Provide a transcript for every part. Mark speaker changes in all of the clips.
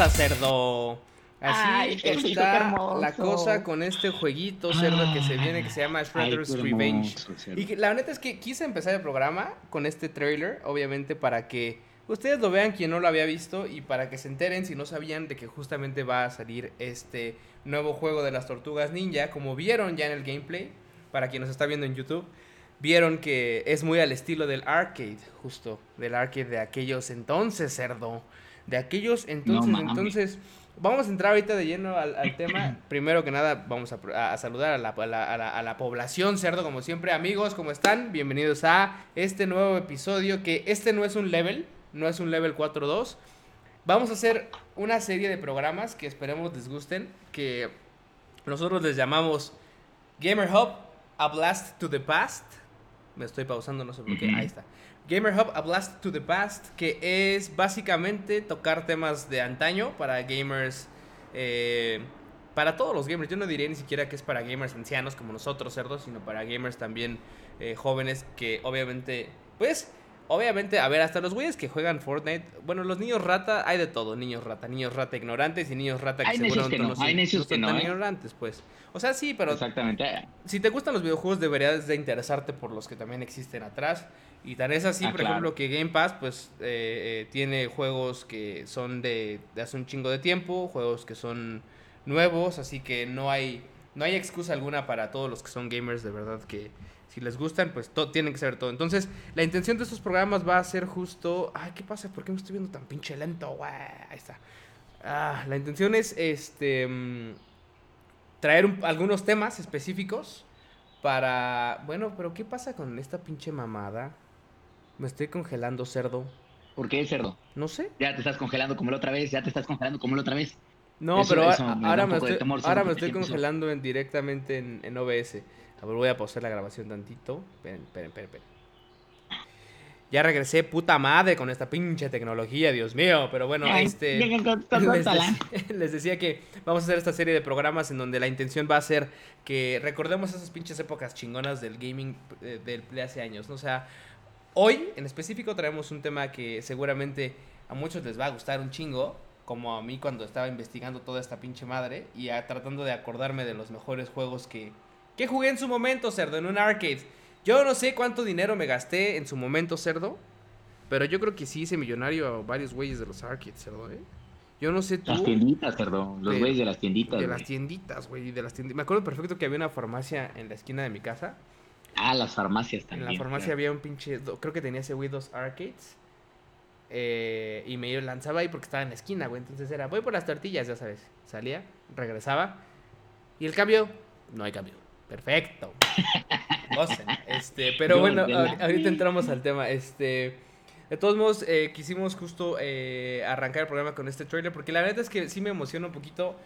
Speaker 1: Así está la cosa, cerdo. Así
Speaker 2: Ay, qué rico, qué
Speaker 1: está la cosa con este jueguito cerdo que se viene que se llama Shredder's
Speaker 3: Ay,
Speaker 1: Revenge.
Speaker 3: hermoso.
Speaker 1: Y la neta es que quise empezar el programa con este trailer, obviamente para que ustedes lo vean quien no lo había visto y para que se enteren si no sabían de que justamente va a salir este nuevo juego de las tortugas ninja, como vieron ya en el gameplay, para quien nos está viendo en YouTube, vieron que es muy al estilo del arcade, justo, del arcade de aquellos entonces, cerdo, de aquellos entonces, entonces... Vamos a entrar ahorita de lleno al, al tema. Primero que nada, vamos a, a saludar a la, a, la, a la- a la población cerdo, como siempre. Amigos, ¿cómo están? Bienvenidos a este nuevo episodio. Que este no es un level, no es un level 4-2. Vamos a hacer una serie de programas que esperemos les gusten. Que nosotros les llamamos Gamer Hub, A Blast to the Past. Me estoy pausando, no sé por qué. Ahí está. Gamer Hub, A Blast to the Past, que es básicamente tocar temas de antaño para gamers, eh, para todos los gamers. Yo no diría ni siquiera que es para gamers ancianos como nosotros, cerdos, sino para gamers también eh, jóvenes que obviamente, pues, obviamente, a ver, hasta los güeyes que juegan Fortnite, bueno, los niños rata, hay de todo, niños rata, niños rata ignorantes y niños rata que
Speaker 3: Hay
Speaker 1: seguramente
Speaker 3: que no, hay que no,
Speaker 1: tan
Speaker 3: ¿eh?
Speaker 1: ignorantes, pues. O sea, sí, pero
Speaker 3: Exactamente.
Speaker 1: si te gustan los videojuegos deberías de interesarte por los que también existen atrás. Y tan es así,
Speaker 3: Ah,
Speaker 1: por
Speaker 3: claro.
Speaker 1: ejemplo, que Game Pass pues eh, eh, tiene juegos que son de, de hace un chingo de tiempo, juegos que son nuevos, así que no hay no hay excusa alguna para todos los que son gamers de verdad que si les gustan, pues to- tienen que saber todo. Entonces, la intención de estos programas va a ser justo... Ay, ¿qué pasa? ¿Por qué me estoy viendo tan pinche lento? güey? Ahí está. Ah, la intención es este mm, traer un- algunos temas específicos para... Bueno, pero ¿qué pasa con esta pinche mamada? Me estoy congelando, cerdo.
Speaker 3: ¿Por qué, cerdo?
Speaker 1: No sé.
Speaker 3: Ya te estás congelando como la otra vez, ya te estás congelando como la otra vez.
Speaker 1: No,
Speaker 3: Eso-
Speaker 1: pero
Speaker 3: eso
Speaker 1: a-
Speaker 3: me da
Speaker 1: ahora, me estoy,
Speaker 3: temor,
Speaker 1: ahora me
Speaker 3: ¿qué
Speaker 1: estoy congelando en, directamente en, en OBS. A ver, voy a pausar la grabación tantito. Esperen, esperen, esperen, esperen. Ya regresé, puta madre, con esta pinche tecnología, Dios mío. Pero bueno,
Speaker 2: Ay,
Speaker 1: este... les, les decía que vamos a hacer esta serie de programas en donde la intención va a ser que recordemos esas pinches épocas chingonas del gaming eh, del de hace años, ¿no? O sea, hoy en específico traemos un tema que seguramente a muchos les va a gustar un chingo, como a mí cuando estaba investigando toda esta pinche madre y a- tratando de acordarme de los mejores juegos que, que jugué en su momento, cerdo, en un arcade. Yo no sé cuánto dinero me gasté en su momento, cerdo, pero yo creo que sí hice millonario a varios güeyes de los arcades, cerdo, ¿eh? Yo no sé tú.
Speaker 3: Las tienditas, cerdo. Los güeyes de las tienditas.
Speaker 1: De las tienditas, güey, de las tienditas. Me acuerdo perfecto que había una farmacia en la esquina de mi casa.
Speaker 3: Ah, las farmacias
Speaker 1: En
Speaker 3: también.
Speaker 1: la farmacia
Speaker 3: claro.
Speaker 1: había un pinche, creo que tenía ese güey dos arcades. eh, y me lanzaba ahí porque estaba en la esquina, güey. Entonces era, voy por las tortillas, ya sabes. Salía, regresaba. Y el cambio, no hay cambio. Perfecto. Gocen. Este, pero bueno, ahorita entramos al tema. Este, de todos modos, eh, quisimos justo eh, arrancar el programa con este trailer porque la verdad es que sí me emociona un poquito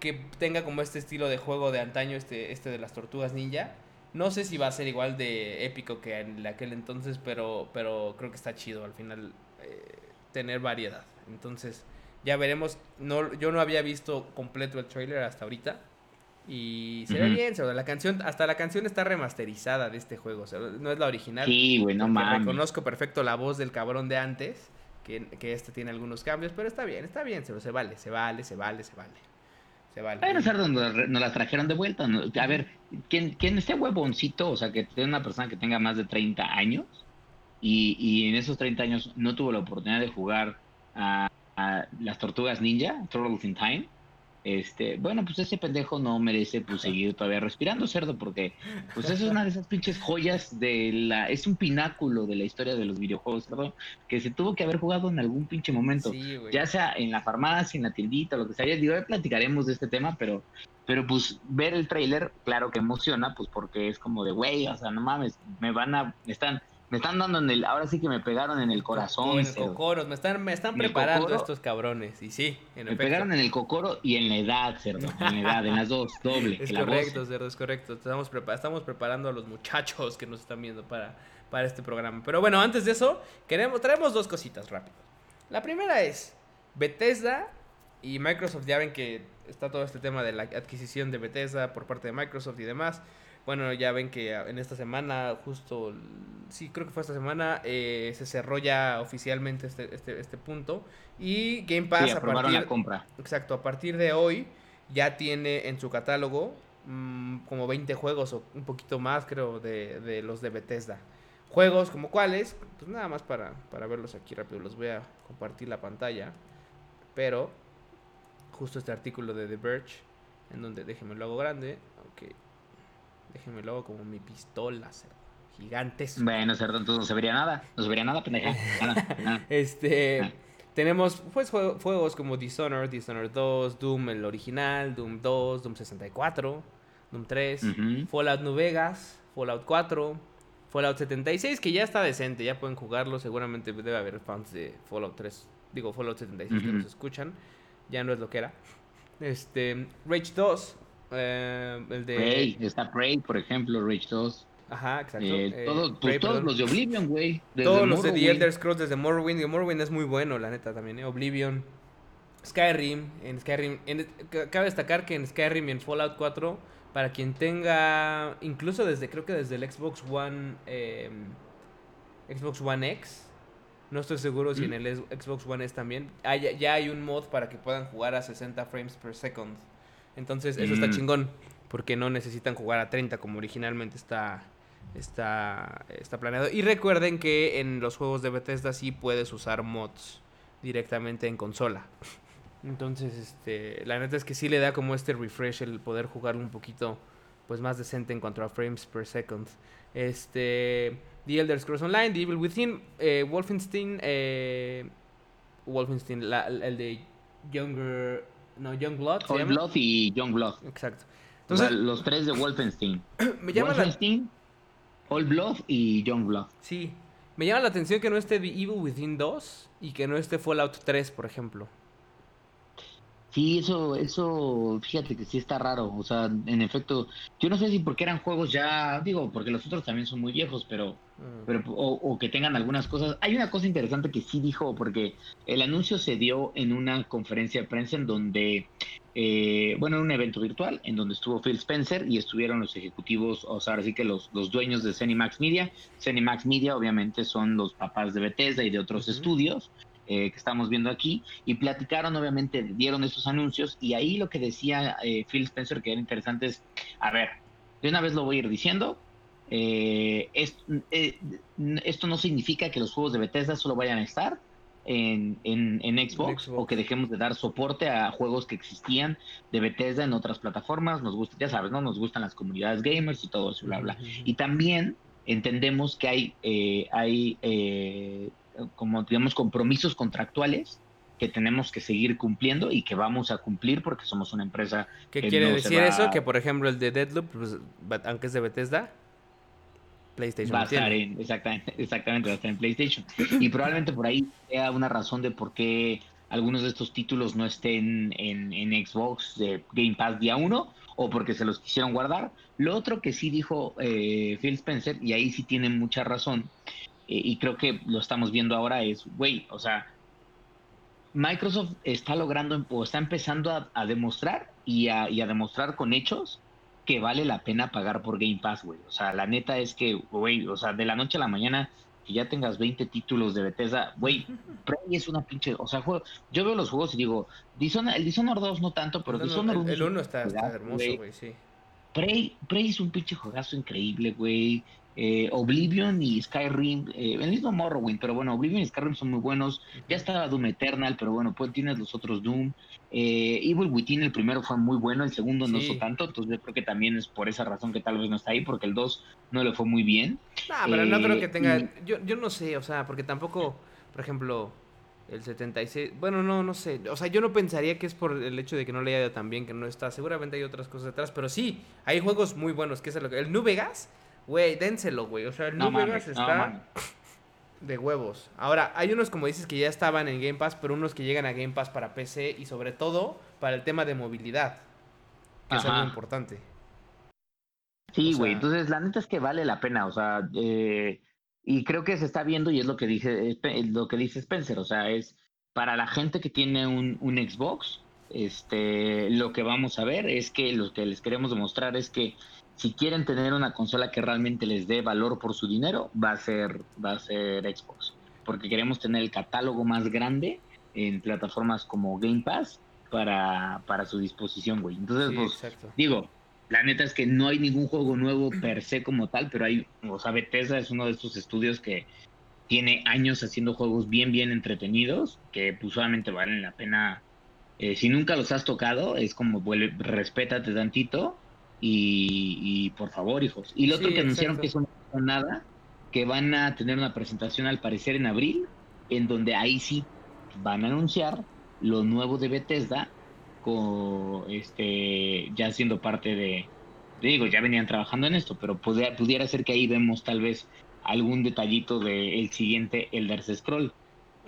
Speaker 1: que tenga como este estilo de juego de antaño, este, este de las tortugas ninja. No sé si va a ser igual de épico que en aquel entonces, pero, pero creo que está chido al final eh, tener variedad. Entonces, ya veremos. No, yo no había visto completo el trailer hasta ahorita. Y se ve bien, o sea, la canción, hasta la canción está remasterizada de este juego, o sea, no es la original.
Speaker 3: Sí, güey, no mames.
Speaker 1: Reconozco perfecto la voz del cabrón de antes, que, que este tiene algunos cambios, pero está bien, está bien, se, se vale, se vale, se vale, se vale. Se vale.
Speaker 3: Bueno, cerdo, nos, nos las trajeron de vuelta. A ver, quien, quien esté huevoncito, o sea, que sea una persona que tenga más de 30 años y, y en esos 30 años no tuvo la oportunidad de jugar a, a las tortugas ninja, Turtles in Time, este, bueno, pues ese pendejo no merece pues seguir todavía respirando, cerdo, porque pues eso es una de esas pinches joyas de la, es un pináculo de la historia de los videojuegos, cerdo, que se tuvo que haber jugado en algún pinche momento
Speaker 1: Sí,
Speaker 3: ya sea en la farmacia, en la tiendita, lo que sea. Ya digo, ya platicaremos de este tema, pero, pero pues ver el tráiler, claro que emociona, pues porque es como de, güey, o sea, no mames, me van a, están, me están dando en el, ahora sí que me pegaron en el corazón,
Speaker 1: En el
Speaker 3: cerdo.
Speaker 1: cocoros, me están, me están preparando
Speaker 3: cocoro.
Speaker 1: estos cabrones. Y sí, en
Speaker 3: me
Speaker 1: efecto.
Speaker 3: pegaron en el cocoro y en la edad, cerdo, en la edad, en las dos, doble.
Speaker 1: Es
Speaker 3: que la voz.
Speaker 1: correcto, Cerdo, es correcto. Estamos, prepa- estamos preparando a los muchachos que nos están viendo para, para este programa. Pero bueno, antes de eso, queremos, traemos dos cositas rápido. La primera es Bethesda y Microsoft. Ya ven que está todo este tema de la adquisición de Bethesda por parte de Microsoft y demás. Bueno, ya ven que en esta semana, justo, sí, creo que fue esta semana, eh, se cerró ya oficialmente este, este, este punto. Y Game Pass
Speaker 3: a partir... la compra.
Speaker 1: Exacto, a partir de hoy ya tiene en su catálogo mm, como 20 juegos o un poquito más, creo, de, de los de Bethesda. Juegos como cuáles, pues nada más para, para verlos aquí rápido, los voy a compartir la pantalla. Pero, justo este artículo de The Verge, en donde déjenme lo hago grande, aunque déjenme lo hago como mi pistola, gigantes.
Speaker 3: Bueno, cerdo, entonces no se vería nada, no se vería nada, pendeja.
Speaker 1: este, tenemos pues juegos como Dishonored, Dishonored 2, Doom el original, Doom 2, Doom 64, Doom 3, Fallout New Vegas, Fallout 4, Fallout 76, que ya está decente, ya pueden jugarlo. Seguramente debe haber fans de Fallout 3, digo Fallout 76 que nos escuchan. Ya no es lo que era. Este, Rage 2, eh, el de.
Speaker 3: Prey, está Prey, por ejemplo, Rage 2.
Speaker 1: Ajá, exacto.
Speaker 3: Eh, eh, pues, todos los de Oblivion, güey.
Speaker 1: Todos los de The Elder Scrolls desde Morrowind. Y Morrowind es muy bueno, la neta, también. Oblivion. Skyrim. En Skyrim. cabe destacar que en Skyrim y en Fallout 4 para quien tenga, incluso desde, creo que desde el Xbox One, em, Xbox One X, no estoy seguro si en el Xbox One S también, ya hay un mod para que puedan jugar a 60 frames per second. Entonces, eso está mm. chingón, porque no necesitan jugar a 30 como originalmente está, está, está planeado. Y recuerden que en los juegos de Bethesda sí puedes usar mods directamente en consola. Entonces, este, la neta es que sí le da como este refresh el poder jugar un poquito pues más decente en cuanto a frames per second. Este, The Elder Scrolls Online, The Evil Within, eh, Wolfenstein, eh, Wolfenstein, el de Younger, no, Youngblood.
Speaker 3: Old Blood y Youngblood.
Speaker 1: Exacto.
Speaker 3: Entonces, los tres de Wolfenstein. me llama Wolfenstein, Old Blood y Youngblood.
Speaker 1: Sí. Me llama la atención que no esté The Evil Within 2 y que no esté Fallout 3, por ejemplo.
Speaker 3: Sí, eso, eso, fíjate que sí está raro. O sea, en efecto, yo no sé si porque eran juegos ya, digo, porque los otros también son muy viejos, pero. Pero o, que tengan algunas cosas. Hay una cosa interesante que sí dijo, porque el anuncio se dio en una conferencia de prensa en donde, eh, bueno, en un evento virtual, en donde estuvo Phil Spencer y estuvieron los ejecutivos, o sea, así que los, los dueños de Max Media. Max Media, obviamente, son los papás de Bethesda y de otros estudios. Eh, que estamos viendo aquí, y platicaron, obviamente, dieron estos anuncios, y ahí lo que decía eh, Phil Spencer, que era interesante, es, a ver, de una vez lo voy a ir diciendo, eh, esto no significa que los juegos de Bethesda solo vayan a estar en, en, Xbox, o que dejemos de dar soporte a juegos que existían de Bethesda en otras plataformas. Nos gusta, ya sabes, ¿no? Nos gustan las comunidades gamers y todo eso, bla, bla. Y también entendemos que hay, hay como digamos, compromisos contractuales que tenemos que seguir cumpliendo y que vamos a cumplir porque somos una empresa.
Speaker 1: ¿Qué quiere decir eso? Que por ejemplo el de Deadloop, pues, aunque es de Bethesda, PlayStation.
Speaker 3: Va a estar en, exactamente, exactamente, va a estar en PlayStation. Y probablemente por ahí sea una razón de por qué algunos de estos títulos no estén en, en Xbox de Game Pass día uno o porque se los quisieron guardar. Lo otro que sí dijo eh, Phil Spencer, y ahí sí tienen mucha razón, eh, y creo que lo estamos viendo ahora, es, güey, o sea, Microsoft está logrando o está empezando a, demostrar y a, demostrar con hechos que vale la pena pagar por Game Pass, güey. O sea, la neta es que, güey, o sea, de la noche a la mañana que ya tengas 20 títulos de Bethesda, güey, Prey es una pinche, o sea, yo veo los juegos y digo, el Dishonored 2 no tanto, pero Dishonored 1
Speaker 1: el, 1 está, hermoso, güey, sí.
Speaker 3: Prey, Prey es un pinche juegazo increíble, güey. Eh, Oblivion y Skyrim, eh, el mismo Morrowind, pero bueno, Oblivion y Skyrim son muy buenos. Ya estaba Doom Eternal, pero bueno, pues tienes los otros Doom. Eh, Evil Within, el primero fue muy bueno, el segundo no fue tanto, entonces yo creo que también es por esa razón que tal vez no está ahí, porque el 2 no le fue muy bien.
Speaker 1: No, pero no creo que tenga. Yo, yo no sé, o sea, porque tampoco, por ejemplo, el 76. Bueno, no, no sé. O sea, yo no pensaría que es por el hecho de que no le haya ido tan bien, que no está. Seguramente hay otras cosas detrás, pero sí, hay juegos muy buenos. que es el, el New Vegas? Güey, dénselo, güey. O sea, el New Vegas está de huevos. Ahora, hay unos, como dices, que ya estaban en Game Pass, pero unos que llegan a Game Pass para PC y sobre todo para el tema de movilidad. Que es algo importante.
Speaker 3: Sí, güey. Entonces, la neta es que vale la pena. O sea, eh, y creo que se está viendo y es lo que dice, lo que dice Spencer. O sea, es para la gente que tiene un, un Xbox, este, lo que vamos a ver es que lo que les queremos demostrar es que si quieren tener una consola que realmente les dé valor por su dinero, va a ser, va a ser Xbox. Porque queremos tener el catálogo más grande en plataformas como Game Pass para, para su disposición, güey. Entonces, pues, digo, la neta es que no hay ningún juego nuevo per se como tal, pero hay, o sea, Bethesda es uno de estos estudios que tiene años haciendo juegos bien, bien entretenidos, que pues solamente valen la pena. Eh, si nunca los has tocado, es como, vuelve, respétate tantito y, por favor, hijos. Y lo otro que anunciaron que es una nada, que van a tener una presentación al parecer en abril, en donde ahí sí van a anunciar lo nuevo de Bethesda, con este ya siendo parte de, digo, ya venían trabajando en esto, pero pudiera, pudiera ser que ahí vemos tal vez algún detallito del el siguiente Elder Scroll.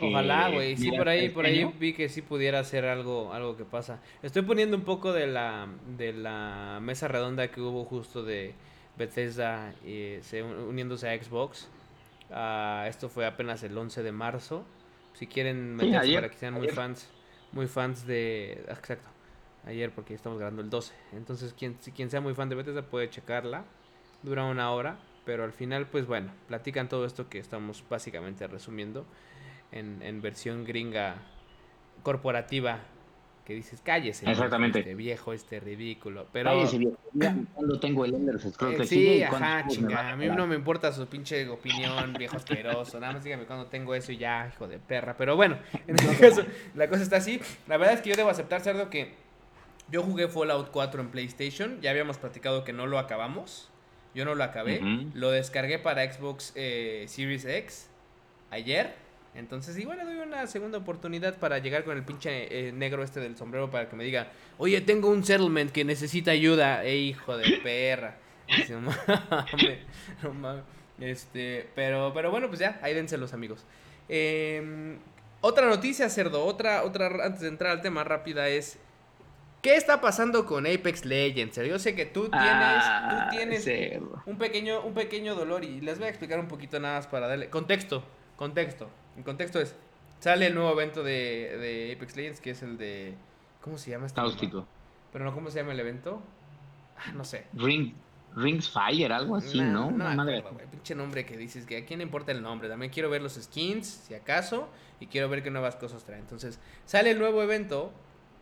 Speaker 1: Ojalá, güey. Sí, por ahí, por ahí vi que sí pudiera ser algo, algo que pasa. Estoy poniendo un poco de la, de la mesa redonda que hubo justo de Bethesda eh, uniéndose a Xbox. Uh, esto fue apenas el 11 de marzo. Si quieren meterse para que sean muy fans, muy fans de, exacto, ayer porque estamos grabando el 12. Entonces quien, quien sea muy fan de Bethesda puede checarla. Dura una hora, pero al final, pues bueno, platican todo esto que estamos básicamente resumiendo en, en versión gringa corporativa que dices, cállese.
Speaker 3: Exactamente.
Speaker 1: Este viejo, este ridículo. Pero...
Speaker 3: Cállese, viejo. cuando tengo el Ender
Speaker 1: eh, Sí, ajá, chinga. A mí no me importa su pinche opinión, viejo asqueroso. Nada más dígame cuando tengo eso y ya, hijo de perra. Pero bueno, en este caso, la cosa está así. La verdad es que yo debo aceptar, Cerdo, que yo jugué Fallout 4 en PlayStation. Ya habíamos platicado que no lo acabamos. Yo no lo acabé. Lo descargué para Xbox eh, Series X ayer. Entonces, igual le doy una segunda oportunidad para llegar con el pinche eh, negro este del sombrero para que me diga, oye, tengo un settlement que necesita ayuda. Eh, hijo de perra. no mames, Este, pero, pero bueno, pues ya, ahí dense los amigos. Em, otra noticia, cerdo, otra, otra, antes de entrar al tema rápida es, ¿qué está pasando con Apex Legends? Yo sé que tú tienes, ah, tienes un pequeño, un pequeño dolor y les voy a explicar un poquito nada más para darle contexto, contexto. El contexto es, sale el nuevo evento de, de Apex Legends, que es el de... ¿Cómo se llama este?
Speaker 3: Cáustico.
Speaker 1: Pero no, ¿cómo se llama el evento? Ah, no sé.
Speaker 3: Ring, Rings Fire, algo así, ¿no?
Speaker 1: No, no madre. pinche nombre que dices que a quién le importa el nombre. También quiero ver los skins, si acaso, y quiero ver qué nuevas cosas trae. Entonces, sale el nuevo evento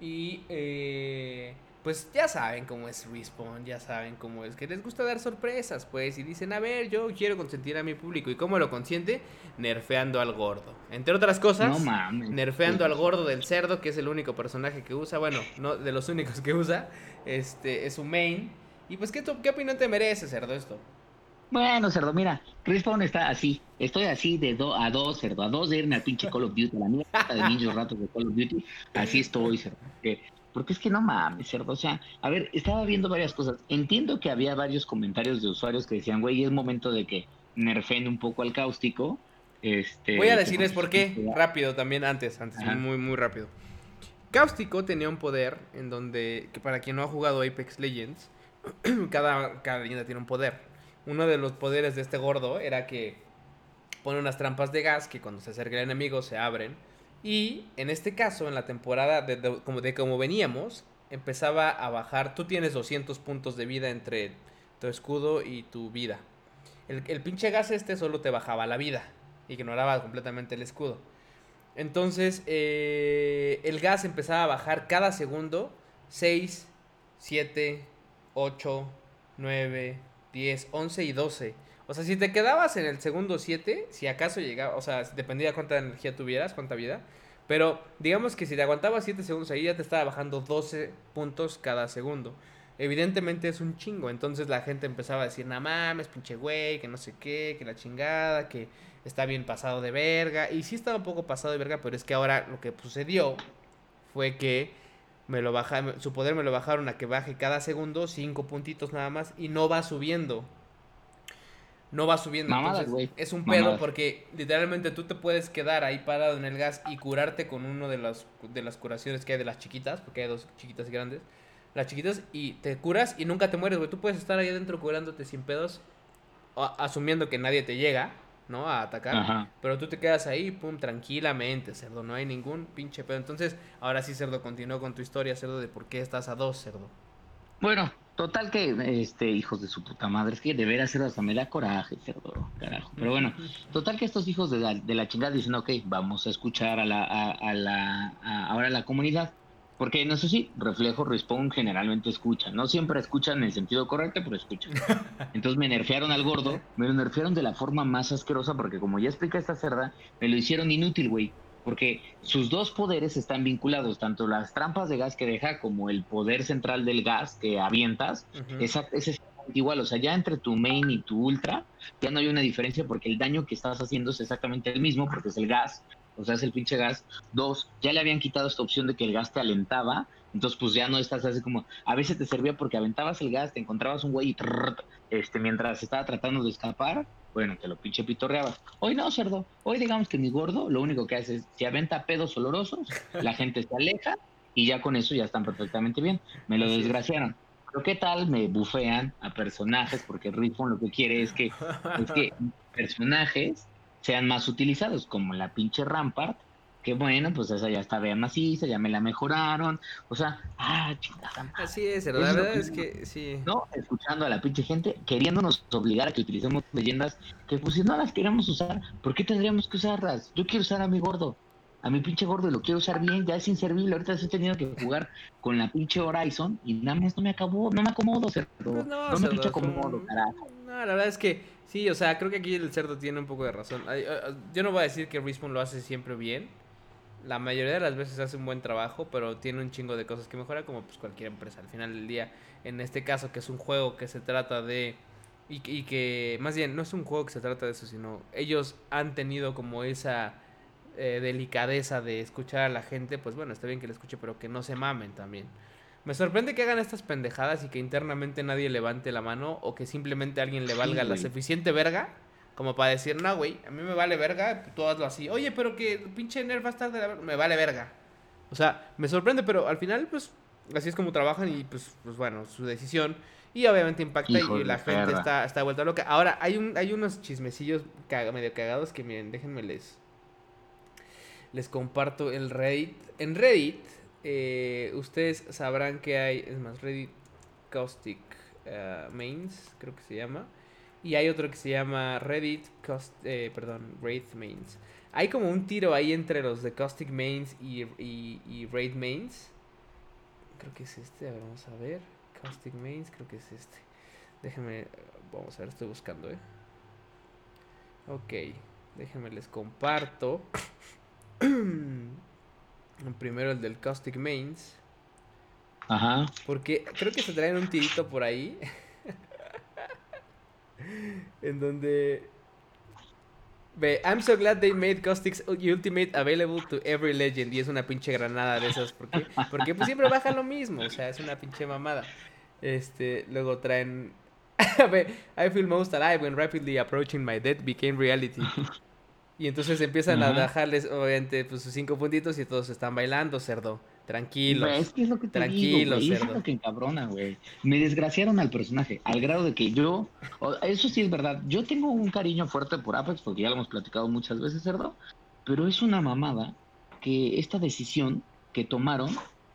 Speaker 1: y eh, pues ya saben cómo es Respawn, ya saben cómo es que les gusta dar sorpresas, pues, y dicen, a ver, yo quiero consentir a mi público. ¿Y cómo lo consiente? Nerfeando al gordo. Entre otras cosas, nerfeando al gordo del cerdo, que es el único personaje que usa, bueno, no de los únicos que usa, este, es su main. Y pues, ¿qué, qué opinión te merece, cerdo, esto?
Speaker 3: Bueno, cerdo, mira, Respawn está así. Estoy así de do a dos, cerdo. A dos de irme al pinche Call of Duty, la mierda de niños ratos de Call of Duty. Así estoy, cerdo. Porque es que no mames, cerdo. O sea, a ver, estaba viendo varias cosas. Entiendo que había varios comentarios de usuarios que decían, güey, es momento de que nerfen un poco al cáustico. Este,
Speaker 1: Voy a decirles por qué, rápido también, antes, antes, muy, muy rápido. Cáustico tenía un poder en donde, que para quien no ha jugado Apex Legends, cada, cada leyenda tiene un poder. Uno de los poderes de este gordo era que pone unas trampas de gas que cuando se acerca el enemigo se abren y en este caso, en la temporada de, como, de como veníamos, empezaba a bajar. Tú tienes 200 puntos de vida entre tu escudo y tu vida. El, el pinche gas este solo te bajaba la vida. Ignoraba completamente el escudo. Entonces, eh, el gas empezaba a bajar cada segundo. 6, 7, 8, 9, 10, 11 y 12. O sea, si te quedabas en el segundo 7, si acaso llegaba, o sea, dependía cuánta energía tuvieras, cuánta vida. Pero digamos que si te aguantabas 7 segundos ahí, ya te estaba bajando 12 puntos cada segundo. Evidentemente es un chingo. Entonces la gente empezaba a decir, no mames, pinche güey, que no sé qué, que la chingada, que está bien pasado de verga. Y sí estaba un poco pasado de verga, pero es que ahora lo que sucedió fue que me lo baja, su poder me lo bajaron a que baje cada segundo 5 puntitos nada más y no va subiendo no va subiendo. Entonces, es un pedo porque literalmente tú te puedes quedar ahí parado en el gas y curarte con uno de las, de las curaciones que hay de las chiquitas, porque hay dos chiquitas grandes. Las chiquitas y te curas y nunca te mueres, güey. Tú puedes estar ahí adentro curándote sin pedos, asumiendo que nadie te llega, ¿no? A atacar. Pero tú te quedas ahí, pum, tranquilamente, cerdo. No hay ningún pinche pedo. Entonces, ahora sí, cerdo, continúo con tu historia, cerdo, de por qué estás a dos, cerdo.
Speaker 3: Bueno, Total que, este, hijos de su puta madre, es que de veras hasta me da coraje, cerdo, carajo. Pero bueno, total que estos hijos de la, de la chingada dicen, ok, vamos a escuchar a la, a, la, ahora a la comunidad. Porque no sé si Reflejo Respawn generalmente escucha, no siempre escuchan en el sentido correcto, pero escuchan. Entonces me nerfearon al gordo, me lo nerfearon de la forma más asquerosa porque como ya explica esta cerda, me lo hicieron inútil, güey porque sus dos poderes están vinculados, tanto las trampas de gas que deja como el poder central del gas que avientas, es exactamente igual, o sea, ya entre tu main y tu ultra, ya no hay una diferencia porque el daño que estás haciendo es exactamente el mismo, porque es el gas, o sea, es el pinche gas. Dos, ya le habían quitado esta opción de que el gas te alentaba, entonces pues ya no estás así como, a veces te servía porque aventabas el gas, te encontrabas un güey y este, mientras estaba tratando de escapar, bueno, te lo pinche pitorreabas. Hoy no, cerdo. Hoy digamos que mi gordo lo único que hace es, si aventa pedos olorosos, la gente se aleja y ya con eso ya están perfectamente bien. Me lo desgraciaron. Pero qué tal me bufean a personajes, porque Riffon lo que quiere es que, es que personajes sean más utilizados, como la pinche Rampart, que bueno, pues esa ya está bien maciza, ya me la mejoraron, o sea, ah, chingada.
Speaker 1: Así es, la verdad es que sí.
Speaker 3: No, escuchando a la pinche gente, queriéndonos obligar a que utilicemos leyendas que pues si no las queremos usar, ¿por qué tendríamos que usarlas? Yo quiero usar a mi gordo, a mi pinche gordo y lo quiero usar bien, ya es inservible, ahorita he tenido que jugar con la pinche Horizon y nada más no me acabó, no me acomodo, cerdo. Pues no, no me pinche acomodo, carajo.
Speaker 1: No, la verdad es que sí, o sea, creo que aquí el cerdo tiene un poco de razón. Yo no voy a decir que Respawn lo hace siempre bien, la mayoría de las veces hace un buen trabajo, pero tiene un chingo de cosas que mejora, como pues cualquier empresa. Al final del día, en este caso, que es un juego que se trata de. Y, y, que, más bien, no es un juego que se trata de eso, sino ellos han tenido como esa eh, delicadeza de escuchar a la gente. Pues bueno, está bien que le escuche, pero que no se mamen también. Me sorprende que hagan estas pendejadas y que internamente nadie levante la mano o que simplemente alguien le valga la suficiente verga como para decir, no, güey, a mí me vale verga, tú hazlo así. Oye, pero que pinche Nerf va a estar de la verga. Me vale verga. O sea, me sorprende, pero al final, pues, así es como trabajan y, pues, pues bueno, su decisión. Y obviamente impacta y la gente está, está vuelta loca. Ahora, hay, un, hay unos chismecillos medio cagados que, miren, déjenme les, les comparto el Reddit. En Reddit, eh, ustedes sabrán que hay, es más, Reddit Caustic uh, Mains, creo que se llama. Y hay otro que se llama Reddit, eh, perdón, Wraith Mains. Hay como un tiro ahí entre los de Caustic Mains y, y, y Wraith Mains. Creo que es este, a ver, vamos a ver. Caustic Mains, creo que es este. Déjenme, vamos a ver, estoy buscando, eh. Ok, déjenme les comparto. Primero el del Caustic Mains.
Speaker 3: Ajá.
Speaker 1: Porque creo que se traen un tirito por ahí. en donde ve I'm so glad they made Caustic's Ultimate available to every legend y es una pinche granada de esas porque porque pues siempre baja lo mismo, o sea, es una pinche mamada. Este, luego traen I feel most alive when rapidly approaching my death became reality. Y entonces empiezan a bajarles, obviamente, pues sus cinco puntitos y todos están bailando, cerdo. Tranquilos.
Speaker 3: Es que es lo que te tranquilos, digo, Es lo que encabrona, güey. Me desgraciaron al personaje, al grado de que yo, eso sí es verdad, yo tengo un cariño fuerte por Apex porque ya lo hemos platicado muchas veces, cerdo, pero es una mamada que esta decisión que tomaron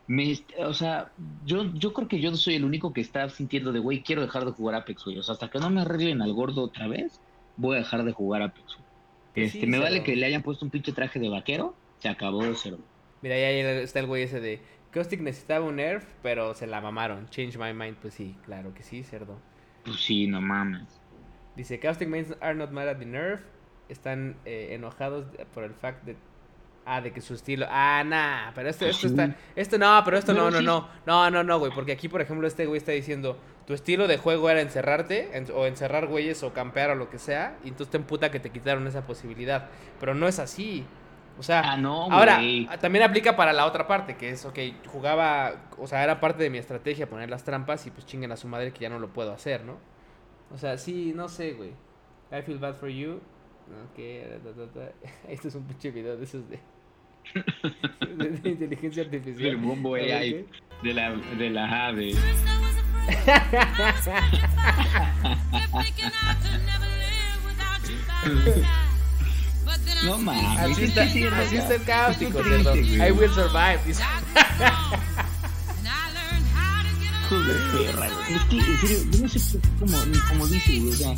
Speaker 3: me, o sea, yo, yo creo que yo soy el único que está sintiendo de, güey, quiero dejar de jugar Apex, güey. O sea, hasta que no me arreglen al gordo otra vez, voy a dejar de jugar Apex, güey. Este, me vale que le hayan puesto un pinche traje de vaquero, se acabó de cero.
Speaker 1: Mira, ahí está el güey ese de Caustic necesitaba un nerf, pero se la mamaron. Change my mind, pues sí, claro que sí, cerdo.
Speaker 3: Pues sí, no mames.
Speaker 1: Dice, Caustic mains are not mad at the nerf. Están eh, enojados por el fact de... Ah, de que su estilo... Ah, nah, pero esto, esto está... Esto no, pero esto no, no, no. No, no, no, güey. Porque aquí, por ejemplo, este güey está diciendo tu estilo de juego era encerrarte o encerrar güeyes o campear o lo que sea, y entonces te emputa que te quitaron esa posibilidad. Pero no es así. O sea,
Speaker 3: ah, no,
Speaker 1: ahora también aplica para la otra parte, que es, ok, jugaba, o sea, era parte de mi estrategia poner las trampas y pues chinguen a su madre que ya no lo puedo hacer, ¿no? O sea, sí, no sé, güey. I feel bad for you. Ok, este es un pinche video de esos de, de, inteligencia artificial.
Speaker 3: El bombo AI de la, de la ave. No mames.
Speaker 1: Así está, así está el caótico, I will survive.
Speaker 3: Hijo de perra. Es que, en serio, yo no sé cómo, como dice, güey, o sea.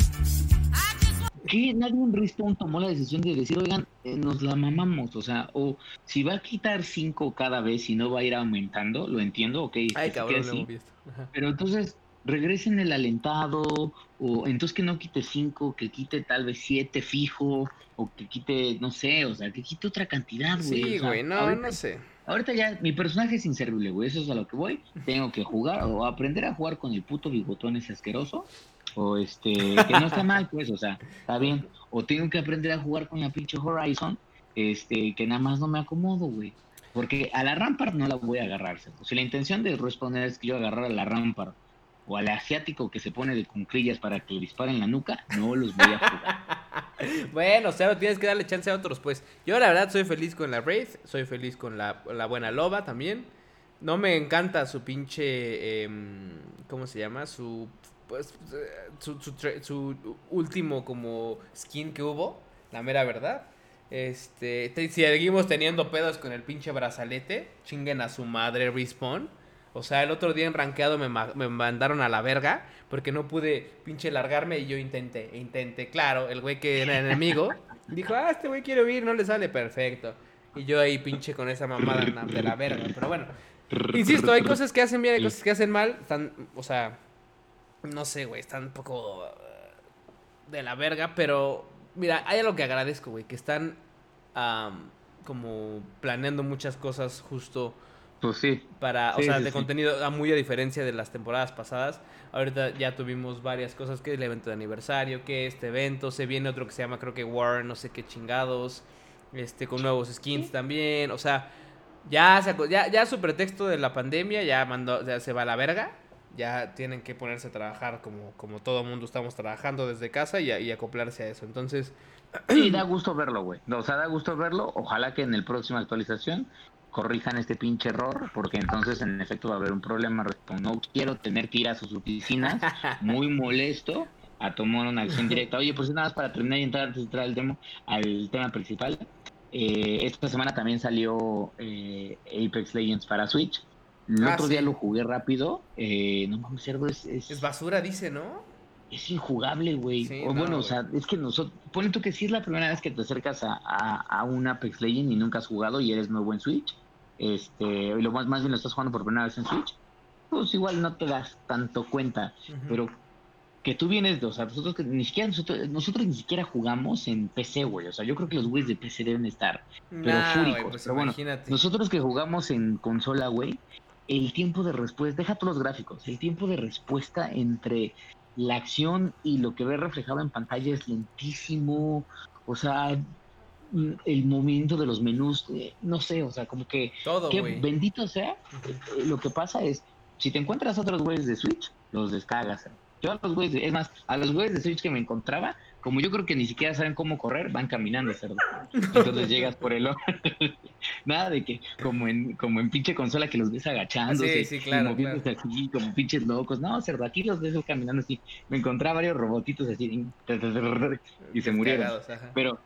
Speaker 3: Que nadie en Respawn tomó la decisión de decir, oigan, eh, nos la mamamos, o sea, o si va a quitar cinco cada vez y no va a ir aumentando, lo entiendo, ok.
Speaker 1: Ay, cabrón, lo hemos
Speaker 3: visto. Pero entonces, regresen el alentado, o entonces que no quite cinco, que quite tal vez siete fijo, o que quite, no sé, o sea, que quite otra cantidad, güey.
Speaker 1: Sí, güey, no, no sé.
Speaker 3: Ahorita ya mi personaje es inservible, güey, eso es a lo que voy. Tengo que jugar o aprender a jugar con el puto bigotón ese asqueroso, o este, que no está mal, pues, o sea, está bien. O tengo que aprender a jugar con la pinche Horizon, este, que nada más no me acomodo, güey. Porque a la Rampart no la voy a agarrar. Si la intención de responder es que yo agarrar a la Rampart o al asiático que se pone de cunclillas para que le disparen la nuca, no los voy a jugar.
Speaker 1: bueno, o sea, tienes que darle chance a otros, pues. Yo la verdad soy feliz con la Wraith, soy feliz con la, buena loba también. No me encanta su pinche, em, ¿cómo se llama? Su, pues, su, su, último como skin que hubo, la mera verdad. Este, si seguimos teniendo pedos con el pinche brazalete, chinguen a su madre Respawn. O sea, el otro día en rankeado me, me, mandaron a la verga porque no pude pinche largarme y yo intenté, intenté. Claro, el güey que era enemigo dijo, ah, este güey quiere huir, no le sale perfecto. Y yo ahí pinche con esa mamada de la verga. Pero bueno, insisto, hay cosas que hacen bien, hay cosas que hacen mal. Están, o sea, no sé, güey, están un poco uh, de la verga. Pero mira, hay algo que agradezco, güey, que están como planeando muchas cosas justo
Speaker 3: pues sí.
Speaker 1: Para, o sea, de contenido, ah, muy a diferencia de las temporadas pasadas. Ahorita ya tuvimos varias cosas, que el evento de aniversario, que este evento, se viene otro que se llama creo que War, no sé qué chingados, este con nuevos skins también, o sea, ya, ya, ya su pretexto de la pandemia ya mandó, ya se va a la verga, ya tienen que ponerse a trabajar como, como todo mundo estamos trabajando desde casa y, y acoplarse a eso, entonces...
Speaker 3: Sí, da gusto verlo, güey. O sea, da gusto verlo. Ojalá que en el próxima actualización corrijan este pinche error, porque entonces en efecto va a haber un problema. No quiero tener que ir a sus oficinas, muy molesto, a tomar una acción directa. Oye, pues nada más para terminar y entrar antes de entrar al, demo, al tema principal. Eh, esta semana también salió eh, Apex Legends para Switch. El ah, otro día lo jugué rápido. Eh, no mames, cerdo, es,
Speaker 1: es, basura, dice, ¿no?
Speaker 3: Es injugable, güey. o bueno, o sea, es que nosotros. Ponen tú que si es la primera vez que te acercas a, a, un Apex Legends y nunca has jugado y eres nuevo en Switch este, y lo más, más bien lo estás jugando por primera vez en Switch, pues igual no te das tanto cuenta, pero que tú vienes de, o sea, nosotros que ni siquiera nosotros, nosotros ni siquiera jugamos en PC, güey, o sea, yo creo que los güeyes de PC deben estar, pero fúricos, pues pero bueno, nosotros que jugamos en consola, güey, el tiempo de respuesta, deja todos los gráficos, el tiempo de respuesta entre la acción y lo que ve reflejado en pantalla es lentísimo, o sea, el movimiento de los menús, eh, no sé, o sea, como que,
Speaker 1: Todo,
Speaker 3: que bendito sea, eh, lo que pasa es, si te encuentras otros güeyes de Switch, los descargas. Yo a los güeyes, es más, a los güeyes de Switch que me encontraba, como yo creo que ni siquiera saben cómo correr, van caminando, cerdo. Entonces llegas por el Nada de que, como en, como en pinche consola que los ves agachándose,
Speaker 1: sí, sí, claro,
Speaker 3: así, como pinches locos. No, cerdo, aquí los ves caminando así. Me encontraba varios robotitos así y se murieron. Pero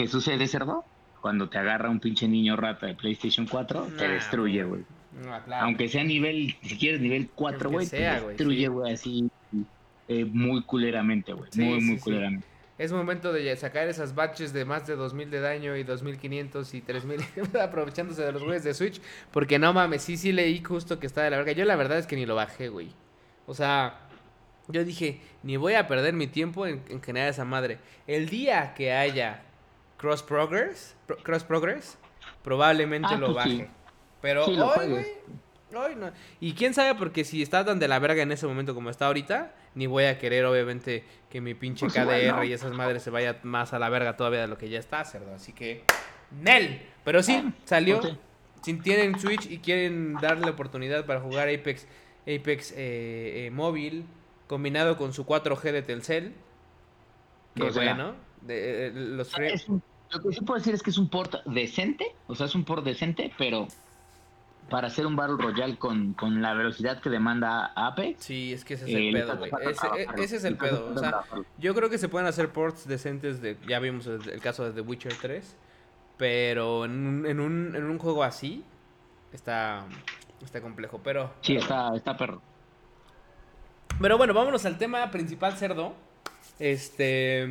Speaker 3: ¿Qué sucede, cerdo? Cuando te agarra un pinche niño rata de PlayStation 4, te destruye, güey. Aunque sea nivel, si quieres nivel 4, güey, te destruye, güey, así eh, muy culeramente, güey. muy, muy culeramente.
Speaker 1: Es momento de sacar esas batches de más de 2000 de daño y 2500 y 3000 aprovechándose de los güeyes de Switch. Porque no mames, sí, sí leí justo que está de la verga. Yo la verdad es que ni lo bajé, güey. O sea, yo dije, ni voy a perder mi tiempo en, en generar esa madre. El día que haya Cross Progress, Cross Progress, probablemente ah, lo pues baje. Pero hoy, güey, hoy no. Y quién sabe, porque si está tan de la verga en ese momento como está ahorita, ni voy a querer, obviamente, que mi pinche pues KDR y esas madres se vaya más a la verga todavía de lo que ya está, cerdo. Así que, Nel. Pero sí, salió. Si tienen Switch y quieren darle oportunidad para jugar Apex, Apex eh, eh, móvil, combinado con su 4G de Telcel, que bueno, de, eh, los
Speaker 3: lo que sí puedo decir es que es un port decente, o sea, es un port decente, pero para hacer un Battle Royale con, con la velocidad que demanda Apex.
Speaker 1: Sí, es que ese es el pedo, güey. Ese, es el pedo. O sea, yo creo que se pueden hacer ports decentes de. Ya vimos el, caso de The Witcher 3. Pero en un, en un, en un juego así está, está complejo. Pero.
Speaker 3: Sí, está, está perro.
Speaker 1: Pero bueno, vámonos al tema principal, cerdo. Este.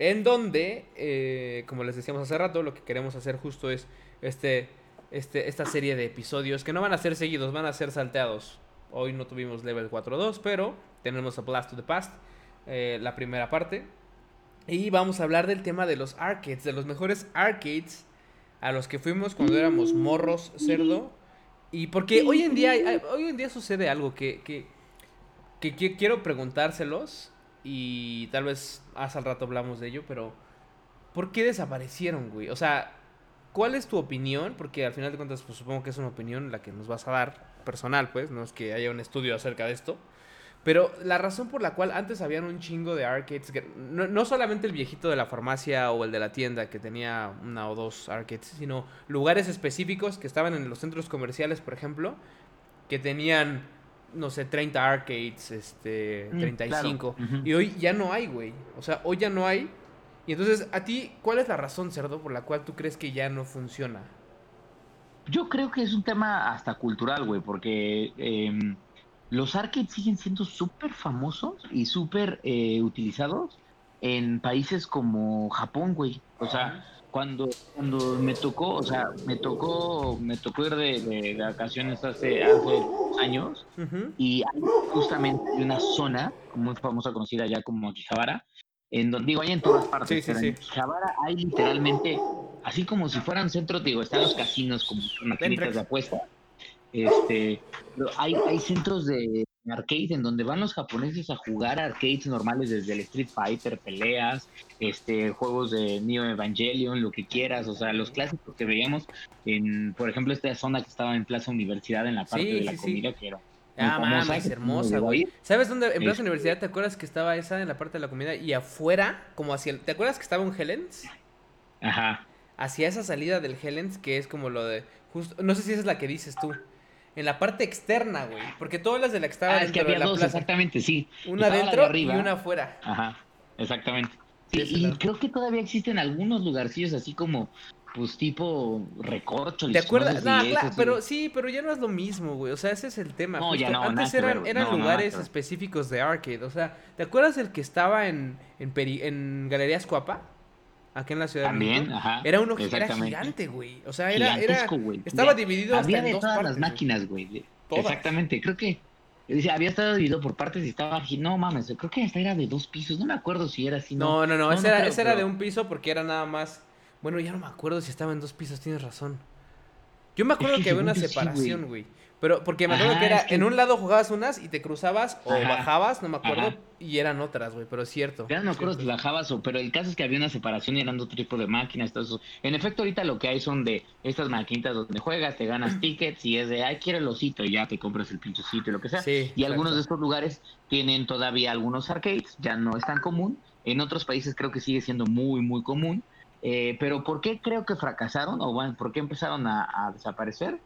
Speaker 1: En donde, eh, como les decíamos hace rato, lo que queremos hacer justo es este, este, esta serie de episodios que no van a ser seguidos, van a ser salteados. Hoy no tuvimos level 4.2, pero tenemos a Blast to the Past, eh, la primera parte. Y vamos a hablar del tema de los arcades, de los mejores arcades a los que fuimos cuando éramos morros, cerdo. Y porque hoy en día, hoy en día sucede algo que, que, que quiero preguntárselos y tal vez hace al rato hablamos de ello, pero ¿por qué desaparecieron, güey? O sea, ¿cuál es tu opinión? Porque al final de cuentas, pues supongo que es una opinión la que nos vas a dar, personal, pues, no es que haya un estudio acerca de esto. Pero la razón por la cual antes habían un chingo de arcades, no, no, solamente el viejito de la farmacia o el de la tienda que tenía una o dos arcades, sino lugares específicos que estaban en los centros comerciales, por ejemplo, que tenían no sé, 30 arcades, este, 35. Mm, y hoy ya no hay, güey. O sea, hoy ya no hay. Y entonces, a ti, ¿cuál es la razón, cerdo, por la cual tú crees que ya no funciona?
Speaker 3: Yo creo que es un tema hasta cultural, güey, porque em, los arcades siguen siendo súper famosos y súper eh, utilizados en países como Japón, güey. O sea, cuando, cuando me tocó, o sea, me tocó, me tocó ir de, vacaciones hace, hace años y hay justamente una zona muy famosa conocida ya como Akihabara, en donde digo, hay en todas partes, pero en Akihabara hay literalmente, así como si fueran centros, digo, están los casinos como maquinitas de apuesta, este, hay, hay centros de arcade en donde van los japoneses a jugar arcades normales desde el Street Fighter, peleas, este juegos de Neo Evangelion, lo que quieras, o sea, los clásicos que veíamos en, por ejemplo, esta zona que estaba en Plaza Universidad en la parte de la comida que era
Speaker 1: Ah, mames, hermosa, güey. ¿Sabes dónde? En Plaza Universidad, ¿te acuerdas que estaba esa en la parte de la comida? Y afuera, como hacia el... ¿Te acuerdas que estaba un Helens?
Speaker 3: Ajá.
Speaker 1: Hacia esa salida del Helens, que es como lo de... Justo, no sé si esa es la que dices tú en la parte externa, güey. Porque todas las de la que estaba
Speaker 3: ah, es que había dos, exactamente, sí.
Speaker 1: Una adentro y una afuera.
Speaker 3: Ajá, exactamente. y creo que todavía existen algunos lugarcillos así como, pues tipo recorcho.
Speaker 1: ¿Te acuerdas? No, claro, pero sí, pero ya no es lo mismo, güey. O sea, ese es el tema. No, ya no, Antes eran, eran lugares específicos de arcade. O sea, ¿te acuerdas el que estaba en, en, en Galerías Cuapa? Aquí en la ciudad
Speaker 3: También, de ajá.
Speaker 1: Era uno era gigante, güey. O sea, era, era estaba dividido
Speaker 3: hasta había de todas las máquinas, güey. Exactamente, creo que había estado dividido por partes y estaba no mames, creo que hasta era de dos pisos, no me acuerdo si era así.
Speaker 1: No, no, no, no era de un piso porque era nada más. Bueno, ya no me acuerdo si estaba en dos pisos, tienes razón. Yo me acuerdo que, había una separación, güey. Pero porque me acuerdo que era, en un lado jugabas unas y te cruzabas o bajabas, no me acuerdo, y eran otras, güey, pero es cierto.
Speaker 3: Ya no acuerdo si bajabas o, pero el caso es que había una separación y eran otro tipo de máquinas, todo eso. En efecto, ahorita lo que hay son de estas maquinitas donde juegas, te ganas tickets y es de, ay, quiero el osito y ya te compras el pinche sitio y lo que sea. y algunos de estos lugares tienen todavía algunos arcades, ya no es tan común. En otros países creo que sigue siendo muy, muy común. Eh, pero ¿por qué creo que fracasaron o bueno, por qué empezaron a desaparecer?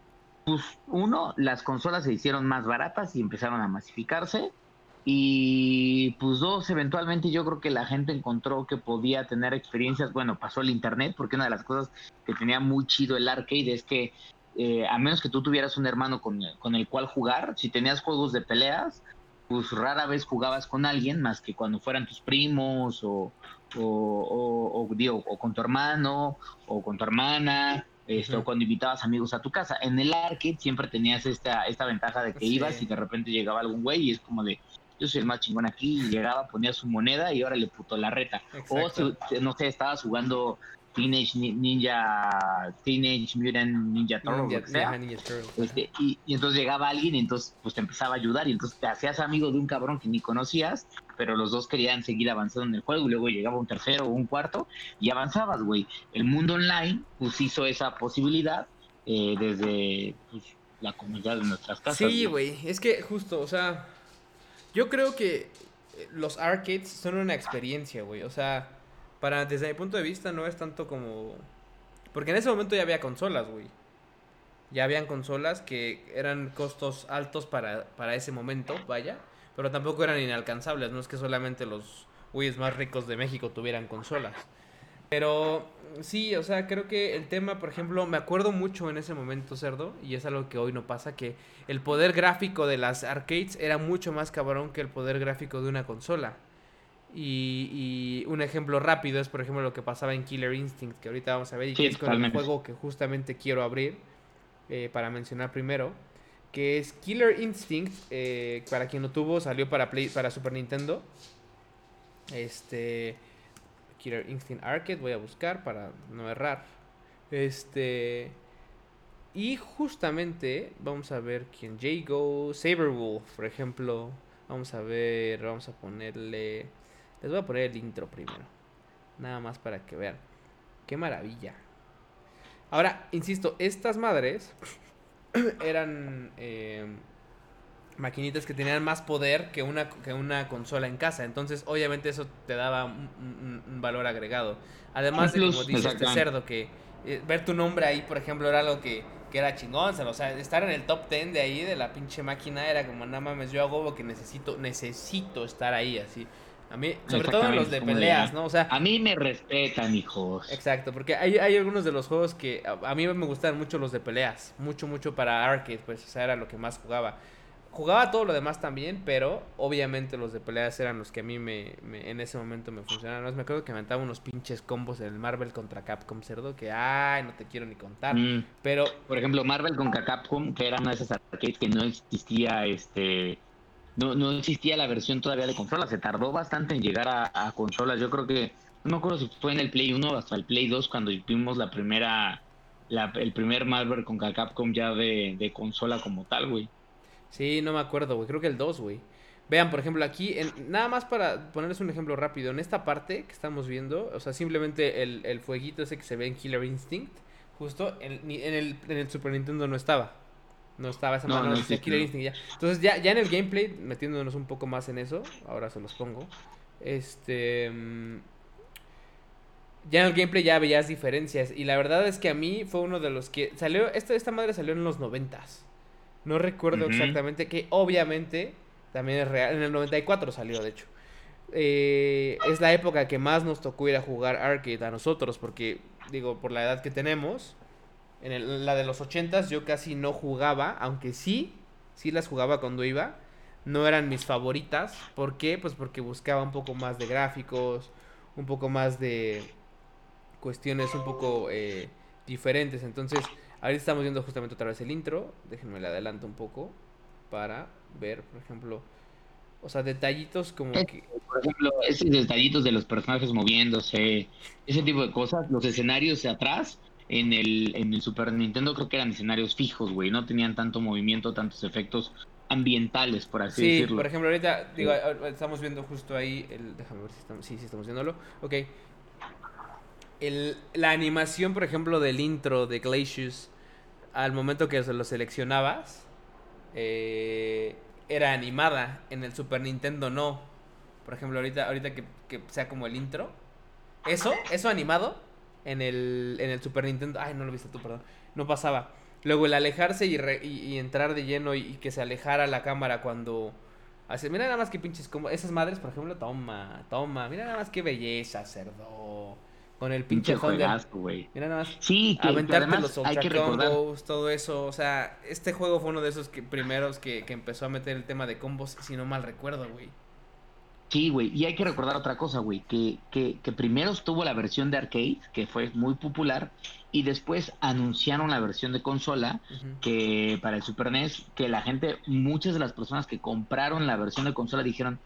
Speaker 3: pues uno, las consolas se hicieron más baratas y empezaron a masificarse. Y pues dos, eventualmente yo creo que la gente encontró que podía tener experiencias, bueno, pasó el internet, porque una de las cosas que tenía muy chido el arcade es que eh, a menos que tú tuvieras un hermano con, el cual jugar, si tenías juegos de peleas, pues rara vez jugabas con alguien más que cuando fueran tus primos o, o, o con tu hermano o con tu hermana esto, cuando invitabas amigos a tu casa. En el arcade siempre tenías esta, esta ventaja de que ibas y de repente llegaba algún güey y es como de, yo soy el más chingón aquí, y llegaba, ponía su moneda y ahora le puto la reta. O, no sé, estabas jugando Teenage Ninja, Teenage Mutant Ninja Turtles, este, y, entonces llegaba alguien y entonces pues te empezaba a ayudar y entonces te hacías amigo de un cabrón que ni conocías, pero los dos querían seguir avanzando en el juego y luego llegaba un tercero o un cuarto y avanzabas, güey. El mundo online pues hizo esa posibilidad eh, desde pues, la comunidad de nuestras casas.
Speaker 1: Sí, güey, es que justo, o sea, yo creo que los arcades son una experiencia, güey, o sea para, desde mi punto de vista, no es tanto como... Porque en ese momento ya había consolas, güey. Ya habían consolas que eran costos altos para, para ese momento, vaya. Pero tampoco eran inalcanzables. No es que solamente los güeyes más ricos de México tuvieran consolas. Pero sí, o sea, creo que el tema, por ejemplo, me acuerdo mucho en ese momento, Cerdo, y es algo que hoy no pasa, que el poder gráfico de las arcades era mucho más cabrón que el poder gráfico de una consola. Y, un ejemplo rápido es, por ejemplo, lo que pasaba en Killer Instinct, que ahorita vamos a ver, y que es con el juego que justamente quiero abrir eh, para mencionar primero, que es Killer Instinct, eh, para quien lo tuvo, salió para, Play, para Super Nintendo. Este Killer Instinct Arcade, voy a buscar para no errar. Este. Y justamente vamos a ver quién. Jago, Saberwolf, por ejemplo. Vamos a ver, vamos a ponerle. Les voy a poner el intro primero. Nada más para que vean. Qué maravilla. Ahora, insisto, estas madres eran. Eh, maquinitas que tenían más poder que una, que una consola en casa. Entonces, obviamente, eso te daba un, valor agregado. Además de, como dice este cerdo, que eh, ver tu nombre ahí, por ejemplo, era algo que, que era chingón. O sea, estar en el top 10 de ahí, de la pinche máquina, era como, nada mames, yo hago lo que necesito, necesito estar ahí, así. A mí, sobre todo en los de peleas, ¿no? O sea,
Speaker 3: a mí me respetan, hijos.
Speaker 1: Exacto, porque hay, hay algunos de los juegos que a, a, mí me gustan mucho los de peleas, mucho, mucho para arcade, pues, o sea, era lo que más jugaba. Jugaba todo lo demás también, pero obviamente los de peleas eran los que a mí me, en ese momento me funcionaban. me acuerdo que me aventaba unos pinches combos en el Marvel contra Capcom cerdo que, ay, no te quiero ni contar. Mm. Pero,
Speaker 3: por ejemplo, Marvel contra Capcom, que era una de esas arcades que no existía, este, no, no existía la versión todavía de consola. Se tardó bastante en llegar a, consolas. Yo creo que, no me acuerdo si fue en el Play 1 o hasta el Play 2 cuando vimos la primera, la, el primer Marvel contra Capcom ya de, de consola como tal, güey.
Speaker 1: Sí, no me acuerdo, güey. Creo que el 2, güey. Vean, por ejemplo, aquí, en, nada más para ponerles un ejemplo rápido, en esta parte que estamos viendo, o sea, simplemente el, el fueguito ese que se ve en Killer Instinct, justo en, en, el, en el Super Nintendo no estaba. No estaba esa mano de Killer Instinct ya. Entonces, ya, ya en el gameplay, metiéndonos un poco más en eso, ahora se los pongo. Este. Mm, ya en el gameplay ya veías diferencias. Y la verdad es que a mí fue uno de los que. Salió. Esta, esta madre salió en los noventas. No recuerdo exactamente, que obviamente también es real. En el 94 salió, de hecho. Eh, es la época que más nos tocó ir a jugar arcade a nosotros, porque, digo, por la edad que tenemos, en la de los 80 yo casi no jugaba, aunque sí, sí las jugaba cuando iba. No eran mis favoritas. ¿Por qué? Pues porque buscaba un poco más de gráficos, un poco más de cuestiones un poco eh, diferentes. Entonces, Ahorita estamos viendo justamente otra vez el intro. Déjenme le adelanto un poco para ver, por ejemplo, o sea, detallitos como que...
Speaker 3: Por ejemplo, esos detallitos de los personajes moviéndose, ese tipo de cosas, los escenarios de atrás, en el, en el Super Nintendo creo que eran escenarios fijos, güey, no tenían tanto movimiento, tantos efectos ambientales, por así decirlo.
Speaker 1: Sí, por ejemplo, ahorita, digo, estamos viendo justo ahí, el, déjame ver si estamos, sí, sí estamos viéndolo, ok. El, la animación, por ejemplo, del intro de Glacius al momento que se lo seleccionabas, eh, era animada. En el Super Nintendo no. Por ejemplo, ahorita, ahorita que, sea como el intro. Eso, eso animado en el, en el Super Nintendo. Ay, no lo viste tú, perdón. No pasaba. Luego el alejarse y, y, entrar de lleno y, que se alejara la cámara cuando... Hace, mira nada más que pinches como... Esas madres, por ejemplo, toma, toma. Mira nada más qué belleza, cerdo. Con el pinche, güey. Mira nada más.
Speaker 3: Sí, que,
Speaker 1: aventarte los hay que combos, todo eso. O sea, este juego fue uno de esos que, primeros que, que empezó a meter el tema de combos, si no mal recuerdo, güey.
Speaker 3: Sí, güey, y hay que recordar otra cosa, güey, que, que, que, primero estuvo la versión de arcade, que fue muy popular, y después anunciaron la versión de consola, que para el Super NES, que la gente, muchas de las personas que compraron la versión de consola dijeron,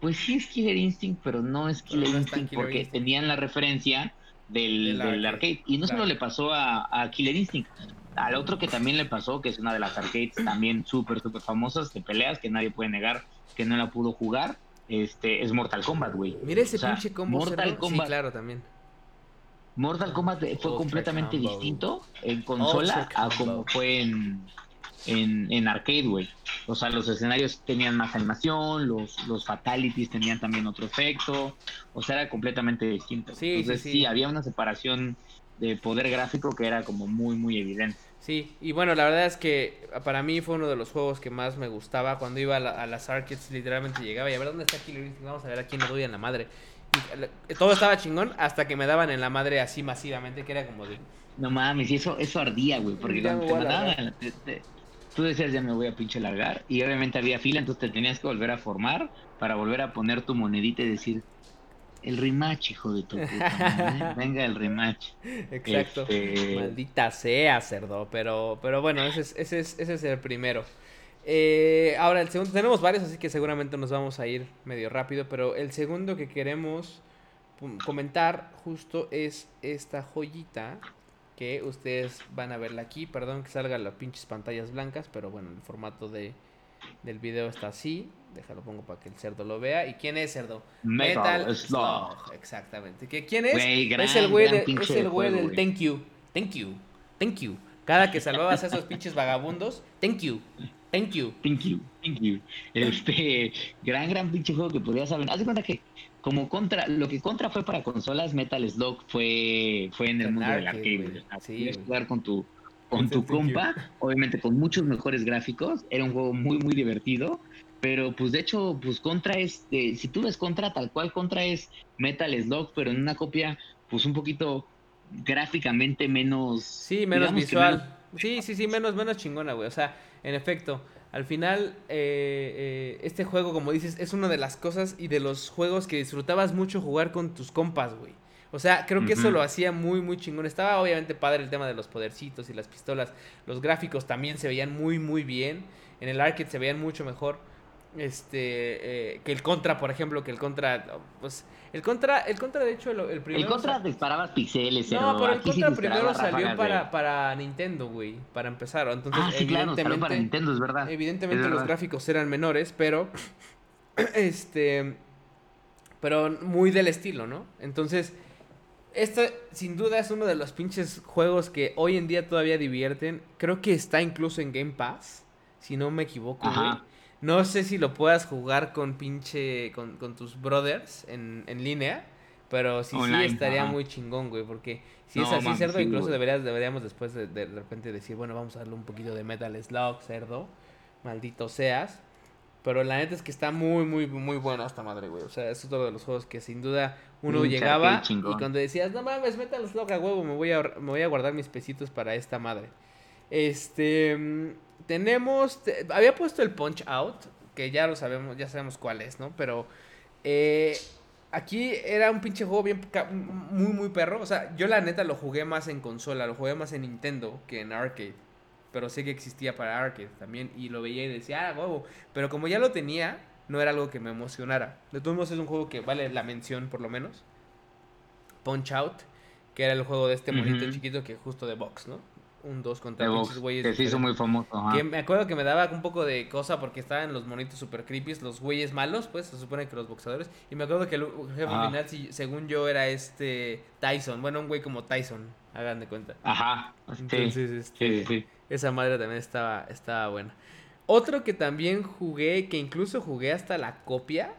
Speaker 3: pues sí es Killer Instinct, pero no es Killer Instinct porque tenían la referencia del, arcade. Y no solo le pasó a, Killer Instinct, al otro que también le pasó, que es una de las arcades también súper, súper famosas de peleas, que nadie puede negar que no la pudo jugar, este es Mortal Kombat, güey.
Speaker 1: Mira ese pinche combo. Mortal Kombat. Sí, claro, también.
Speaker 3: Mortal Kombat fue completamente distinto en consola a como fue en, en, en arcade, güey. O sea, los escenarios tenían más animación, los, los fatalities tenían también otro efecto, o sea, era completamente distinto. Sí, Entonces, sí, sí. había una separación de poder gráfico que era como muy, muy evidente.
Speaker 1: Sí, y bueno, la verdad es que para mí fue uno de los juegos que más me gustaba. Cuando iba a, las arcades, literalmente llegaba y a ver dónde está Killer Instinct. Vamos a ver a quién le doy en la madre. Todo estaba chingón hasta que me daban en la madre así masivamente, que era como de...
Speaker 3: No mames, y eso, eso ardía, güey, porque cuando te mandaban, tú decías ya me voy a pinche largar, y obviamente había fila, entonces te tenías que volver a formar para volver a poner tu monedita y decir, el rematch, hijo de tu puta Venga el rematch.
Speaker 1: Exacto. Este, Maldita sea, cerdo. Pero, pero bueno, ese es, ese es, ese es el primero. Eh, ahora, el segundo, tenemos varios, así que seguramente nos vamos a ir medio rápido, pero el segundo que queremos comentar justo es esta joyita que ustedes van a verla aquí. Perdón que salgan las pinches pantallas blancas, pero bueno, el formato de, del video está así. Déjalo pongo para que el cerdo lo vea. ¿Y quién es cerdo?
Speaker 3: Metal, Slug.
Speaker 1: Exactamente. ¿Quién es? es el güey, es el güey del thank you. Thank you. Thank you. Cada que salvabas a esos pinches vagabundos, thank you. Thank you.
Speaker 3: Thank you. Thank you. Este gran, gran pinche juego que podías saber. Haz de cuenta que como contra, lo que contra fue para consolas, Metal Slug fue, fue en el mundo del arcade. Así jugar con tu, con tu compa, obviamente con muchos mejores gráficos. Era un juego muy, muy divertido. Pero pues de hecho, pues Contra es, eh, si tú ves Contra, tal cual Contra es Metal Slug, pero en una copia pues un poquito gráficamente menos...
Speaker 1: Sí, menos visual. Sí, sí, sí, menos, menos chingona, güey. O sea, en efecto, al final, eh, eh, este juego, como dices, es una de las cosas y de los juegos que disfrutabas mucho jugar con tus compas, güey. O sea, creo que eso lo hacía muy, muy chingón. Estaba obviamente padre el tema de los podercitos y las pistolas. Los gráficos también se veían muy, muy bien. En el arcade se veían mucho mejor este eh, que el contra por ejemplo que el contra pues el contra el contra de hecho el,
Speaker 3: primero el contra disparabas pixeles
Speaker 1: no pero el contra primero salió para, para Nintendo güey para empezar. Entonces
Speaker 3: ah, sí, evidentemente claro, para Nintendo es verdad.
Speaker 1: evidentemente los gráficos eran menores pero este pero muy del estilo no entonces este sin duda es uno de los pinches juegos que hoy en día todavía divierten. Creo que está incluso en Game Pass si no me equivoco güey no sé si lo puedas jugar con pinche. con, con tus brothers en, en línea. Pero sí, sí estaría muy chingón, güey. Porque si es así, cerdo, incluso deberías, deberíamos después de, de, repente decir, bueno, vamos a darle un poquito de Metal Slug, cerdo. Maldito seas. Pero la neta es que está muy, muy, muy buena esta madre, güey. O sea, es otro de los juegos que sin duda uno llegaba y cuando decías, no mames, Metal Slug a huevo, me voy a, me voy a guardar mis pesitos para esta madre. Este. Tenemos. había puesto el Punch Out, que ya lo sabemos, ya sabemos cuál es, ¿no? Pero. Eh, aquí era un pinche juego bien. Muy, muy perro. O sea, yo la neta lo jugué más en consola, lo jugué más en Nintendo que en arcade. Pero sé que existía para arcade también. Y lo veía y decía, ah, huevo. Pero como ya lo tenía, no era algo que me emocionara. De todos modos, es un juego que vale la mención, por lo menos. Punch Out, que era el juego de este monito chiquito que justo de box, ¿no? Un 2 contra
Speaker 3: pinches güeyes. Que se hizo muy famoso.
Speaker 1: Que me acuerdo que me daba un poco de cosa porque estaban los monitos super creepy, los güeyes malos, pues se supone que los boxeadores. Y me acuerdo que el jefe final, según yo, era este Tyson. Bueno, un güey como Tyson, hagan de cuenta.
Speaker 3: Ajá. Entonces, este,
Speaker 1: esa madre también estaba, estaba buena. Otro que también jugué, que incluso jugué hasta la copia,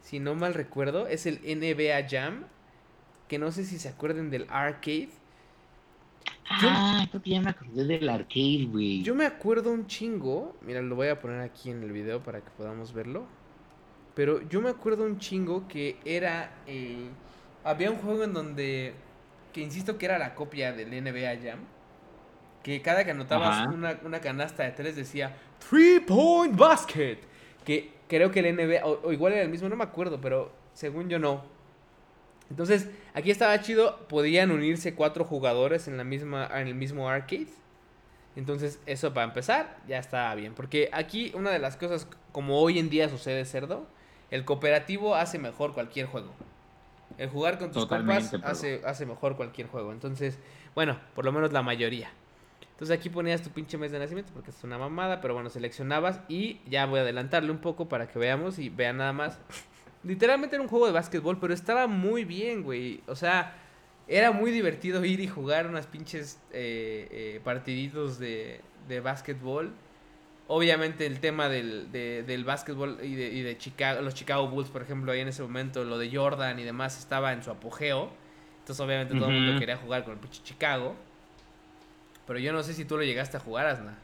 Speaker 1: si no mal recuerdo, es el NBA Jam. Que no sé si se acuerden del arcade
Speaker 3: Ah, creo que ya me acordé del arcade, güey.
Speaker 1: Yo me acuerdo un chingo. Mira, lo voy a poner aquí en el video para que podamos verlo. Pero yo me acuerdo un chingo que era. Eh, había un juego en donde. Que insisto que era la copia del NBA Jam. Que cada que anotabas una, una, canasta de tres decía Three Point Basket. Que creo que el NBA. o igual era el mismo, no me acuerdo, pero según yo no. Entonces, aquí estaba chido, podían unirse cuatro jugadores en, la misma, en el mismo arcade. Entonces, eso para empezar, ya está bien. Porque aquí una de las cosas, como hoy en día sucede, cerdo, el cooperativo hace mejor cualquier juego. El jugar con tus compas hace, hace mejor cualquier juego. Entonces, bueno, por lo menos la mayoría. Entonces aquí ponías tu pinche mes de nacimiento porque es una mamada, pero bueno, seleccionabas y ya voy a adelantarle un poco para que veamos y vean nada más literalmente era un juego de básquetbol, pero estaba muy bien, güey. O sea, era muy divertido ir y jugar unas pinches eh, eh, partiditos de, de básquetbol. Obviamente el tema del, de, del básquetbol y de, y de Chicago, los Chicago Bulls, por ejemplo, ahí en ese momento, lo de Jordan y demás estaba en su apogeo. Entonces obviamente todo el mundo quería jugar con el pinche Chicago. Pero yo no sé si tú lo llegaste a jugar, Asna.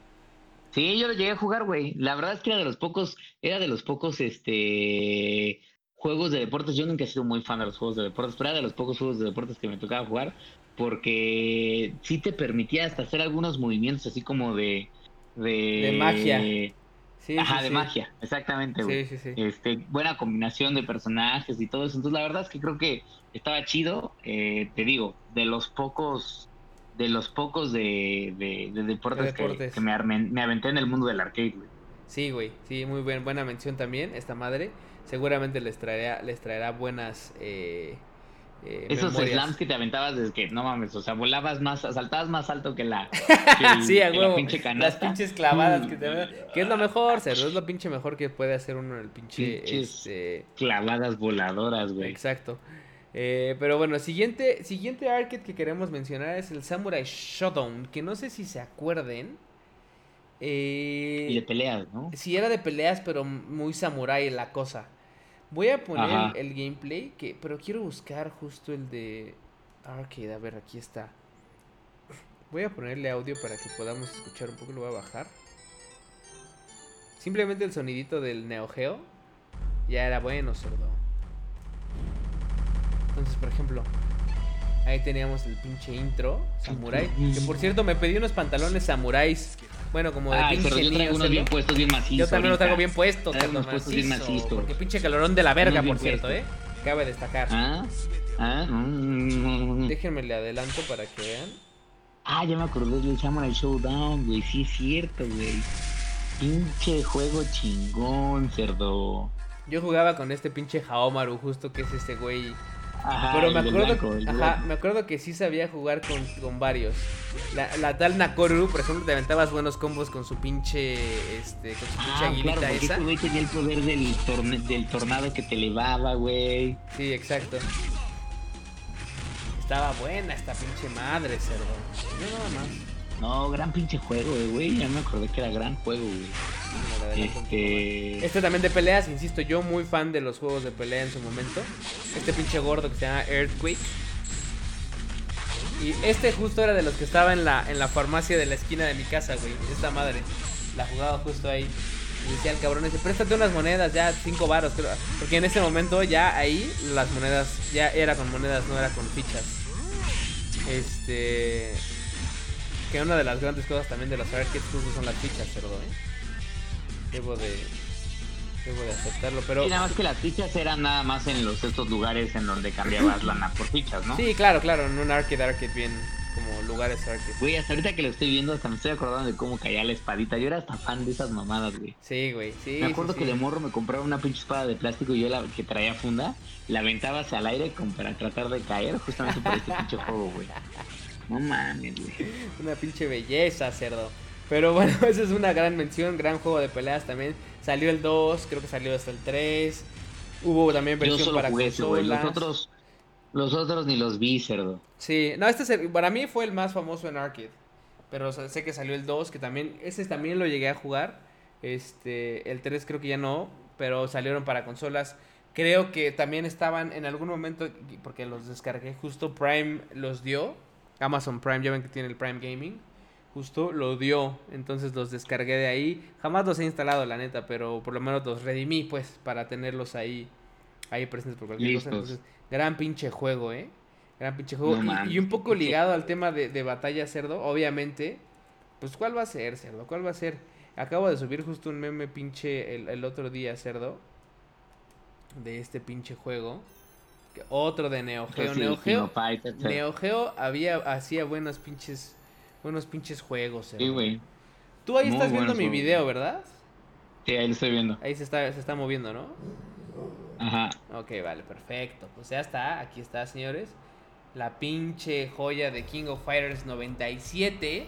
Speaker 3: Sí, yo lo llegué a jugar, güey. La verdad es que era de los pocos, era de los pocos, este, juegos de deportes. Yo nunca he sido muy fan de los juegos de deportes, pero era de los pocos juegos de deportes que me tocaba jugar, porque sí te permitía hasta hacer algunos movimientos así como de... De,
Speaker 1: De magia. Sí,
Speaker 3: Ajá,
Speaker 1: sí,
Speaker 3: de
Speaker 1: sí.
Speaker 3: magia, exactamente, güey.
Speaker 1: Sí, sí, sí.
Speaker 3: Este, buena combinación de personajes y todo eso. Entonces, la verdad es que creo que estaba chido. Eh, te digo, de los pocos, de los pocos de, de, de deportes,
Speaker 1: De
Speaker 3: que-
Speaker 1: deportes.
Speaker 3: Que, me, armen- me aventé en el mundo del arcade, güey.
Speaker 1: Sí, güey. Sí, muy buen- buena mención también, esta madre. Seguramente les traerá, les traerá buenas eh, eh,
Speaker 3: Esos
Speaker 1: memorias.
Speaker 3: slams que te aventabas desde que, no mames, o sea, volabas más, saltabas más alto que la, que el-
Speaker 1: sí, a
Speaker 3: que la
Speaker 1: huevo.
Speaker 3: pinche
Speaker 1: Las
Speaker 3: canasta.
Speaker 1: pinches clavadas que te
Speaker 3: Mm.
Speaker 1: Que es lo mejor, cerdo. Es lo pinche mejor que puede hacer uno en el pinche. Este,
Speaker 3: Clavadas voladoras, güey.
Speaker 1: exacto. Eh, pero bueno, siguiente, siguiente arcade que queremos mencionar es el Samurai Shodown. Que no sé si se acuerden. Eh,
Speaker 3: Y de peleas, ¿no?
Speaker 1: Sí, era de peleas, pero muy samurai la cosa. Voy a poner el, el gameplay, que, pero quiero buscar justo el de arcade. A ver, aquí está. Voy a ponerle audio para que podamos escuchar un poco. Lo voy a bajar. Simplemente el sonidito del Neo Geo ya era bueno, sordo. Entonces, por ejemplo, ahí teníamos el pinche intro samurai. Que por cierto, me pedí unos pantalones samuráis. Bueno, como de
Speaker 3: Ay,
Speaker 1: pinche
Speaker 3: pero yo
Speaker 1: Neo,
Speaker 3: traigo unos
Speaker 1: cerdo.
Speaker 3: bien puestos, bien macizos.
Speaker 1: Yo también lo traigo bien puesto,
Speaker 3: Traigo unos puestos bien
Speaker 1: macizo,
Speaker 3: macizos.
Speaker 1: Porque pinche calorón de la verga, por cierto, ¿eh?
Speaker 3: puestos.
Speaker 1: Cabe destacar.
Speaker 3: Ah, ah, mm,
Speaker 1: Déjenme le adelanto para que vean.
Speaker 3: Ah, ya me acordé del Samurai Showdown, güey. Sí, es cierto, güey. Pinche juego chingón, cerdo.
Speaker 1: Yo jugaba con este pinche Haomaru, justo que es este güey.
Speaker 3: Ajá,
Speaker 1: Pero me acuerdo,
Speaker 3: blanco,
Speaker 1: ajá, me acuerdo que sí sabía jugar con, con varios. La, la tal Nakoru, por ejemplo, te aventabas buenos combos con su pinche, este, con su pinche
Speaker 3: Ah, claro,
Speaker 1: aguilita
Speaker 3: porque
Speaker 1: esa.
Speaker 3: este güey tenía el poder del, torne- del tornado que te elevaba, güey.
Speaker 1: Sí, exacto. Estaba buena esta pinche madre, cerdo. No, nada más.
Speaker 3: No, gran pinche juego, eh, güey. Ya me acordé que era gran juego, güey. Este.
Speaker 1: Este también de peleas, insisto, yo muy fan de los juegos de pelea en su momento. Este pinche gordo que se llama Earthquake. Y este justo era de los que estaba en la, en la farmacia de la esquina de mi casa, güey. Esta madre. La jugaba justo ahí. Y decía el cabrón ese, préstate unas monedas, ya cinco varos. Porque en ese momento ya ahí las monedas, ya era con monedas, no era con fichas. Este... Que una de las grandes cosas también de los arcades justo son las fichas, cerdo, ¿eh? Debo de... Debo de aceptarlo, pero...
Speaker 3: Y nada más que las fichas eran nada más en los estos lugares en donde cambiabas lana por fichas, ¿no?
Speaker 1: Sí, claro, claro, en un arcade arcade bien, como lugares arcade.
Speaker 3: Güey, hasta ahorita que lo estoy viendo, hasta me estoy acordando de cómo caía la espadita. Yo era hasta fan de esas mamadas, güey.
Speaker 1: Sí, güey, sí.
Speaker 3: me acuerdo
Speaker 1: sí,
Speaker 3: que
Speaker 1: sí.
Speaker 3: de morro me compraba una pinche espada de plástico y yo la que traía funda, la aventaba hacia el aire como para tratar de caer, justamente por este pinche juego, güey. No mames, güey.
Speaker 1: Una pinche belleza, cerdo. Pero bueno, esa es una gran mención, gran juego de peleas también. Salió el 2, creo que salió hasta el 3. Hubo también
Speaker 3: Yo
Speaker 1: versión
Speaker 3: solo
Speaker 1: para
Speaker 3: jugué ese, güey. Los
Speaker 1: consolas.
Speaker 3: otros, los otros ni los vi, cerdo.
Speaker 1: Sí, no, este es el- para mí fue el más famoso en arcade. Pero sé que salió el 2, que también, ese también lo llegué a jugar. Este, el 3 creo que ya no, pero salieron para consolas. Creo que también estaban en algún momento, porque los descargué justo, Prime los dio. Amazon Prime, ya ven que tiene el Prime Gaming. Justo lo dio, entonces los descargué de ahí. Jamás los he instalado, la neta, pero por lo menos los redimí, pues, para tenerlos ahí, ahí presentes por cualquier cosa.
Speaker 3: Listos.
Speaker 1: Entonces, gran pinche juego, ¿eh? Gran pinche juego.
Speaker 3: No
Speaker 1: Y- y, un poco ligado al tema de, de batalla cerdo, obviamente. Pues, ¿cuál va a ser, cerdo? ¿Cuál va a ser? Acabo de subir justo un meme pinche el, el otro día, cerdo. De este pinche juego. Otro de Neo Geo.
Speaker 3: Sí,
Speaker 1: Neo Geo. Neo Geo había, hacía buenos pinches, buenos pinches juegos.
Speaker 3: Sí, güey.
Speaker 1: Tú ahí
Speaker 3: Muy
Speaker 1: estás viendo mi
Speaker 3: juegos.
Speaker 1: video, ¿verdad?
Speaker 3: Sí, ahí lo estoy viendo.
Speaker 1: Ahí se está, se está moviendo, ¿no?
Speaker 3: Ajá.
Speaker 1: Ok, vale, perfecto. Pues ya está, aquí está, señores. La pinche joya de King of Fighters 97.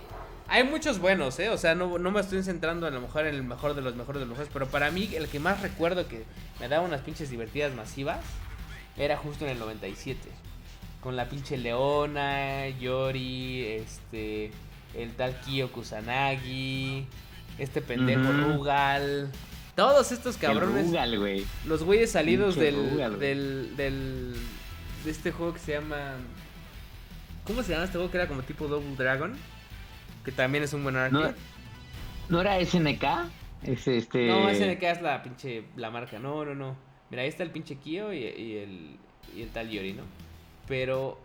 Speaker 1: Hay muchos buenos, ¿eh? O sea, no, no me estoy centrando a lo mejor en el mejor de los mejores de los mejores. Pero para mí, el que más recuerdo que me daba unas pinches divertidas masivas era justo en el 97. Con la pinche Leona, Yori, este. El tal Kyo Kusanagi, este pendejo. Rugal. Todos estos cabrones.
Speaker 3: El Rugal, güey.
Speaker 1: Los güeyes salidos del,
Speaker 3: Rugal,
Speaker 1: del, del. de este juego que se llama. ¿Cómo se llama este juego que era como tipo Double Dragon? Que también es un buen
Speaker 3: ¿No,
Speaker 1: arcade.
Speaker 3: ¿No era SNK? Es este.
Speaker 1: No, SNK es la pinche. la marca. No, no, no. Mira, ahí está el pinche Kyo y, el, y el tal Yori, ¿no? Pero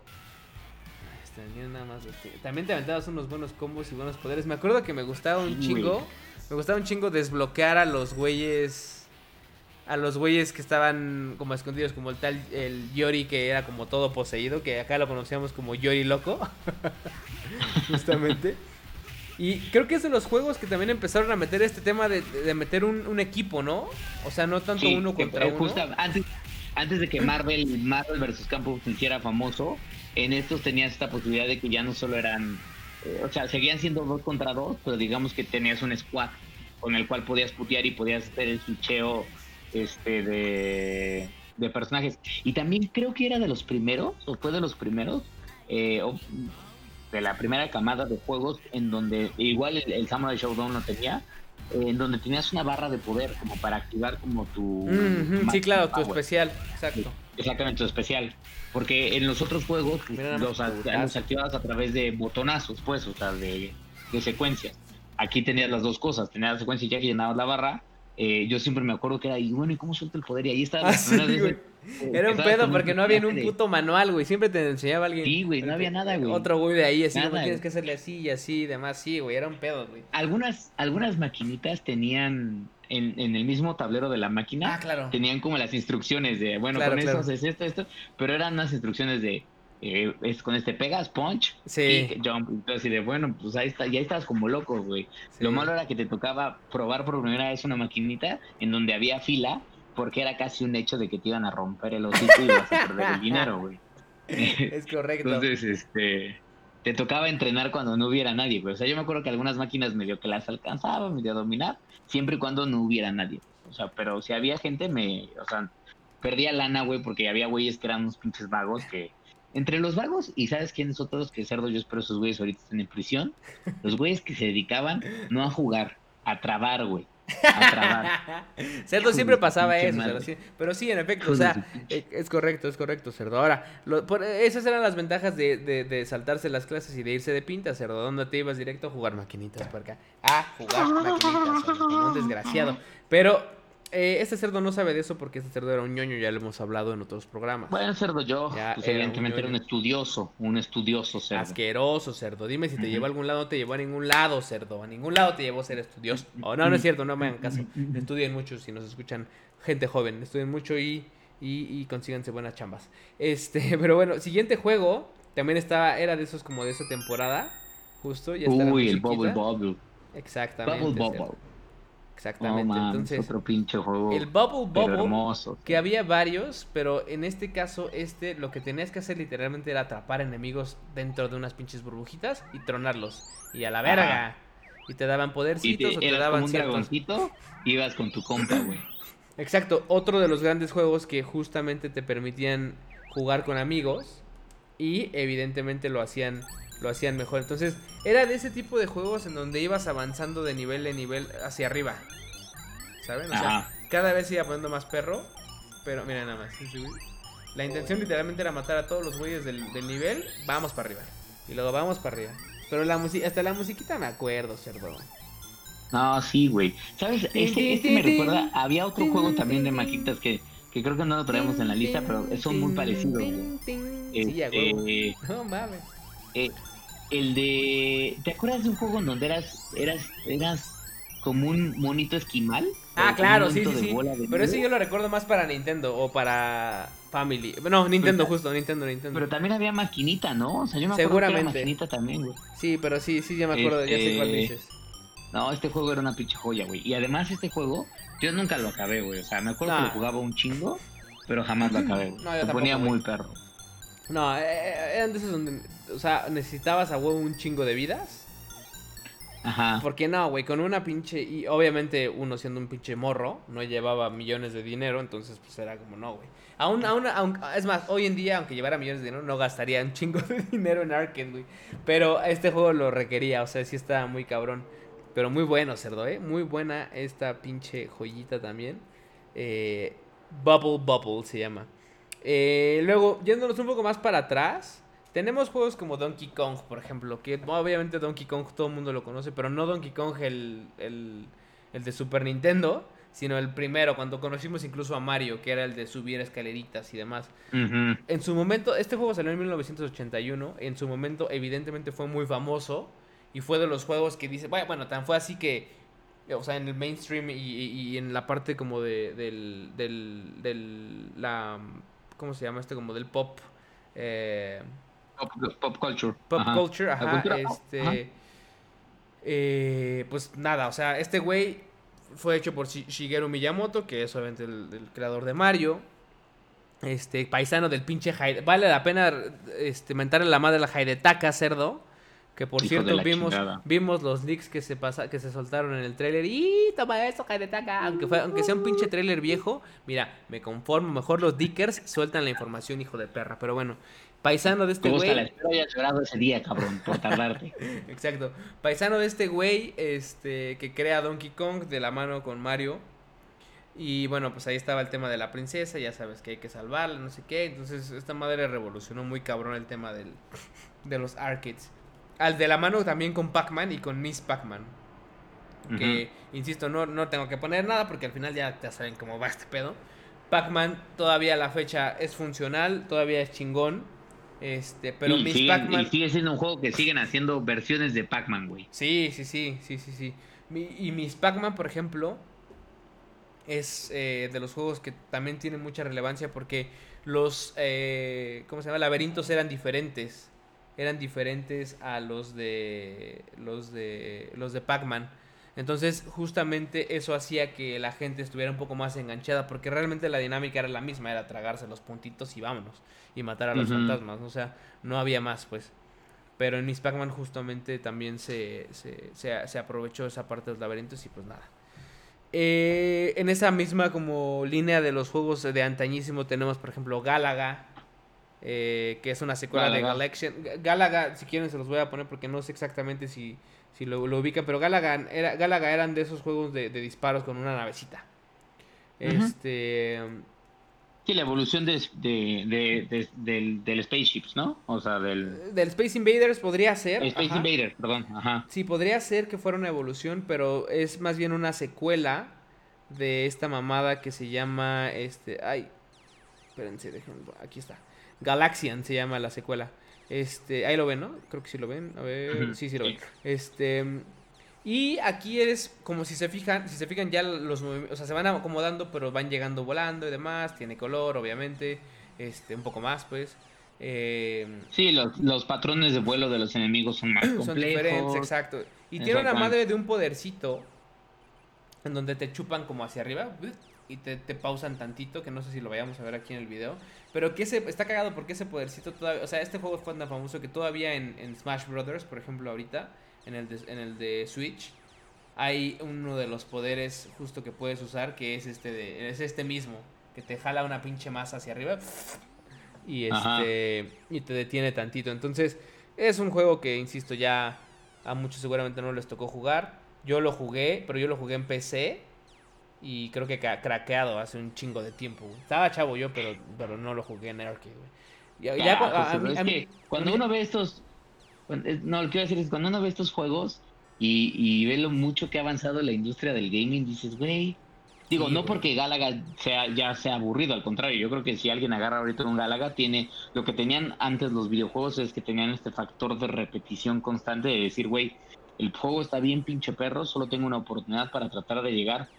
Speaker 1: nada más. También te aventabas unos buenos combos y buenos poderes. Me acuerdo que me gustaba un chingo. Me gustaba un chingo desbloquear a los güeyes. A los güeyes que estaban como escondidos, como el tal el Yori que era como todo poseído, que acá lo conocíamos como Yori loco. Justamente. Y creo que es de los juegos que también empezaron a meter este tema de, meter un, equipo, ¿no? O sea, no tanto uno contra eh, uno.
Speaker 3: antes, antes de que Marvel, Marvel vs. Campos se hiciera famoso, en estos tenías esta posibilidad de que ya no solo eran, eh, o sea, seguían siendo dos contra dos, pero digamos que tenías un squad con el cual podías putear y podías hacer el switcheo este, de, de personajes. Y también creo que era de los primeros, o fue de los primeros, eh, de la primera camada de juegos en donde igual el, Samurai Showdown no tenía, en donde tenías una barra de poder como para activar como tu...
Speaker 1: sí, claro, tu especial, exacto.
Speaker 3: Exactamente, tu especial. Porque en los otros juegos pues, los, activabas a través de botonazos, pues, o sea, de, de secuencias. Aquí tenías las dos cosas, tenías la secuencia y ya que llenabas la barra, eh, yo siempre me acuerdo que era, y bueno, ¿y cómo suelta el poder? Y ahí estaba.
Speaker 1: Ah, era un pedo porque no había un puto manual, güey. Siempre te enseñaba alguien.
Speaker 3: Sí, güey, no había nada, güey.
Speaker 1: Otro güey de ahí, así, no tienes que hacerle así y así y demás. Sí, güey, era un pedo, güey.
Speaker 3: Algunas, algunas maquinitas tenían en, en, el mismo tablero de la máquina.
Speaker 1: Ah, claro.
Speaker 3: Tenían como las instrucciones de, bueno, con eso haces esto, esto. Pero eran unas instrucciones de eh, es con este pegas, punch,
Speaker 1: sí.
Speaker 3: jump. Entonces, de bueno, pues ahí está, ya estabas como loco, güey. Lo malo era que te tocaba probar por primera vez una maquinita en donde había fila, porque era casi un hecho de que te iban a romper el hocico y ibas a perder el dinero, güey.
Speaker 1: Es correcto.
Speaker 3: Entonces, este te tocaba entrenar cuando no hubiera nadie, güey. O sea, yo me acuerdo que algunas máquinas medio que las alcanzaba, medio a dominar, siempre y cuando no hubiera nadie. O sea, pero si había gente, me, o sea, perdía lana, güey, porque había güeyes que eran unos pinches vagos que entre los vagos, y sabes quiénes son todos que cerdo, yo espero esos güeyes ahorita estén en prisión, los güeyes que se dedicaban no a jugar, a trabar, güey. A trabar.
Speaker 1: cerdo siempre pasaba eso, pero sí, en efecto, o sea, eh, es correcto, es correcto, cerdo. Ahora, esas eran las ventajas de, de, saltarse las clases y de irse de pinta, cerdo. ¿Dónde te ibas directo a jugar maquinitas por acá? A jugar maquinitas, un desgraciado. Pero eh, este cerdo no sabe de eso porque este cerdo era un ñoño, ya lo hemos hablado en otros programas.
Speaker 3: Bueno, cerdo yo, pues evidentemente era un estudioso, un estudioso cerdo.
Speaker 1: Asqueroso cerdo, dime si te llevó a algún lado, no te llevó a ningún lado cerdo, a ningún lado te llevó a ser estudioso. Oh, no, no es cierto, no me hagan caso, estudien mucho si nos escuchan gente joven, estudien mucho y, y, y consíganse buenas chambas. Este, pero bueno, siguiente juego, también estaba, era de esos como de esa temporada, justo.
Speaker 3: Ya Uy, el Bubble Bubble.
Speaker 1: Exactamente.
Speaker 3: Bubble Bubble.
Speaker 1: Exactamente. Entonces,
Speaker 3: otro pinche juego.
Speaker 1: El Bubble Bubble, que había varios, pero en este caso, este, lo que tenías que hacer literalmente era atrapar enemigos dentro de unas pinches burbujitas y tronarlos. Y a la verga. Y te daban podercitos o te daban
Speaker 3: un dragoncito, ibas con tu compa, güey.
Speaker 1: Exacto, otro de los grandes juegos que justamente te permitían jugar con amigos y evidentemente lo hacían lo hacían mejor. Entonces, era de ese tipo de juegos en donde ibas avanzando de nivel en nivel hacia arriba. ¿Saben? O sea, cada vez iba poniendo más perro. Pero mira nada más. La intención literalmente era matar a todos los güeyes del, nivel. Vamos para arriba. Y luego vamos para arriba. Pero la hasta la musiquita me acuerdo, cerdo.
Speaker 3: No, sí, güey. ¿Sabes? Este, este me recuerda. Había otro juego también de maquitas que, que creo que no lo traemos en la lista, pero son muy parecidos.
Speaker 1: Este, no mames.
Speaker 3: Eh, el de. ¿Te acuerdas de un juego en donde eras, eras, eras como un monito esquimal?
Speaker 1: Ah, claro, sí, sí, sí. Pero ese yo lo recuerdo más para Nintendo o para Family. No, Nintendo, justo, Nintendo, Nintendo.
Speaker 3: Pero también había maquinita, ¿no? O sea, yo me acuerdo Seguramente. que era maquinita también, güey.
Speaker 1: Sí, pero sí, sí, ya me acuerdo, ya sé cuál este, dices.
Speaker 3: No, este juego era una pinche joya, güey. Y además este juego, yo nunca lo acabé, güey. O sea, me acuerdo que lo jugaba un chingo, pero jamás lo acabé, güey. No, yo ponía muy perro.
Speaker 1: No, eh, eh, eran de esos donde, o sea, necesitabas a huevo un chingo de vidas.
Speaker 3: Ajá.
Speaker 1: Porque no, güey, con una pinche. Y obviamente uno siendo un pinche morro, no llevaba millones de dinero, entonces pues era como no, güey. Aún, aún, es más, hoy en día, aunque llevara millones de dinero, no gastaría un chingo de dinero en Arcade, güey. Pero este juego lo requería, o sea, sí estaba muy cabrón. Pero muy bueno, cerdo, ¿eh? Muy buena esta pinche joyita también. Eh, Bubble Bubble se llama. Eh, luego, yéndonos un poco más para atrás, tenemos juegos como Donkey Kong, por ejemplo, que obviamente Donkey Kong todo el mundo lo conoce, pero no Donkey Kong el, el, de Super Nintendo, sino el primero, cuando conocimos incluso a Mario, que era el de subir escaleritas y demás. En su momento, este juego salió en 1981, en su momento evidentemente fue muy famoso y fue de los juegos que dice, bueno, bueno tan fue así que, o sea, en el mainstream y, en la parte como de, del, del, del, la, ¿cómo se llama este? Como del pop. Eh,
Speaker 3: pop, culture.
Speaker 1: Pop culture, ajá. Este, eh, pues nada, o sea, este güey fue hecho por Shigeru Miyamoto, que es obviamente el, creador de Mario. Este, paisano del pinche Haide. Vale la pena este, mentarle la madre a la Haidetaka, cerdo. Que por cierto, vimos, vimos los leaks que se pasa, que se soltaron en el trailer. Y toma eso, Haidetaka. Aunque, fue, aunque sea un pinche trailer viejo, mira, me conformo. Mejor los dickers sueltan la información, hijo de perra. Pero bueno, Paisano de este güey.
Speaker 3: llorado ese día, cabrón, por tardarte.
Speaker 1: Exacto. Paisano de este güey, este, que crea Donkey Kong de la mano con Mario. Y bueno, pues ahí estaba el tema de la princesa, ya sabes que hay que salvarla, no sé qué. Entonces, esta madre revolucionó muy cabrón el tema del, de los arcades. Al de la mano también con Pac-Man y con Miss Pac-Man. Que, insisto, no, no tengo que poner nada porque al final ya, ya saben cómo va este pedo. Pac-Man todavía a la fecha es funcional, todavía es chingón. Este, pero
Speaker 3: y Miss Pac-Man. Y sigue siendo un juego que siguen haciendo versiones de Pac-Man, güey.
Speaker 1: Sí, sí, sí, sí, sí, sí. y Miss Pac-Man, por ejemplo, es eh, de los juegos que también tienen mucha relevancia porque los, eh, ¿cómo se llama? Laberintos eran diferentes. Eran diferentes a los de los de los de Pac-Man. Entonces, justamente eso hacía que la gente estuviera un poco más enganchada, porque realmente la dinámica era la misma, era tragarse los puntitos y vámonos, y matar a los fantasmas, o sea, no había más, pues. Pero en Miss Pac-Man justamente también se, se, se, aprovechó esa parte de los laberintos y pues nada. Eh, en esa misma como línea de los juegos de antañísimo tenemos, por ejemplo, Galaga, eh, que es una secuela de Galaxian. Galaga, si quieren se los voy a poner porque no sé exactamente si si lo, ubican, pero Galaga, era, Galaga eran de esos juegos de, disparos con una navecita. Este.
Speaker 3: Sí, la evolución de, del, del Spaceships, ¿no? O sea, del.
Speaker 1: Del Space Invaders podría ser.
Speaker 3: Space Invaders, perdón, ajá.
Speaker 1: Sí, podría ser que fuera una evolución, pero es más bien una secuela de esta mamada que se llama. Este. Ay. Espérense, déjenme. Aquí está. Galaxian se llama la secuela. Este, ahí lo ven, ¿no? Creo que sí lo ven. A ver, sí, sí lo ven. Este, y aquí eres como si se fijan, si se fijan ya los movimientos, o sea, se van acomodando, pero van llegando volando y demás, tiene color, obviamente, este, un poco más, pues. Eh,
Speaker 3: sí, los, los, patrones de vuelo de los enemigos son más complejos. Son diferentes,
Speaker 1: exacto. Y tiene una madre de un podercito en donde te chupan como hacia arriba y te, te, pausan tantito, que no sé si lo vayamos a ver aquí en el video. Pero que ese, está cagado porque ese podercito todavía... O sea, este juego fue tan famoso que todavía en, en Smash Brothers, por ejemplo, ahorita, en el, de, en el de Switch, hay uno de los poderes justo que puedes usar, que es este, de, es este mismo, que te jala una pinche masa hacia arriba y, este, y te detiene tantito. Entonces, es un juego que, insisto, ya a muchos seguramente no les tocó jugar. Yo lo jugué, pero yo lo jugué en PC y creo que ha craqueado hace un chingo de tiempo, Estaba chavo yo, pero, pero no lo jugué en arcade,
Speaker 3: güey. cuando uno ve estos... No, lo que quiero decir es cuando uno ve estos juegos y, y ve lo mucho que ha avanzado la industria del gaming, dices, güey... Digo, no porque Galaga sea, ya sea aburrido, al contrario, yo creo que si alguien agarra ahorita un Galaga, tiene lo que tenían antes los videojuegos es que tenían este factor de repetición constante de decir, güey, el juego está bien pinche perro, solo tengo una oportunidad para tratar de llegar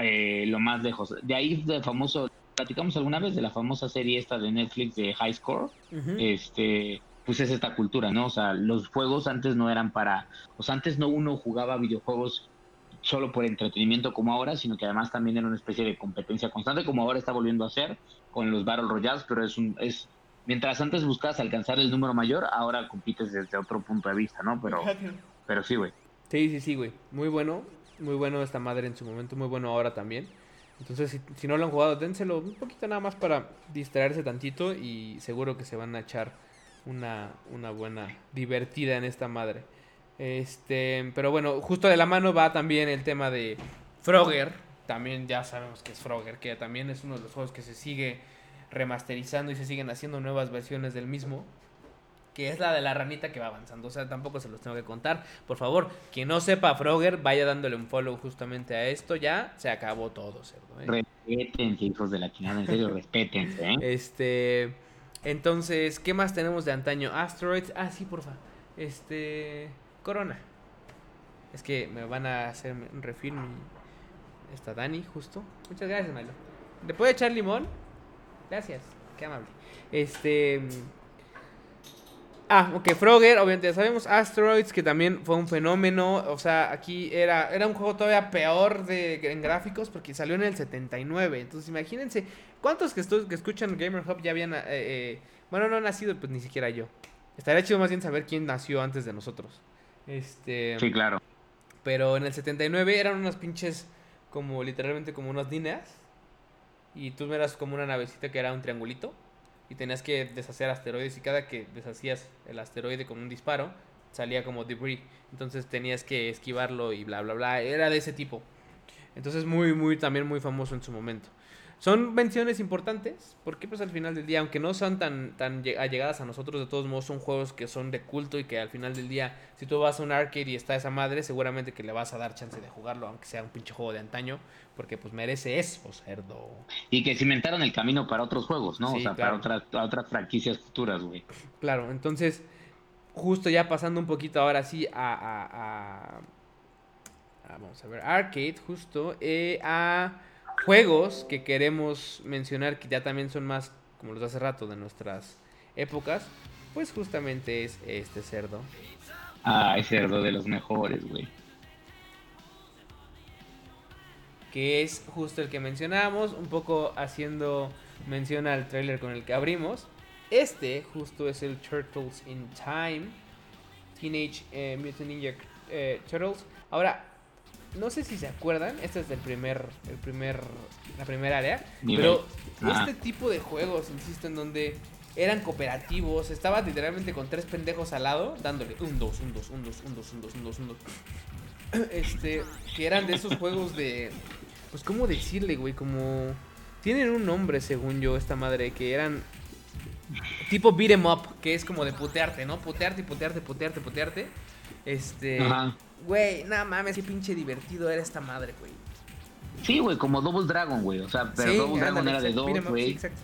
Speaker 3: eh, lo más lejos. De ahí de famoso, platicamos alguna vez de la famosa serie esta de Netflix de High Score, este, pues es esta cultura, ¿no? O sea, los juegos antes no eran para, o sea, antes no uno jugaba videojuegos solo por entretenimiento como ahora, sino que además también era una especie de competencia constante, como ahora está volviendo a ser con los Battle Royales, pero es un, es, mientras antes buscabas alcanzar el número mayor, ahora compites desde otro punto de vista, ¿no? Pero, pero sí, güey.
Speaker 1: Sí, sí, sí, güey. Muy bueno. Muy bueno esta madre en su momento, muy bueno ahora también. Entonces, si, no lo han jugado, dénselo un poquito nada más para distraerse tantito y seguro que se van a echar una, una buena divertida en esta madre. Este, pero bueno, justo de la mano va también el tema de Frogger. También ya sabemos que es Frogger, que también es uno de los juegos que se sigue remasterizando y se siguen haciendo nuevas versiones del mismo. Que es la de la ranita que va avanzando. O sea, tampoco se los tengo que contar. Por favor, quien no sepa Frogger, vaya dándole un follow justamente a esto. Ya se acabó todo, cerdo.
Speaker 3: ¿eh? Respétense, hijos de la chingada, en serio, respétense. ¿eh?
Speaker 1: Este. Entonces, ¿qué más tenemos de antaño? Asteroids. Ah, sí, porfa. Este. Corona. Es que me van a hacer un refil. Está Dani, justo. Muchas gracias, Malo. ¿Le puede echar limón? Gracias. Qué amable. Este. Ah, ok, Frogger, obviamente ya sabemos. Asteroids, que también fue un fenómeno. O sea, aquí era, era un juego todavía peor de, en gráficos porque salió en el 79. Entonces, imagínense, ¿cuántos que, que escuchan Gamer Hub ya habían... Eh, eh, bueno, no han nacido, pues ni siquiera yo. Estaría chido más bien saber quién nació antes de nosotros. Este...
Speaker 3: Sí, claro.
Speaker 1: Pero en el 79 eran unas pinches, como literalmente como unas líneas. Y tú eras como una navecita que era un triangulito y tenías que deshacer asteroides y cada que deshacías el asteroide con un disparo salía como debris. Entonces tenías que esquivarlo y bla bla bla. Era de ese tipo. Entonces muy muy también muy famoso en su momento. Son menciones importantes, porque pues al final del día, aunque no son tan, tan allegadas a nosotros, de todos modos son juegos que son de culto y que al final del día, si tú vas a un arcade y está esa madre, seguramente que le vas a dar chance de jugarlo, aunque sea un pinche juego de antaño, porque pues merece eso, cerdo.
Speaker 3: Y que cimentaron el camino para otros juegos, ¿no? o sea, para otras, otras franquicias futuras, güey.
Speaker 1: Claro, entonces, justo ya pasando un poquito ahora sí a... vamos a ver, arcade, justo, eh, a juegos que queremos mencionar que ya también son más, como los de hace rato, de nuestras épocas, pues justamente es este cerdo.
Speaker 3: Ah, es cerdo de los mejores, güey.
Speaker 1: Que es justo el que mencionamos, un poco haciendo mención al trailer con el que abrimos. Este justo es el Turtles in Time, Teenage eh, Mutant Ninja eh, Turtles. Ahora, no sé si se acuerdan, este es el primer, el primer, la primera área, pero ah. este tipo de juegos, insisto, en donde eran cooperativos, estaba literalmente con tres pendejos al lado, dándole un dos, un dos, un dos, un dos, un dos, un dos, un dos. Este, que eran de esos juegos de, pues, ¿cómo decirle, güey? Como, tienen un nombre, según yo, esta madre, que eran tipo beat em up, que es como de putearte, ¿no? Putearte, putearte, putearte, putearte. Este, Ajá. Güey, nada mames, qué pinche divertido era esta madre, güey.
Speaker 3: Sí, güey, como Double Dragon, güey. O sea, pero Double Dragon era de dos, güey. exacto.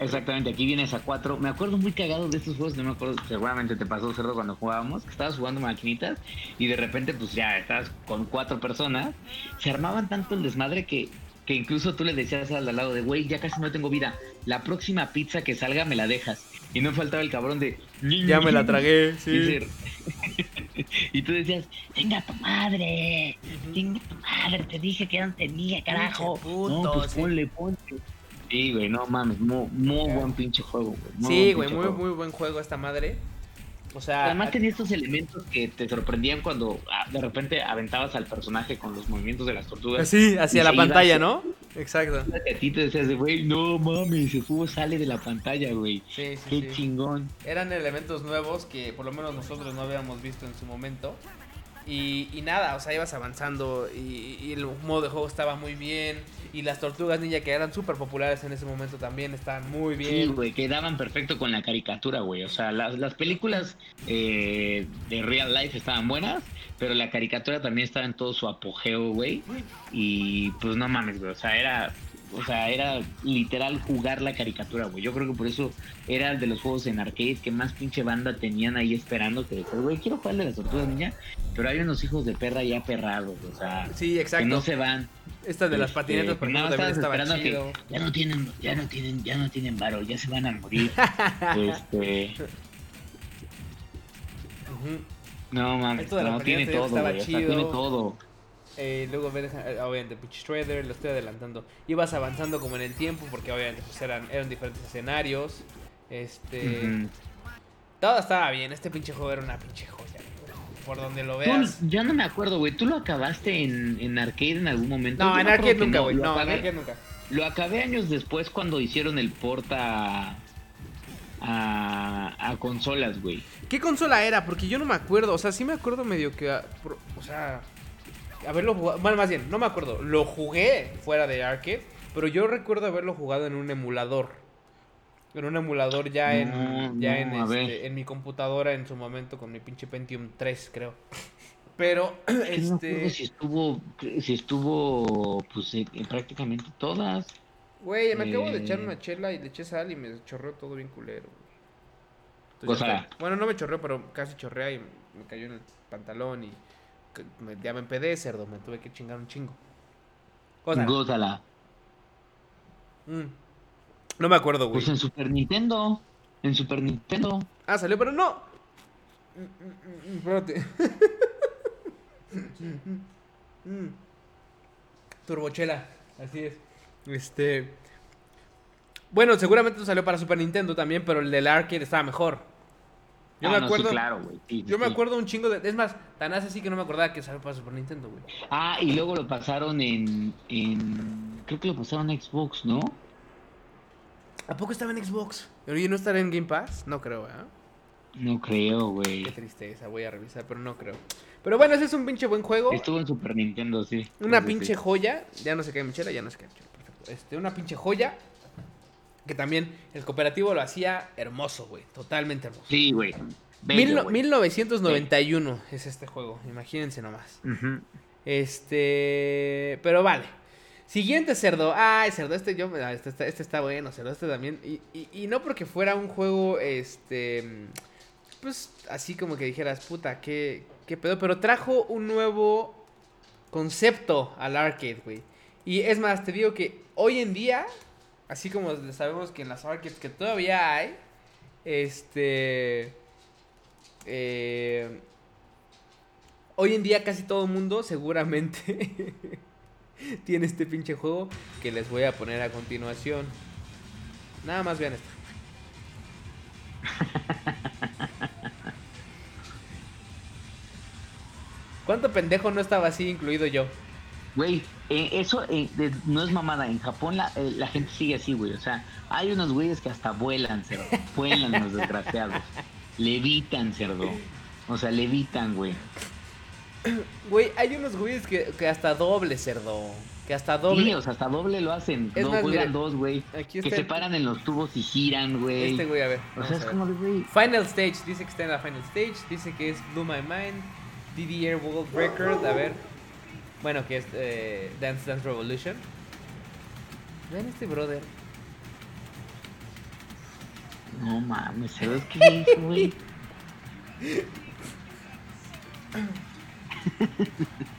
Speaker 3: Exactamente, aquí vienes a cuatro. Me acuerdo muy cagado de estos juegos, no me acuerdo, seguramente te pasó cerdo cuando jugábamos, que estabas jugando maquinitas y de repente pues ya estás con cuatro personas. Se armaban tanto el desmadre que, que incluso tú le decías al lado de, güey, ya casi no tengo vida. La próxima pizza que salga me la dejas. Y no faltaba el cabrón de...
Speaker 1: Ya me la tragué, sí.
Speaker 3: y tú decías, venga tu madre, venga tu madre, te dije que no tenía, carajo. no, pues ponle, ponle. Sí, güey, no mames, muy, muy buen pinche juego,
Speaker 1: güey. Sí, güey, muy, muy buen juego esta madre. O sea,
Speaker 3: además tenía estos elementos que te sorprendían cuando ah, de repente aventabas al personaje con los movimientos de las tortugas.
Speaker 1: Sí, hacia la pantalla, ¿no? Exacto.
Speaker 3: A ti te decías, güey, no mames, el juego sale de la pantalla, güey. Sí, sí. Qué chingón.
Speaker 1: Eran elementos nuevos que por lo menos nosotros no habíamos visto en su momento. Y, nada, o sea, ibas avanzando y, el modo de juego estaba muy bien. Y las tortugas ninja que eran súper populares en ese momento también estaban muy bien. Sí,
Speaker 3: güey, quedaban perfecto con la caricatura, güey. O sea, las, las películas eh, de real life estaban buenas, pero la caricatura también estaba en todo su apogeo, güey. Y pues no mames, güey. O sea, era o sea, era literal jugar la caricatura, güey. Yo creo que por eso era de los juegos en arcade que más pinche banda tenían ahí esperando que, güey, quiero jugarle a las tortugas niña, pero hay unos hijos de perra ya perrados, o sea,
Speaker 1: sí, exacto.
Speaker 3: que no se van.
Speaker 1: Esta de las este, patinetas, por ejemplo, también estaba
Speaker 3: chido. Que ya no tienen, ya no tienen, ya no tienen varo, ya se van a morir. este. No mames, no, tiene todo, güey, tiene todo.
Speaker 1: Eh, luego ves, eh, obviamente, Pitch Shredder, lo estoy adelantando. Ibas avanzando como en el tiempo, porque obviamente pues, eran, eran diferentes escenarios. Este. Todo estaba bien. Este pinche juego era una pinche joya. Por donde lo veas.
Speaker 3: yo no me acuerdo, güey. ¿Tú lo acabaste en, en arcade en algún momento?
Speaker 1: No, en arcade nunca, güey. No, en arcade nunca.
Speaker 3: Lo acabé años después cuando hicieron el porta a, a consolas, güey.
Speaker 1: ¿Qué consola era? Porque yo no me acuerdo. O sea, sí me acuerdo medio que. O sea haberlo jugado, bueno, más bien, no me acuerdo, lo jugué fuera de arcade, pero yo recuerdo haberlo jugado en un emulador. En un emulador ya en,
Speaker 3: No,
Speaker 1: ya
Speaker 3: no,
Speaker 1: en, este, en mi computadora en su momento con mi pinche Pentium 3, creo. Pero,
Speaker 3: Es que no
Speaker 1: este...
Speaker 3: si estuvo, si estuvo, pues, en, en prácticamente todas.
Speaker 1: Güey, me acabo de echar
Speaker 3: Eh.
Speaker 1: una chela y le eché sal y me chorreó todo bien culero. Entonces Bueno, no me chorreó, pero casi chorrea y me cayó en el pantalón y ya me empedé, cerdo. Me tuve que chingar un chingo. Cosa.
Speaker 3: Gózala.
Speaker 1: Mm. No me acuerdo, güey.
Speaker 3: Pues en Super Nintendo. En Super Nintendo.
Speaker 1: Ah, salió, pero no. Mm, mm, mm, Espérate. Mm. Turbochela, así es. Este. Bueno, seguramente salió para Super Nintendo también, pero el del arcade estaba mejor. Yo
Speaker 3: Ah,
Speaker 1: me
Speaker 3: no,
Speaker 1: acuerdo.
Speaker 3: sí, claro, güey. sí,
Speaker 1: Yo me acuerdo un chingo de. Es más, tan hace así que no me acordaba que salió para Super Nintendo, güey.
Speaker 3: Ah, y luego lo pasaron en, en. Creo que lo pasaron en Xbox, ¿no?
Speaker 1: ¿A poco estaba en Xbox? Oye, ¿no estará en Game Pass? No creo, ¿eh?
Speaker 3: No creo, güey.
Speaker 1: Qué tristeza, voy a revisar, pero no creo. Pero bueno, ese es un pinche buen juego.
Speaker 3: Estuvo en Super Nintendo, sí.
Speaker 1: Una pinche joya. Ya no se cae mi chela, ya no se cae mi chela. Perfecto. Este, una pinche joya. Que también el cooperativo lo hacía hermoso, güey. Totalmente hermoso.
Speaker 3: Sí, güey. Bello,
Speaker 1: Mil no-
Speaker 3: güey.
Speaker 1: 1991 es este juego. Imagínense nomás. Este. Pero vale. Siguiente cerdo. Ay, cerdo, este yo. ah, Este, está- este está bueno, cerdo. Este también. Y, y- y no porque fuera un juego. Este. Pues así como que dijeras, puta, qué, qué pedo. Pero trajo un nuevo concepto al arcade, güey. Y es más, te digo que hoy en día. Así como sabemos que en las arcades que todavía hay. Este. Eh, hoy en día casi todo el mundo seguramente tiene este pinche juego que les voy a poner a continuación. Nada más vean esto. ¿Cuánto pendejo no estaba así, incluido yo?
Speaker 3: Güey, eh, eso eh, de- no es mamada. En Japón la, eh, la gente sigue así, güey. O sea, hay unos güeyes que hasta vuelan, cerdo. Vuelan los desgraciados. Levitan, cerdo. O sea, levitan, güey.
Speaker 1: Güey, hay unos güeyes que, que hasta doble, cerdo. Que hasta doble.
Speaker 3: Sí, o sea, hasta doble lo hacen.
Speaker 1: Es
Speaker 3: no
Speaker 1: más,
Speaker 3: juegan
Speaker 1: mira,
Speaker 3: dos, güey. Que se
Speaker 1: el-
Speaker 3: paran en los tubos y giran, güey.
Speaker 1: Este güey, a ver.
Speaker 3: o sea, es como de, güey.
Speaker 1: Final Stage, dice que está en la Final Stage, dice que es Blue My Mind, DDR World Record, a ver. Bueno, que es eh, Dance Dance Revolution. Vean este brother.
Speaker 3: No mames, cerdo. Es que hizo, güey.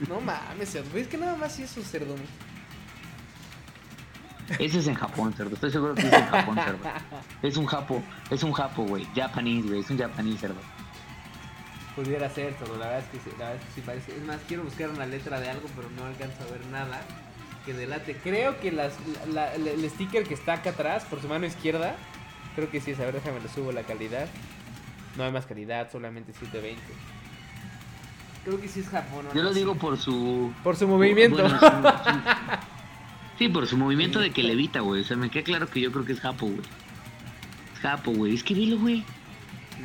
Speaker 1: No mames. Es que nada más es un cerdo.
Speaker 3: Ese es en Japón, cerdo. Estoy seguro que es en Japón, cerdo. Es un japo, es un japo, güey. Japanese, güey. Es un japonés, cerdo.
Speaker 1: Pudiera ser, cerdo. La verdad es que sí, la verdad es que sí parece. Es más, quiero buscar una letra de algo, pero no alcanzo a ver nada que delate. Creo que las, la- la- el sticker que está acá atrás, por su mano izquierda, creo que sí es. A ver, déjame le subo la calidad. No hay más calidad, solamente 720. Creo que sí es Japón. ¿o
Speaker 3: Yo
Speaker 1: no?
Speaker 3: lo digo por su.
Speaker 1: por su movimiento.
Speaker 3: Bueno, su- su- Sí, por su movimiento de que levita, güey. O sea, me queda claro que yo creo que es Japo, güey. Es Japo, güey. Es que dilo, güey.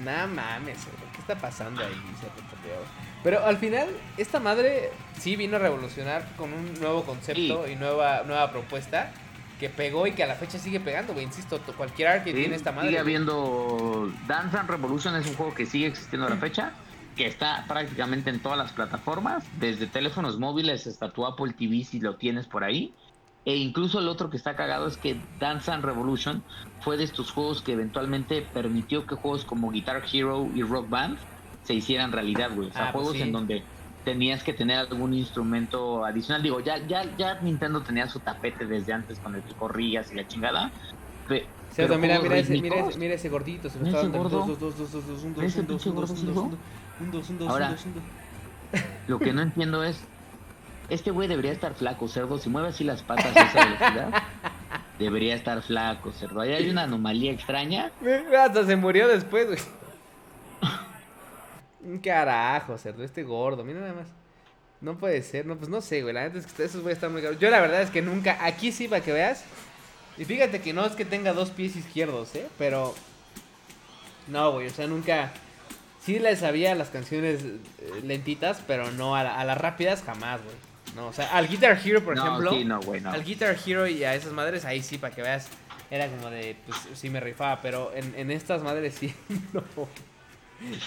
Speaker 1: Nah mames, ¿qué está pasando ahí? chapeado? Pero al final, esta madre sí vino a revolucionar con un nuevo concepto y nueva, nueva propuesta que pegó y que a la fecha sigue pegando, güey. Insisto, to- cualquier arcade
Speaker 3: Sí,
Speaker 1: tiene esta madre.
Speaker 3: Sigue habiendo. Dance Dance Revolution es un juego que sigue existiendo a la fecha. Que está prácticamente en todas las plataformas. Desde teléfonos móviles hasta tu Apple TV si lo tienes por ahí. E incluso el otro que está cagado es que Dance Dance Revolution fue de estos juegos que eventualmente permitió que juegos como Guitar Hero y Rock Band se hicieran realidad, güey. O sea,
Speaker 1: Ah, pues
Speaker 3: juegos
Speaker 1: sí.
Speaker 3: en donde tenías que tener algún instrumento adicional. Digo, ya, ya, ya Nintendo tenía su tapete desde antes con el que corrías y la chingada. Pero
Speaker 1: mira, mira ese, mira, ese, mira ese gordito, se lo
Speaker 3: ¿Ves
Speaker 1: está dando. Dos, dos, dos, dos, dos, un, dos,
Speaker 3: ¿Ves ese
Speaker 1: un, dos, un, dos, un, dos, un, dos, un, dos, un, dos,
Speaker 3: Ahora,
Speaker 1: un, dos, un, dos.
Speaker 3: Lo que no entiendo es, este güey debería estar flaco, cerdo. Si mueve así las patas a esa velocidad, debería estar flaco, cerdo. Ahí hay una anomalía extraña.
Speaker 1: Hasta se murió después, güey. Un carajo, cerdo, este gordo, mira nada más. No puede ser, no, pues no sé, güey. La neta es que esos güeyes están muy caros. Yo la verdad es que nunca, aquí sí, para que veas. Y fíjate que no es que tenga dos pies izquierdos, ¿eh? Pero. No, güey, o sea, nunca. Sí les sabía las canciones eh, lentitas, pero no a, la- a las rápidas jamás, güey. No, o sea, al Guitar Hero, por
Speaker 3: no,
Speaker 1: ejemplo.
Speaker 3: sí, no, güey, no.
Speaker 1: Al Guitar Hero y a esas madres, ahí sí, para que veas. era como de, pues sí me rifaba, pero en, en estas madres sí, no.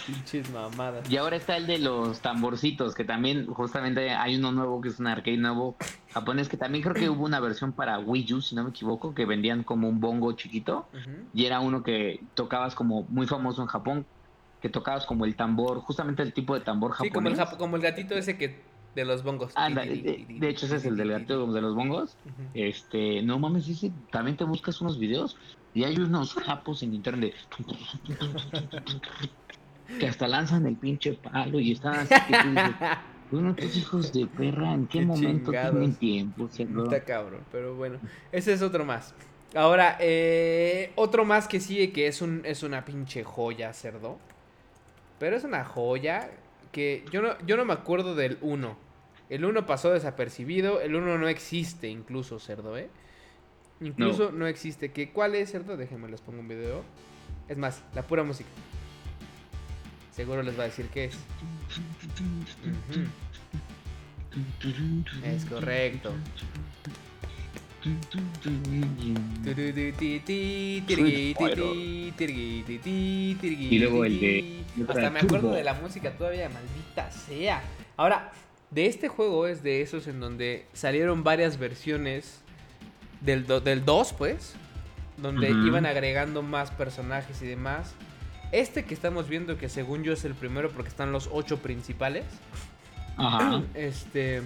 Speaker 1: Pinches mamadas.
Speaker 3: Y ahora está el de los tamborcitos, que también justamente hay uno nuevo que es un arcade nuevo japonés, que también creo que hubo una versión para Wii U, si no me equivoco, que vendían como un bongo chiquito. Y era uno que tocabas como muy famoso en Japón, que tocabas como el tambor, justamente el tipo de tambor japonés.
Speaker 1: Sí, como el, como el gatito ese que de los bongos.
Speaker 3: Ah, de, hecho ese es el del gato de los bongos. Este, no mames, ese, también te buscas unos videos y hay unos japos en internet que hasta lanzan el pinche palo y están así que tú dices, bueno, tus hijos de perra, ¿en qué,
Speaker 1: Qué
Speaker 3: momento
Speaker 1: chingados.
Speaker 3: tienen tiempo? cerdo?"
Speaker 1: Está cabrón, pero bueno, ese es otro más. Ahora, eh, otro más que sigue que es, un, es una pinche joya, cerdo. Pero es una joya que yo no, yo no me acuerdo del 1. El 1 pasó desapercibido, el 1 no existe incluso, cerdo, ¿eh? Incluso no, existe. ¿Qué, ¿Cuál es, cerdo? Déjenme les pongo un video. Es más, la pura música. Seguro les va a decir qué es. Es correcto.
Speaker 3: Y luego el de-
Speaker 1: Hasta me acuerdo de la música todavía, maldita sea. Ahora, de este juego es de esos en donde salieron varias versiones del, del 2, pues, donde iban agregando más personajes y demás. Este que estamos viendo, que según yo es el primero porque están los ocho principales,
Speaker 3: Ajá.
Speaker 1: este.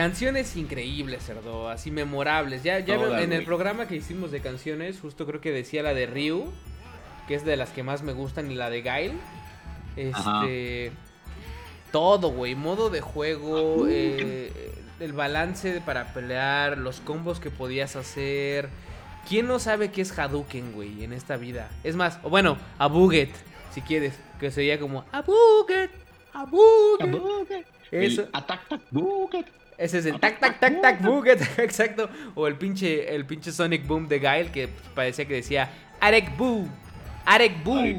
Speaker 1: Canciones increíbles, cerdo, así memorables. Ya, ya
Speaker 3: Todas,
Speaker 1: en el programa que hicimos de canciones, justo creo que decía la de Ryu, que es de las que más me gustan, y la de Gail. Este. Todo, güey. Modo de juego, eh, el balance para pelear, los combos que podías hacer. ¿Quién no sabe qué es Hadouken, güey, en esta vida? Es más, o bueno, Abuget, si quieres, que sería como Abuget, Abuget. Eso.
Speaker 3: El Attack Tac Bucket.
Speaker 1: Ese es el tac tac tac tac buget, exacto. O el pinche, el pinche Sonic Boom de Gail que parecía que decía Arek Boo, Arek Boo.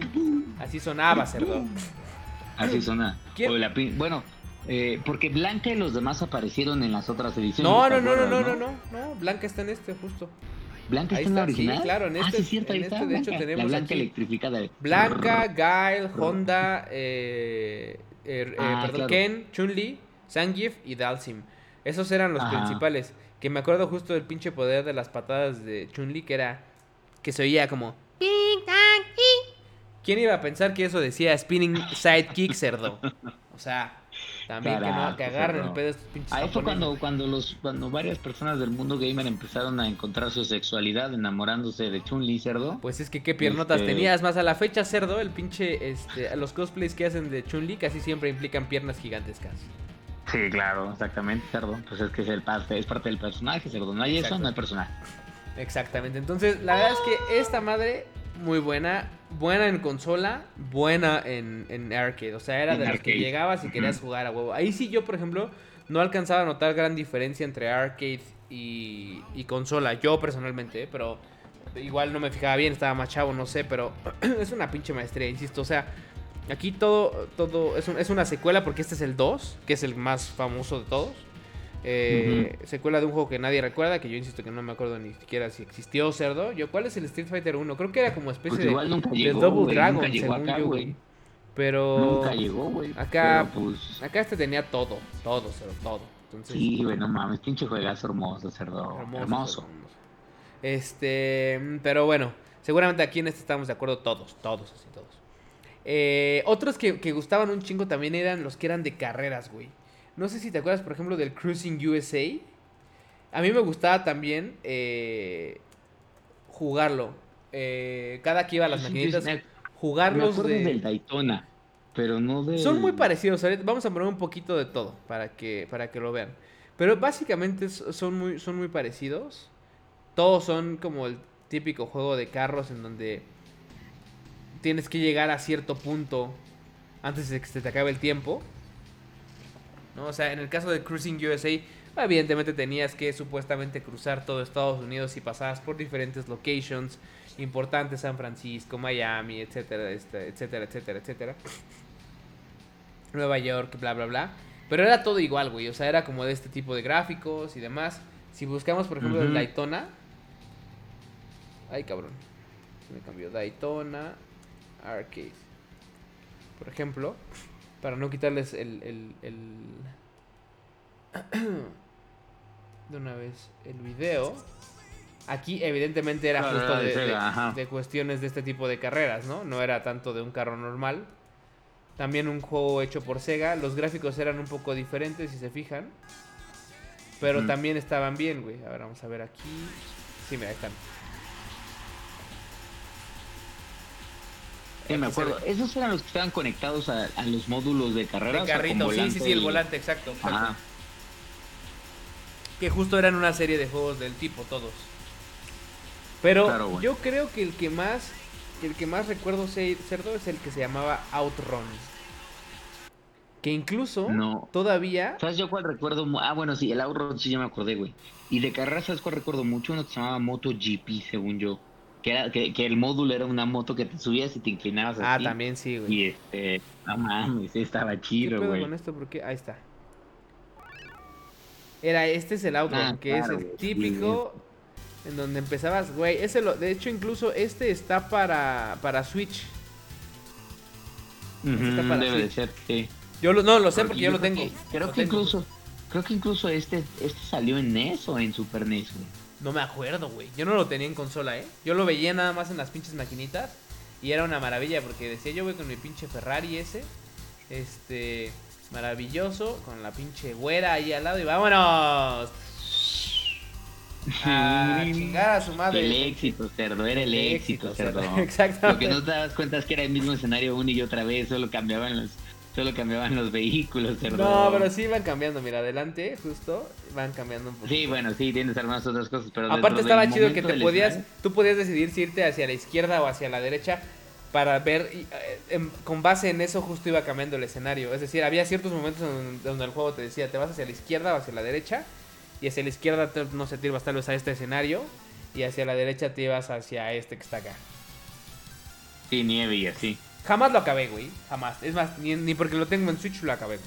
Speaker 1: Así sonaba, cerdo.
Speaker 3: Así pin- bueno, eh, porque Blanca y los demás aparecieron en las otras ediciones.
Speaker 1: No,
Speaker 3: ¿te
Speaker 1: no, no, no, no, no, no, no. Blanca está en este, justo.
Speaker 3: Blanca
Speaker 1: Ahí
Speaker 3: está en la
Speaker 1: está, sí,
Speaker 3: original.
Speaker 1: claro, en
Speaker 3: Ah,
Speaker 1: este-
Speaker 3: sí, es cierto, ahí
Speaker 1: en
Speaker 3: está.
Speaker 1: este, de hecho, tenemos
Speaker 3: la Blanca
Speaker 1: aquí
Speaker 3: electrificada.
Speaker 1: Blanca, Gail, Honda, eh, eh, eh,
Speaker 3: Ah,
Speaker 1: perdón,
Speaker 3: claro.
Speaker 1: Ken, Chun-Li, Zangief y Dalsim. Esos eran los
Speaker 3: Ajá.
Speaker 1: principales. Que me acuerdo justo del pinche poder de las patadas de Chun-Li, que era. que se oía como. ¿Quién iba a pensar que eso decía spinning sidekick cerdo? O sea, también que, no,
Speaker 3: Carajo,
Speaker 1: que agarren el pedo de estos pinches.
Speaker 3: Ahí fue cuando, cuando, los, cuando varias personas del mundo gamer empezaron a encontrar su sexualidad enamorándose de Chun-Li, cerdo.
Speaker 1: Pues es que qué piernotas
Speaker 3: Este-
Speaker 1: tenías. Más a la fecha, cerdo, el pinche. Este, los cosplays que hacen de Chun-Li casi siempre implican piernas gigantescas.
Speaker 3: Sí, claro, exactamente, cerdo. Pues es que es, el parte, es parte del personaje, cerdo. No hay eso, no hay personaje.
Speaker 1: Exactamente. Entonces, la verdad es que esta madre, muy buena. Buena en consola, buena en, en arcade. O sea, era
Speaker 3: En
Speaker 1: de las que
Speaker 3: arcade.
Speaker 1: llegabas y querías jugar a huevo. Ahí sí yo, por ejemplo, no alcanzaba a notar gran diferencia entre arcade y, y consola. Yo personalmente, ¿eh? pero igual no me fijaba bien, estaba más chavo, no sé, pero es una pinche maestría, insisto. O sea, aquí todo, todo es, un- es una secuela porque este es el 2, que es el más famoso de todos. Eh, Secuela de un juego que nadie recuerda, que yo insisto que no me acuerdo ni siquiera si existió cerdo. Yo, ¿cuál es el Street Fighter 1? Creo que era como especie
Speaker 3: Pues
Speaker 1: de, Double Dragon,
Speaker 3: nunca llegó
Speaker 1: según
Speaker 3: acá,
Speaker 1: yo. Pero
Speaker 3: Nunca llegó, güey.
Speaker 1: acá-
Speaker 3: pues,
Speaker 1: acá este tenía todo, todo, cerdo, todo. Entonces,
Speaker 3: sí, güey, no mames, pinche juegazo hermoso, cerdo.
Speaker 1: hermoso,
Speaker 3: Hermoso.
Speaker 1: Este, pero bueno, seguramente aquí en este estamos de acuerdo todos, todos, así todos. Eh, otros que, que gustaban un chingo también eran los que eran de carreras, güey. No sé si te acuerdas, por ejemplo, del Cruising USA. A mí me gustaba también eh, jugarlo. Eh, cada que iba a las maquinitas,
Speaker 3: me- Me
Speaker 1: jugarlos
Speaker 3: acuerdo
Speaker 1: de...
Speaker 3: del Daytona, pero no de.
Speaker 1: Son muy parecidos. Vamos a poner un poquito de todo para que, para que lo vean. Pero básicamente son muy, son muy parecidos. Todos son como el típico juego de carros en donde tienes que llegar a cierto punto antes de que se te acabe el tiempo. ¿No? O sea, en el caso de Cruising USA, evidentemente tenías que supuestamente cruzar todo Estados Unidos y pasabas por diferentes locations importantes, San Francisco, Miami, etcétera, este, etcétera, etcétera, etcétera. Nueva York, bla, bla, bla. Pero era todo igual, güey. O sea, era como de este tipo de gráficos y demás. Si buscamos, por ejemplo,
Speaker 3: Ujú.
Speaker 1: Daytona, Ay, cabrón. Se me cambió. Daytona Arcade. Por ejemplo, para no quitarles el, el, el de una vez el video. Aquí evidentemente era
Speaker 3: Claro,
Speaker 1: justo
Speaker 3: de
Speaker 1: cuestiones de este tipo de carreras, ¿no? No era tanto de un carro normal. También un juego hecho por Sega. Los gráficos eran un poco diferentes, si se fijan. Pero también estaban bien, güey. A ver, vamos a ver aquí. Sí, mira, ahí están.
Speaker 3: Sí, me acuerdo. Esos eran los que estaban conectados a, a los módulos de carrera.
Speaker 1: De
Speaker 3: o sea, con
Speaker 1: carrito, sí, sí, sí, el volante, exacto. exacto.
Speaker 3: Ajá.
Speaker 1: Que justo eran una serie de juegos del tipo, todos. Pero
Speaker 3: Claro,
Speaker 1: yo creo que el que más el que más recuerdo ser, cerdo es el que se llamaba Outrun. Que incluso
Speaker 3: No.
Speaker 1: todavía
Speaker 3: ¿Sabes yo cuál recuerdo? Ah, bueno, sí, el Outrun sí ya me acordé, güey. Y de carreras, ¿sabes cuál recuerdo mucho? Uno que se llamaba MotoGP, según yo. Que, era, que, que el módulo era una moto que te subías y te inclinabas
Speaker 1: Ah,
Speaker 3: así.
Speaker 1: también sí, güey.
Speaker 3: Y este, no mames, estaba
Speaker 1: ¿Qué
Speaker 3: chido, güey.
Speaker 1: con esto? ¿Por qué? Ahí está. Era, este es el Outrun,
Speaker 3: Ah,
Speaker 1: que es el
Speaker 3: sí,
Speaker 1: típico en donde empezabas, güey, ese lo, de hecho incluso este está para para Switch.
Speaker 3: Ujú,
Speaker 1: está para
Speaker 3: debe de ser, sí.
Speaker 1: Yo lo, no lo sé porque yo lo tengo.
Speaker 3: que- creo
Speaker 1: Lo
Speaker 3: que
Speaker 1: tengo.
Speaker 3: incluso, creo que incluso este, este salió en NES o en Super NES, güey.
Speaker 1: No me acuerdo, güey. Yo no lo tenía en consola, ¿eh? Yo lo veía nada más en las pinches maquinitas. Y era una maravilla porque decía yo, voy con mi pinche Ferrari ese. Este. Maravilloso. Con la pinche güera ahí al lado. Y vámonos. A chingar a su madre.
Speaker 3: El éxito, cerdo, era el,
Speaker 1: El
Speaker 3: éxito,
Speaker 1: éxito,
Speaker 3: cerdo.
Speaker 1: cerdo.
Speaker 3: Lo
Speaker 1: Exactamente.
Speaker 3: que no te das cuenta es que era el mismo escenario una y otra vez, solo cambiaban los, solo cambiaban los vehículos, cerdo.
Speaker 1: No, pero sí van cambiando. Mira, adelante, justo. Van cambiando un poco.
Speaker 3: Sí, bueno, sí, tienes algunas otras cosas, pero
Speaker 1: Aparte estaba chido que te podías,
Speaker 3: escenario-
Speaker 1: tú podías decidir si irte hacia la izquierda o hacia la derecha para ver, y, eh, em, con base en eso justo iba cambiando el escenario. Es decir, había ciertos momentos en donde el juego te decía, te vas hacia la izquierda o hacia la derecha, y hacia la izquierda te- no sé, te ibas tal vez a este escenario, y hacia la derecha te ibas hacia este que está acá.
Speaker 3: Sí, nieve y así.
Speaker 1: Jamás lo acabé, güey, jamás. Es más, ni, ni porque lo tengo en Switch lo acabé.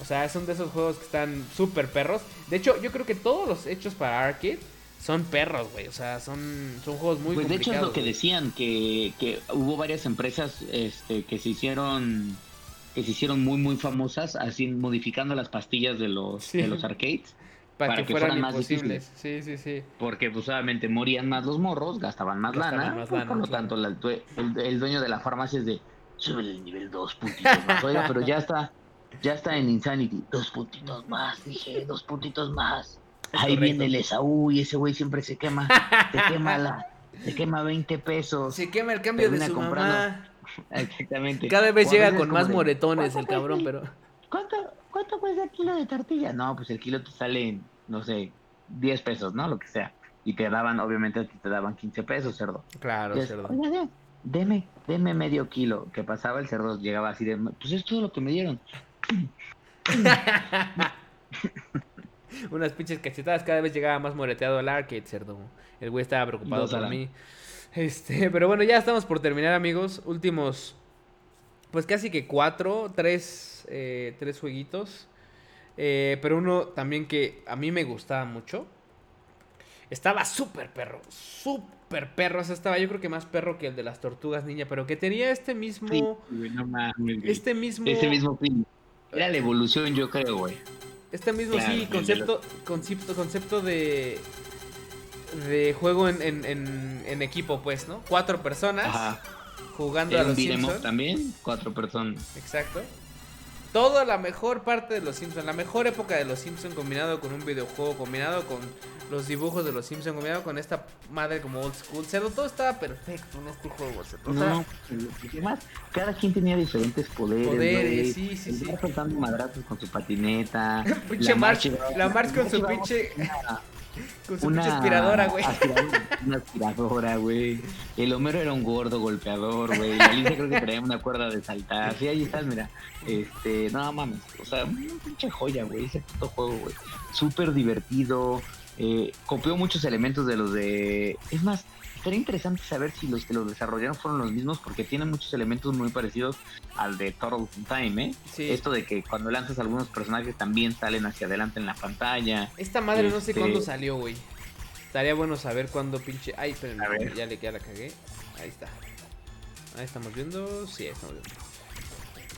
Speaker 1: O sea, son de esos juegos que están súper perros. De hecho, yo creo que todos los hechos para arcade son perros, güey. O sea, son, son juegos muy
Speaker 3: pues de hecho es lo que
Speaker 1: güey.
Speaker 3: decían, que, que hubo varias empresas este, que se hicieron que se hicieron muy muy famosas así modificando las pastillas de los
Speaker 1: Sí.
Speaker 3: de los arcades
Speaker 1: Para,
Speaker 3: para
Speaker 1: que,
Speaker 3: que
Speaker 1: fueran,
Speaker 3: fueran más
Speaker 1: imposibles. Sí, sí, sí.
Speaker 3: porque pues obviamente morían más los morros gastaban más
Speaker 1: Gastaban
Speaker 3: lana
Speaker 1: más lana,
Speaker 3: por lo
Speaker 1: claro.
Speaker 3: tanto la- el, el dueño de la farmacia es de sube el nivel dos puntitos más oiga pero ya está ya está en Insanity dos puntitos más dije dos puntitos más
Speaker 1: Es
Speaker 3: ahí
Speaker 1: correcto.
Speaker 3: viene el Esaú y ese güey siempre se quema se quema la se quema 20 pesos
Speaker 1: Se quema el cambio de su
Speaker 3: comprando.
Speaker 1: mamá.
Speaker 3: Exactamente.
Speaker 1: Cada vez
Speaker 3: O
Speaker 1: llega con más
Speaker 3: de,
Speaker 1: moretones el
Speaker 3: "¿Cuánto
Speaker 1: cabrón, pero...
Speaker 3: ¿Cuánto, ¿Cuánto cuesta el kilo de tortilla? No, pues el kilo te sale, no sé, 10 pesos, ¿no? Lo que sea. Y te daban, obviamente, te daban 15 pesos, cerdo.
Speaker 1: Claro,
Speaker 3: Entonces,
Speaker 1: cerdo.
Speaker 3: "Oiga, de- deme, deme medio kilo. Que pasaba el cerdo, llegaba así de, pues es todo lo que me dieron.
Speaker 1: Unas pinches cachetadas, cada vez llegaba más moreteado al arcade, cerdo. El güey estaba preocupado por mí. Este, pero bueno, ya estamos por terminar, amigos. Últimos, pues casi que cuatro, tres, eh, tres jueguitos. Eh, pero uno también que a mí me gustaba mucho. Estaba súper perro, súper perro. O sea, estaba yo creo que más perro que el de las tortugas niña, pero que tenía este mismo,
Speaker 3: Sí, güey, no mames, güey.
Speaker 1: este mismo,
Speaker 3: Ese mismo fin. Era la evolución, yo creo, güey.
Speaker 1: Este mismo,
Speaker 3: Claro,
Speaker 1: sí, concepto, concepto, concepto de, de juego en, en, en, en equipo, pues, ¿no? Cuatro personas
Speaker 3: Ajá.
Speaker 1: Jugando a los
Speaker 3: up
Speaker 1: Simpsons.
Speaker 3: también, cuatro personas.
Speaker 1: Exacto. Toda la mejor parte de los Simpsons, la mejor época de los Simpsons combinado con un videojuego, combinado con los dibujos de los Simpsons, combinado con esta madre como old school. Cerdo, todo estaba perfecto en este juego. O sea,
Speaker 3: No, cada quien tenía diferentes poderes.
Speaker 1: Poderes,
Speaker 3: güey.
Speaker 1: sí, sí, sí.
Speaker 3: Soltando madrazos con su patineta.
Speaker 1: Pinche March, la March con su pinche, con su
Speaker 3: una
Speaker 1: aspiradora, güey.
Speaker 3: aspiradora, Una aspiradora, güey. El Homero era un gordo golpeador, güey. La Lisa creo que traía una cuerda de saltar. Sí, ahí estás, mira. Este, no mames. O sea, una pinche joya, güey. Ese puto juego, güey. Súper divertido. Eh, copió muchos elementos de los de. Es más, sería interesante saber si los que los desarrollaron fueron los mismos, porque tiene muchos elementos muy parecidos al de Turtles in Time, ¿eh?
Speaker 1: Sí.
Speaker 3: Esto de que cuando lanzas algunos personajes también salen hacia adelante en la pantalla.
Speaker 1: Esta madre no sé
Speaker 3: Este-
Speaker 1: cuándo salió, güey. Estaría bueno saber cuándo pinche. Ay, espérenme,
Speaker 3: ver.
Speaker 1: ya, le, ya la cagué. Ahí está. Ahí estamos viendo. Sí, ahí estamos viendo.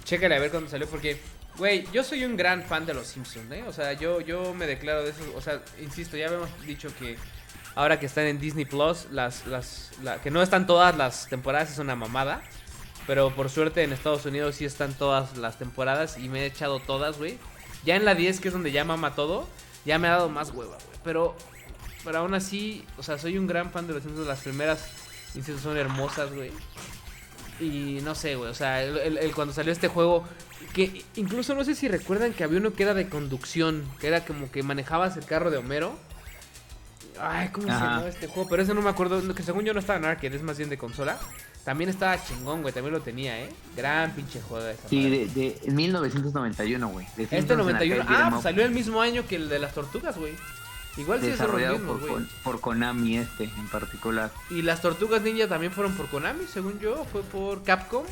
Speaker 1: Chécale a ver cuándo salió, porque, güey, yo soy un gran fan de los Simpsons, ¿eh? O sea, yo, yo me declaro de eso. O sea, insisto, ya habíamos dicho que ahora que están en Disney Plus, las, las, la- que no están todas las temporadas, es una mamada. Pero por suerte en Estados Unidos sí están todas las temporadas y me he echado todas, güey. Ya en la 10, que es donde ya mama todo, ya me ha dado más hueva, güey. Pero, pero aún así, o sea, soy un gran fan de los Simpsons. Las primeras, insisto, son hermosas, güey. Y no sé, güey, o sea, el- el- cuando salió este juego, que incluso no sé si recuerdan que había uno que era de conducción, que era como que manejabas el carro de Homero. Ay, ¿cómo se llamaba este juego? Pero ese no me acuerdo, que según yo no estaba en arcade, es más bien de consola. También estaba chingón, güey, también lo tenía, ¿eh? Gran pinche juego esa
Speaker 3: Sí, de, de en 1991, güey. de
Speaker 1: Este
Speaker 3: Simpsons en
Speaker 1: 91,
Speaker 3: arcade
Speaker 1: ah, pues salió el mismo año que el de las tortugas, güey. Igual sí
Speaker 3: desarrollado
Speaker 1: mismos,
Speaker 3: por,
Speaker 1: güey.
Speaker 3: Kon- por Konami este en particular.
Speaker 1: Y las tortugas ninja también fueron por Konami, según yo, fue por Capcom.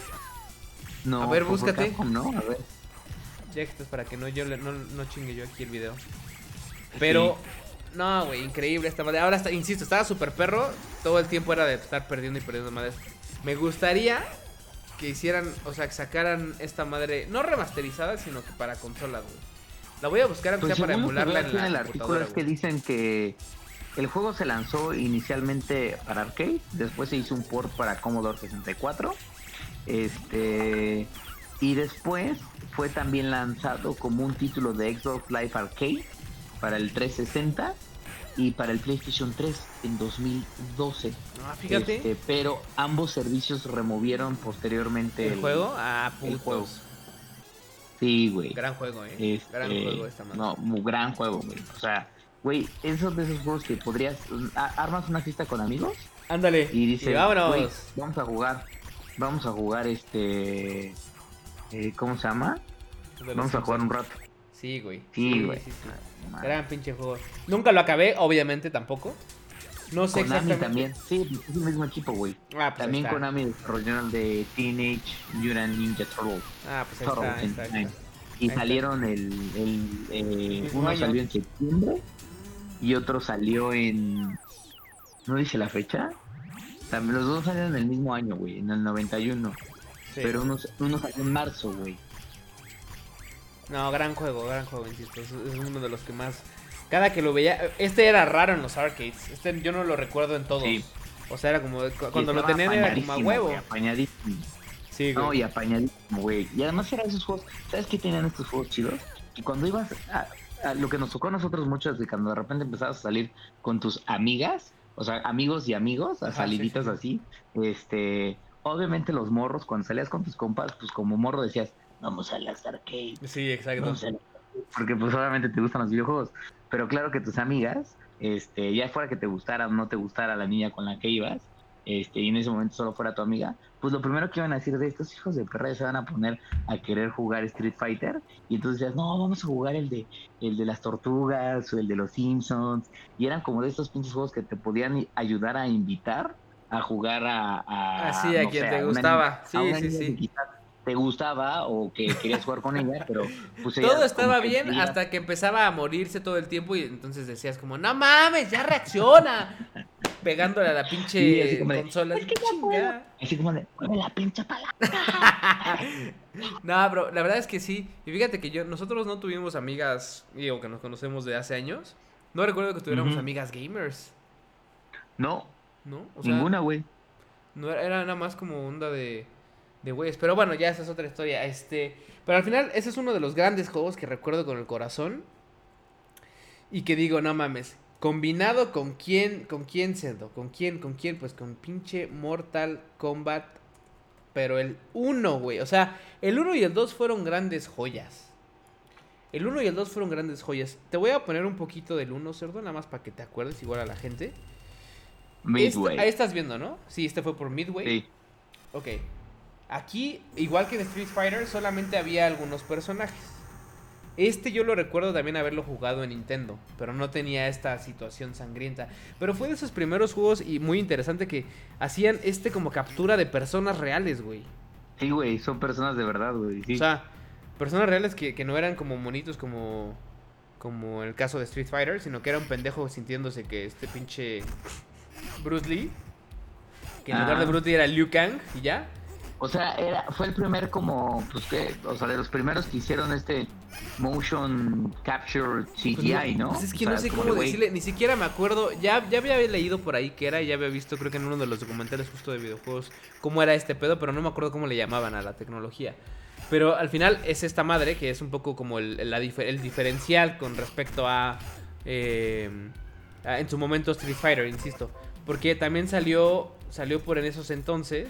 Speaker 3: No,
Speaker 1: A ver,
Speaker 3: fue por
Speaker 1: búscate.
Speaker 3: Capcom, ¿no? A ver.
Speaker 1: Ya que estás para que no yo le- no, no chingue yo aquí el video. Pero, no, güey, increíble esta madre. Ahora, está, insisto, estaba súper perro. Todo el tiempo era de estar perdiendo y perdiendo madres. Me gustaría que hicieran, o sea, que sacaran esta madre, no remasterizada, sino que para consolas, güey. La voy a buscar aunque
Speaker 3: Pues
Speaker 1: sea para emularla en la
Speaker 3: el artículo es que dicen que el juego se lanzó inicialmente para arcade, después se hizo un port para Commodore 64, este y después fue también lanzado como un título de Xbox Live Arcade para el 360 y para el PlayStation 3 en 2012.
Speaker 1: Ah, fíjate.
Speaker 3: Este, pero ambos servicios removieron posteriormente
Speaker 1: ¿El juego? Ah,
Speaker 3: el
Speaker 1: putos.
Speaker 3: juego. Sí, güey.
Speaker 1: Gran juego, eh.
Speaker 3: Este,
Speaker 1: Gran juego esta madre.
Speaker 3: No, muy gran juego, güey. O sea, güey, esos de esos juegos que podrías. a- armas una fiesta con amigos
Speaker 1: Ándale.
Speaker 3: y dices,
Speaker 1: vámonos.
Speaker 3: güey, vamos a jugar. Vamos a jugar este. eh, ¿Cómo se llama? Vamos a jugar un rato.
Speaker 1: Sí, güey.
Speaker 3: Sí, güey.
Speaker 1: sí,
Speaker 3: mames.
Speaker 1: Gran pinche juego. Nunca lo acabé, obviamente tampoco. No sé
Speaker 3: Konami
Speaker 1: exactamente.
Speaker 3: también. Sí, es el mismo equipo, güey.
Speaker 1: Ah, pues
Speaker 3: También. Konami desarrolló el de Teenage Mutant Ninja Turtles.
Speaker 1: Ah, pues ahí está, ahí.
Speaker 3: Y
Speaker 1: Ahí está.
Speaker 3: salieron el, el eh, uno
Speaker 1: año.
Speaker 3: salió en septiembre y otro salió en no dice la fecha. También los dos salieron en el mismo año, güey, en el 91.
Speaker 1: Sí.
Speaker 3: Pero uno, uno salió en marzo, güey.
Speaker 1: No, gran juego, gran juego, insisto. Es, es uno de los que más. Cada que lo veía. Este era raro en los arcades. Este yo no lo recuerdo en todos.
Speaker 3: Sí.
Speaker 1: O sea, era como. Cuando lo tenían era como a huevo.
Speaker 3: güey, apañadísimo.
Speaker 1: Sí,
Speaker 3: No, y apañadísimo, güey. Y además eran esos juegos. ¿Sabes qué tenían estos juegos chidos? Que cuando ibas a, a lo que nos tocó a nosotros muchos de cuando de repente empezabas a salir con tus amigas, o sea, amigos y amigos, a saliditas
Speaker 1: sí,
Speaker 3: así, este, obviamente los morros, cuando salías con tus compas, pues como morro decías, vamos a las arcades,
Speaker 1: Sí, exacto.
Speaker 3: vamos a las arcades", porque pues obviamente te gustan los videojuegos, pero claro que tus amigas, este, ya fuera que te gustara o no te gustara la niña con la que ibas, este, y en ese momento solo fuera tu amiga, pues lo primero que iban a decir de estos hijos de perra se van a poner a querer jugar Street Fighter, y entonces decías, no, vamos a jugar el de, el de las tortugas o el de los Simpsons, y eran como de estos pinches juegos que te podían ayudar a invitar a jugar a... a
Speaker 1: Ah, sí, a
Speaker 3: no
Speaker 1: quien
Speaker 3: sé,
Speaker 1: te
Speaker 3: a
Speaker 1: gustaba. Sí,
Speaker 3: a una
Speaker 1: sí, sí.
Speaker 3: quizás te gustaba o que querías jugar con ella, pero pues ella
Speaker 1: Todo estaba bien
Speaker 3: quería-
Speaker 1: hasta que empezaba a morirse todo el tiempo y entonces decías como, no mames, ya reacciona. Pegándole a la pinche
Speaker 3: así como de,
Speaker 1: consola.
Speaker 3: "Es que ya puedo".
Speaker 1: Chinga.
Speaker 3: Así como de, la pinche palanca.
Speaker 1: No, bro, la verdad es que sí. Y fíjate que yo, nosotros no tuvimos amigas, digo, que nos conocemos de hace años. No recuerdo que tuviéramos amigas gamers,
Speaker 3: No,
Speaker 1: ¿no? O sea,
Speaker 3: ninguna, güey.
Speaker 1: no era, era nada más como onda de, de güeyes. Pero bueno, ya esa es otra historia. Este, pero al final, ese es uno de los grandes juegos que recuerdo con el corazón. Y que digo, no mames. Combinado con quién, con quién cerdo, con quién, con quién, pues con pinche Mortal Kombat. Pero el 1, güey. O sea, el 1 y el 2 fueron grandes joyas. El 1 y el 2 fueron grandes joyas. Te voy a poner un poquito del 1, cerdo, nada más para que te acuerdes igual a la gente.
Speaker 3: Midway.
Speaker 1: Este- ahí estás viendo, ¿no? Sí, este fue por Midway.
Speaker 3: Sí.
Speaker 1: Ok. Aquí, igual que en Street Fighter, solamente había algunos personajes. Este yo lo recuerdo también haberlo jugado en Nintendo, pero no tenía esta situación sangrienta. Pero fue de esos primeros juegos y muy interesante que hacían este como captura de personas reales, güey.
Speaker 3: Sí, güey, son personas de verdad, güey. Sí.
Speaker 1: O sea, personas reales que, que no eran como monitos como... como el caso de Street Fighter, sino que era un pendejo sintiéndose que este pinche Bruce Lee, que en lugar de
Speaker 3: Ah.
Speaker 1: Bruce Lee era Liu Kang y ya.
Speaker 3: O sea, era, fue el primer como, pues que, o sea, de los primeros que hicieron este motion capture CGI, ¿no?
Speaker 1: Pues es que
Speaker 3: O
Speaker 1: no sé cómo decirle, ni siquiera me acuerdo, ya, ya había leído por ahí que era, ya había visto creo que en uno de los documentales justo de videojuegos cómo era este pedo, pero no me acuerdo cómo le llamaban a la tecnología. Pero al final es esta madre que es un poco como el, el- la difer- el diferencial con respecto a, eh, a, en su momento Street Fighter, insisto. Porque también salió, salió por en esos entonces,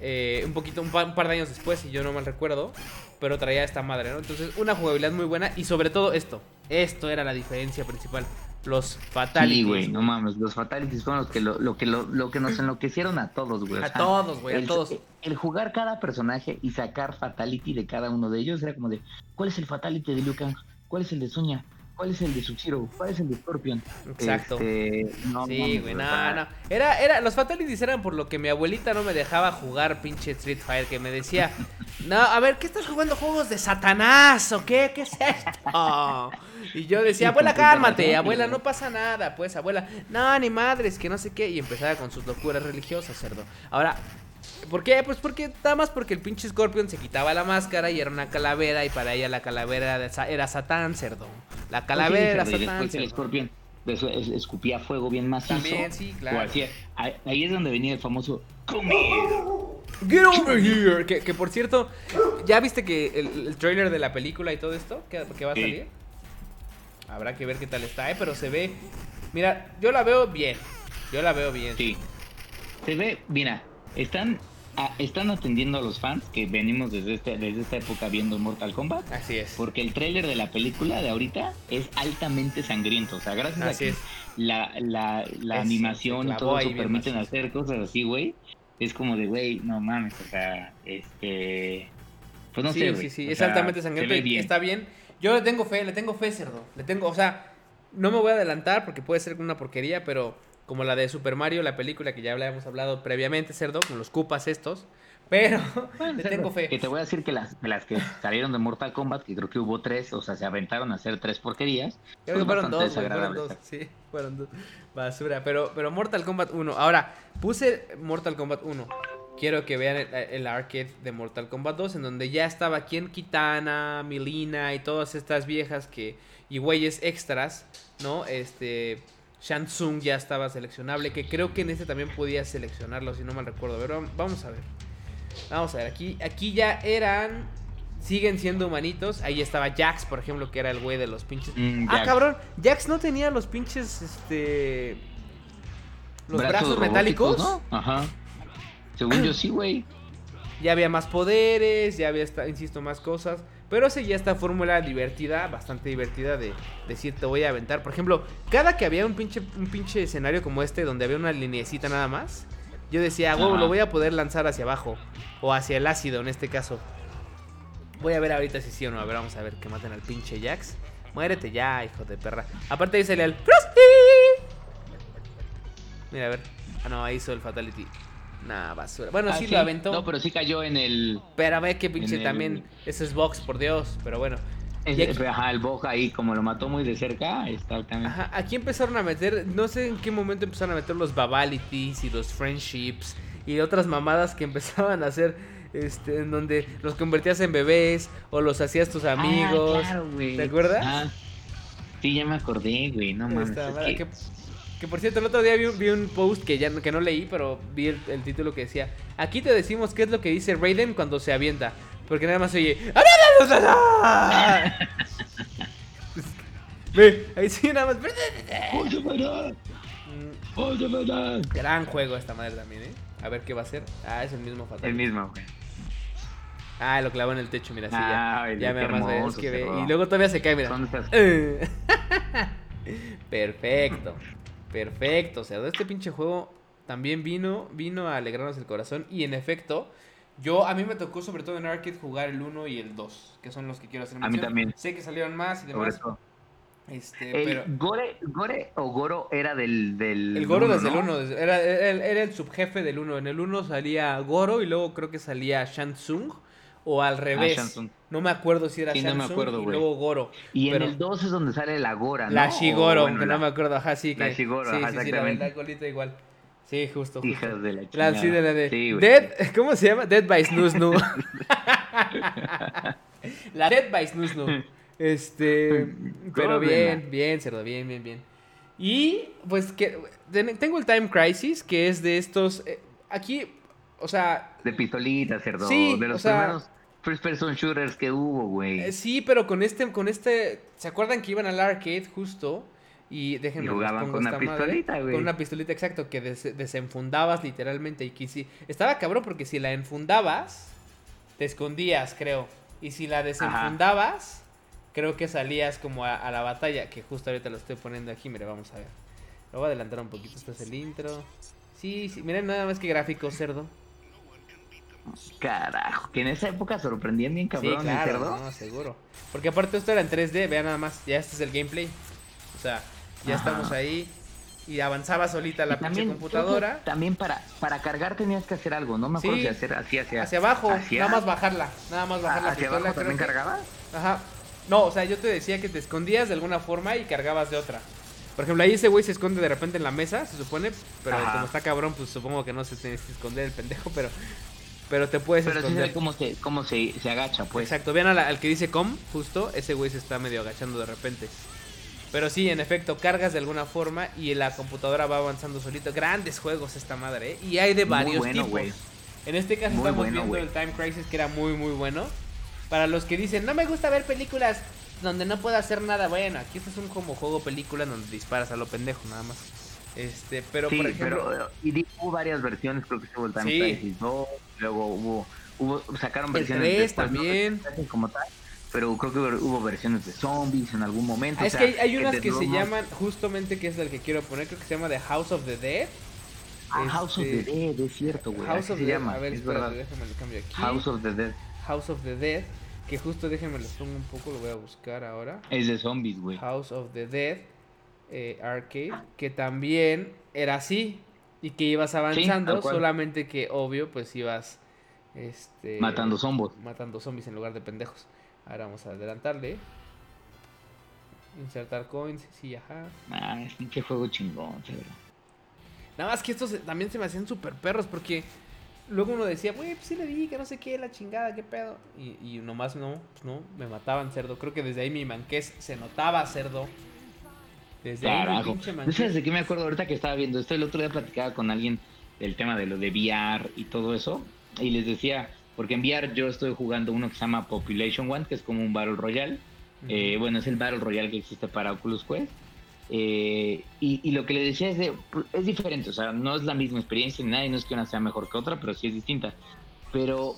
Speaker 1: eh, un poquito, un, pa- un par de años después, si yo no mal recuerdo, pero traía esta madre, ¿no? Entonces, una jugabilidad muy buena y sobre todo esto. Esto era la diferencia principal. Los fatalities.
Speaker 3: Sí, güey, no mames, los fatalities fueron los que lo, lo que lo, lo que nos enloquecieron a todos, güey.
Speaker 1: A todos, güey, a
Speaker 3: el,
Speaker 1: todos.
Speaker 3: el jugar cada personaje y sacar fatality de cada uno de ellos era como de, ¿cuál es el fatality de Liu Kang? ¿Cuál es el de Sonya? ¿Cuál es el de Sub-Zero? ¿Cuál es el de Scorpion?
Speaker 1: Exacto.
Speaker 3: Este, no,
Speaker 1: Sí, güey, no, no. Era, era, los fatalities eran por lo que mi abuelita no me dejaba jugar pinche Street Fighter, que me decía, no, a ver, ¿qué estás jugando juegos de Satanás o qué? ¿Qué es esto? Y yo decía, abuela, cálmate, abuela, no pasa nada, pues, abuela, no, ni madres, que no sé qué, y empezaba con sus locuras religiosas, cerdo. Ahora, ¿por qué? Pues porque, nada más porque el pinche Scorpion se quitaba la máscara y era una calavera, y para ella la calavera era, sa- era Satán, cerdo. La
Speaker 3: pues sí,
Speaker 1: calavera era
Speaker 3: cerdo,
Speaker 1: Satán,
Speaker 3: después el
Speaker 1: cerdo.
Speaker 3: Scorpion es- escupía fuego bien macizo.
Speaker 1: También, sí, claro.
Speaker 3: Hacía- ahí, ahí es donde venía el famoso come here".
Speaker 1: Get over here. Que, que por cierto, ¿ya viste que el, el trailer de la película y todo esto que, que va a
Speaker 3: Sí.
Speaker 1: salir? Habrá que ver qué tal está, ¿eh? Pero se ve. Mira, yo la veo bien. Yo la veo bien.
Speaker 3: Sí. Se ve, mira, están, a- están atendiendo a los fans que venimos desde, este, desde esta época viendo Mortal Kombat.
Speaker 1: Así es.
Speaker 3: Porque el tráiler de la película de ahorita es altamente sangriento. O sea, gracias a que
Speaker 1: es.
Speaker 3: la, la, animación y todo eso permiten hacer cosas así, güey. Es como de, güey, no mames, o sea, este... Pues no
Speaker 1: sí,
Speaker 3: sé,
Speaker 1: sí, sí, es
Speaker 3: sea,
Speaker 1: altamente sangriento
Speaker 3: bien.
Speaker 1: está bien. Yo le tengo fe, le tengo fe, cerdo. Le tengo, o sea, no me voy a adelantar porque puede ser una porquería, pero como la de Super Mario, la película que ya habíamos hablado previamente, cerdo, con los cupas estos. Pero
Speaker 3: Bueno,
Speaker 1: le
Speaker 3: cerdo,
Speaker 1: tengo fe.
Speaker 3: Que te voy a decir que las, que las que salieron de Mortal Kombat, que creo que hubo tres, o sea, se aventaron a hacer tres porquerías.
Speaker 1: Creo que
Speaker 3: son
Speaker 1: fueron dos, fueron dos. Sí, fueron dos. Basura. Pero, pero Mortal Kombat 1. Ahora, puse Mortal Kombat 1. Quiero que vean el, el arcade de Mortal Kombat 2, en donde ya estaba aquí en Kitana, Milina y todas estas viejas que. y güeyes extras, ¿no? Este. Shansung ya estaba seleccionable, que creo que en este también podía seleccionarlo, si no mal recuerdo. Pero vamos a ver. Vamos a ver, aquí, aquí ya eran. Siguen siendo humanitos. Ahí estaba Jax, por ejemplo, que era el güey de los pinches.
Speaker 3: Mm,
Speaker 1: Ah, cabrón. Jax no tenía los pinches. Este. Los brazos, metálicos.
Speaker 3: ¿no? Ajá. Según yo sí, güey.
Speaker 1: Ya había más poderes. Ya había, insisto, más cosas. Pero seguía esta fórmula divertida, bastante divertida de decir te voy a aventar. Por ejemplo, cada que había un pinche, un pinche escenario como este, donde había una linecita nada más, yo decía, huevo, lo voy a poder lanzar hacia abajo. O hacia el ácido en este caso. Voy a ver ahorita si sí o no. A ver, vamos a ver que maten al pinche Jax. Muérete ya, hijo de perra. Aparte ahí salía el Frosty. Mira, a ver. Ah, no, ahí hizo el Fatality. Nah, basura. Bueno,
Speaker 3: Ah,
Speaker 1: sí, lo aventó.
Speaker 3: No, pero sí cayó en el.
Speaker 1: Pero ve que pinche
Speaker 3: en el-
Speaker 1: también. Ese es box, por Dios. Pero bueno.
Speaker 3: es-
Speaker 1: aquí-
Speaker 3: Ajá, el Boja ahí, como lo mató muy de cerca, está también.
Speaker 1: Ajá, aquí empezaron a meter, no sé en qué momento empezaron a meter los babalities y los friendships y otras mamadas que empezaban a hacer, este, en donde los convertías en bebés o los hacías tus amigos.
Speaker 3: Ah, claro, güey.
Speaker 1: ¿Te acuerdas?
Speaker 3: Ah, sí, ya me acordé, güey. No mames.
Speaker 1: Esta
Speaker 3: es
Speaker 1: mamada,
Speaker 3: que-
Speaker 1: que, que por cierto, el otro día vi, un- vi un post que ya no- que no leí, pero vi el, el título que decía, aquí te decimos qué es lo que dice Raiden cuando se avienta, porque nada más se oye... Ve, ahí sí nada más... Mm. Gran juego esta madre también, ¿eh? A ver qué va a hacer. Ah, es el mismo fatal.
Speaker 3: El mismo, güey.
Speaker 1: Ah, lo clavó en el techo, mira, sí,
Speaker 3: Ah,
Speaker 1: ya.
Speaker 3: oye,
Speaker 1: Ya me
Speaker 3: hermoso
Speaker 1: que ve-. Y luego todavía se cae, mira. Perfecto. Perfecto. O sea, este pinche juego también vino, vino a alegrarnos el corazón. Y en efecto, yo, a mí me tocó sobre todo en Arcade jugar el 1 y el 2, que son los que quiero hacer
Speaker 3: A mí
Speaker 1: mención.
Speaker 3: también.
Speaker 1: Sé que salieron más y
Speaker 3: Sobre
Speaker 1: demás.
Speaker 3: todo.
Speaker 1: Este,
Speaker 3: El
Speaker 1: pero
Speaker 3: Gore, Gore o Goro era del. del
Speaker 1: el Goro
Speaker 3: uno,
Speaker 1: desde
Speaker 3: ¿no?
Speaker 1: el 1, era, era, era el subjefe del 1. En el 1 salía Goro y luego creo que salía Shansung o al revés.
Speaker 3: Shansung.
Speaker 1: No me acuerdo si era
Speaker 3: Sí, no me acuerdo,
Speaker 1: y luego Goro.
Speaker 3: Y
Speaker 1: Pero-
Speaker 3: en el 2 es donde sale la Gora, ¿no?
Speaker 1: La
Speaker 3: O,
Speaker 1: Shigoro,
Speaker 3: bueno,
Speaker 1: que
Speaker 3: la-
Speaker 1: no me acuerdo, ajá, sí.
Speaker 3: la
Speaker 1: Que,
Speaker 3: Shigoro,
Speaker 1: sí,
Speaker 3: ajá,
Speaker 1: sí, sí, la,
Speaker 3: exactamente.
Speaker 1: la colita igual. Sí, justo, justo.
Speaker 3: Hijas de la
Speaker 1: La,
Speaker 3: chingada.
Speaker 1: sí, de la de
Speaker 3: Sí.
Speaker 1: Dead, ¿cómo se llama? Dead by Snoo Snoo. la Dead by Snoo Snoo. Este, pero bien, bien, cerdo, bien, bien, bien. Y pues que ten- tengo el Time Crisis, que es de estos eh, aquí, o sea,
Speaker 3: De pistolitas, cerdo.
Speaker 1: Sí,
Speaker 3: de
Speaker 1: o
Speaker 3: los
Speaker 1: sea-
Speaker 3: primeros first person shooters que hubo, güey.
Speaker 1: eh, sí, pero con este con este, ¿se acuerdan que iban al arcade justo? Y déjenme
Speaker 3: Y jugaban con una pistolita, güey.
Speaker 1: Con una pistolita, exacto, que des- desenfundabas literalmente. Y que si. Estaba cabrón porque si la enfundabas, te escondías, creo. Y si la desenfundabas, creo que salías como a, a la batalla. Que justo ahorita lo estoy poniendo aquí. Mire, vamos a ver. Lo voy a adelantar un poquito. Esto es el intro. Sí, sí. Miren nada más que gráfico, cerdo.
Speaker 3: Carajo, que en esa época sorprendían bien cabrón
Speaker 1: sí, claro, no, seguro. Porque aparte esto era en 3D, vean nada más, ya este es el gameplay. O sea, ya
Speaker 3: Ajá.
Speaker 1: estamos ahí y avanzaba solita la pinche computadora
Speaker 3: También para, para cargar tenías que hacer algo, no me acuerdo
Speaker 1: Sí.
Speaker 3: si hacer así hacia,
Speaker 1: hacia abajo,
Speaker 3: hacia-
Speaker 1: nada más bajarla, nada más bajar la
Speaker 3: hacia
Speaker 1: pistola,
Speaker 3: abajo también
Speaker 1: que-
Speaker 3: cargaba.
Speaker 1: Ajá. No, o sea, yo te decía que te escondías de alguna forma y cargabas de otra. Por ejemplo, ahí ese güey se esconde de repente en la mesa, se supone, pero
Speaker 3: Ajá.
Speaker 1: como está cabrón, pues supongo que no se tiene que esconder el pendejo, pero pero te puedes
Speaker 3: Pero sí se
Speaker 1: esconder.
Speaker 3: ve cómo se, cómo se, se agacha, pues.
Speaker 1: Exacto, vean a la- al que dice com, justo, ese güey se está medio agachando de repente. Pero sí, en efecto, cargas de alguna forma y la computadora va avanzando solito. Grandes juegos esta madre, ¿eh? Y hay de
Speaker 3: Muy
Speaker 1: varios
Speaker 3: bueno,
Speaker 1: tipos. En este caso
Speaker 3: Muy
Speaker 1: estamos
Speaker 3: bueno,
Speaker 1: viendo el Time Crisis que era muy muy bueno. Para los que dicen, no me gusta ver películas donde no puedo hacer nada, bueno, aquí este es un como juego película donde disparas a lo pendejo nada más. Este, pero
Speaker 3: sí,
Speaker 1: por ejemplo,
Speaker 3: pero y hubo varias versiones, creo que hubo el Time
Speaker 1: Sí.
Speaker 3: Crisis 2, luego hubo, hubo sacaron
Speaker 1: El
Speaker 3: versiones
Speaker 1: 3
Speaker 3: después, ¿no?
Speaker 1: también.
Speaker 3: Así como tal, pero creo que hubo versiones de zombies en algún momento.
Speaker 1: Ah,
Speaker 3: o
Speaker 1: es que hay, hay unas que se llaman, justamente que es el que quiero poner, creo que se llama The House of the Dead.
Speaker 3: Ah, House of the
Speaker 1: Este,
Speaker 3: Dead, es cierto, güey.
Speaker 1: House of the
Speaker 3: llama,
Speaker 1: A ver,
Speaker 3: es
Speaker 1: espérate,
Speaker 3: verdad.
Speaker 1: déjame lo cambio aquí.
Speaker 3: House of the Dead.
Speaker 1: House of the Dead. Que justo déjenme les pongo un poco, lo voy a buscar ahora.
Speaker 3: Es de zombies, güey.
Speaker 1: House of the Dead eh, Arcade. Que también era así. Y que ibas avanzando. solamente que obvio, pues ibas. Este.
Speaker 3: Matando zombos.
Speaker 1: Matando zombies en lugar de pendejos. Ahora vamos a adelantarle. Insertar coins, sí, ajá.
Speaker 3: Ah, es juego chingón, seguro.
Speaker 1: Nada más que estos también se me hacían súper perros porque luego uno decía, güey, pues sí le di, que no sé qué, la chingada, qué pedo. Y, y nomás no, pues no, me mataban cerdo. Creo que desde ahí mi manqués se notaba cerdo. Desde
Speaker 3: Carajo.
Speaker 1: pinche
Speaker 3: ¿No
Speaker 1: manqués.
Speaker 3: sabes de qué me acuerdo ahorita que estaba viendo esto? El otro día platicaba con alguien del tema de lo de VR y todo eso. Y les decía, porque en VR yo estoy jugando uno que se llama Population One, que es como un Battle Royale. Eh, bueno, es el Battle Royale que existe para Oculus Quest. Eh, y, y lo que le decía es de, es diferente, o sea, no es la misma experiencia ni nada, y no es que una sea mejor que otra, pero sí es distinta. Pero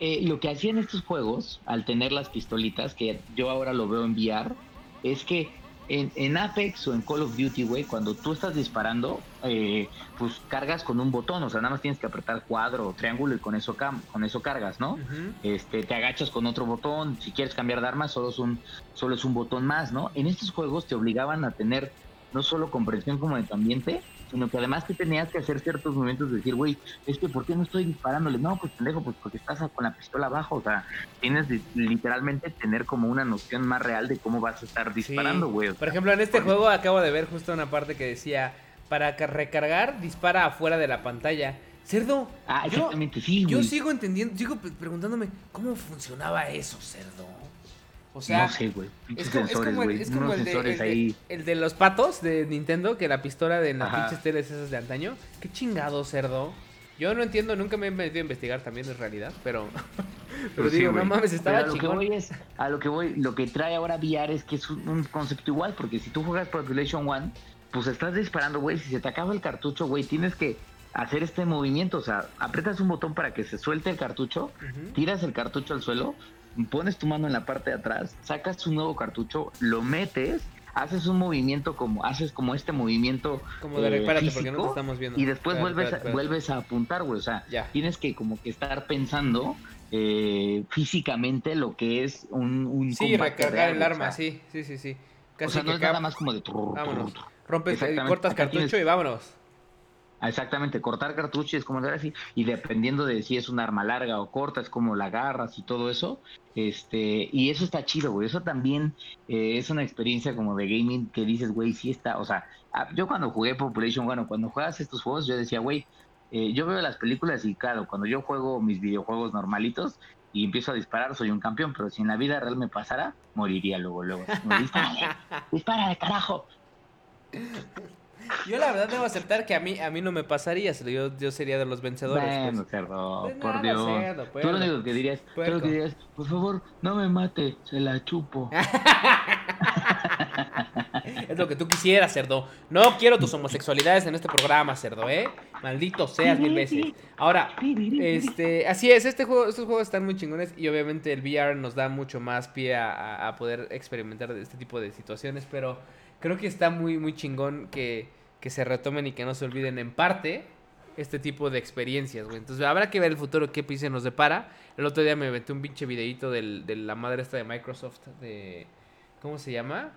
Speaker 3: eh, lo que hacían estos juegos, al tener las pistolitas, que yo ahora lo veo en VR, es que en, en Apex o en Call of Duty, güey, cuando tú estás disparando, eh, pues cargas con un botón, o sea, nada más tienes que apretar cuadro o triángulo y con eso, cam- con eso cargas, ¿no? Este, te agachas con otro botón, si quieres cambiar de arma solo es un, solo es un botón más, ¿no? En estos juegos te obligaban a tener no solo comprensión como de tu ambiente, sino que además que tenías que hacer ciertos movimientos de decir, güey, es que ¿por qué no estoy disparándole? No, pues pendejo, pues porque estás con la pistola abajo, o sea, tienes de- literalmente tener como una noción más real de cómo vas a estar disparando, güey.
Speaker 1: Por ejemplo, en este juego acabo de ver justo una parte que decía, para ca- recargar, dispara afuera de la pantalla. Cerdo,
Speaker 3: Ah,
Speaker 1: yo,
Speaker 3: exactamente, sí,
Speaker 1: yo sigo entendiendo, sigo pre- preguntándome, ¿cómo funcionaba eso, cerdo? O sea,
Speaker 3: no sé, güey. Pinches
Speaker 1: Es como, es
Speaker 3: sensores,
Speaker 1: como el,
Speaker 3: güey.
Speaker 1: es como el de,
Speaker 3: ahí.
Speaker 1: el de los patos de Nintendo, que la pistola de las pinches teles esas de antaño. Qué chingado, cerdo. Yo no entiendo, nunca me he metido a investigar también, es realidad, pero, pero
Speaker 3: Pues sí,
Speaker 1: digo, no mames,
Speaker 3: Pero
Speaker 1: estaba
Speaker 3: a lo que
Speaker 1: chingón.
Speaker 3: voy es, a lo que voy, lo que trae ahora VR es que es un, concepto igual, porque si tú juegas Population One, pues estás disparando, güey, si se te acaba el cartucho, güey, tienes que hacer este movimiento, o sea, aprietas un botón para que se suelte el cartucho, tiras el cartucho al suelo, pones tu mano en la parte de atrás, sacas un nuevo cartucho, lo metes, haces un movimiento como, haces como este movimiento
Speaker 1: Como de,
Speaker 3: eh,
Speaker 1: porque no te estamos viendo.
Speaker 3: y después vuelves, a, vuelves a apuntar, güey. O sea,
Speaker 1: Ya.
Speaker 3: tienes que como que estar pensando eh, físicamente lo que es un, un
Speaker 1: Sí, recargar
Speaker 3: real,
Speaker 1: el arma,
Speaker 3: o sea,
Speaker 1: sí, sí, sí, sí.
Speaker 3: O
Speaker 1: Casi
Speaker 3: sea, no
Speaker 1: que
Speaker 3: es nada más como de...
Speaker 1: Vámonos. rompes, cortas cartucho
Speaker 3: tienes-
Speaker 1: y vámonos.
Speaker 3: Exactamente, cortar cartuchos es como de así, y dependiendo de si es un arma larga o corta, es como la agarras y todo eso. Este, y eso está chido, güey. Eso también eh, es una experiencia como de gaming que dices, güey, sí está. O sea, ah, yo cuando jugué Population, bueno, cuando juegas estos juegos, yo decía, güey, eh, yo veo las películas y claro, cuando yo juego mis videojuegos normalitos y empiezo a disparar, soy un campeón, pero si en la vida real me pasara, moriría luego, luego. Dispara, dispara, carajo.
Speaker 1: Yo la verdad debo aceptar que a mí a mí no me pasaría, yo, yo sería de los vencedores.
Speaker 3: Bueno, cerdo, pues por Dios. tú lo único que dirías, tú lo que dirías, por favor, no me mate, se la chupo.
Speaker 1: es lo que tú quisieras, cerdo. No quiero tus homosexualidades en este programa, cerdo, ¿eh? Maldito seas mil veces. Ahora, este, así es, este juego, estos juegos están muy chingones y obviamente el VR nos da mucho más pie a, a poder experimentar este tipo de situaciones, pero creo que está muy, muy chingón que, se retomen y que no se olviden en parte este tipo de experiencias, güey. Entonces habrá que ver el futuro qué pise nos depara. El otro día me metí un pinche videito del, de la madre esta de Microsoft de... ¿Cómo se llama?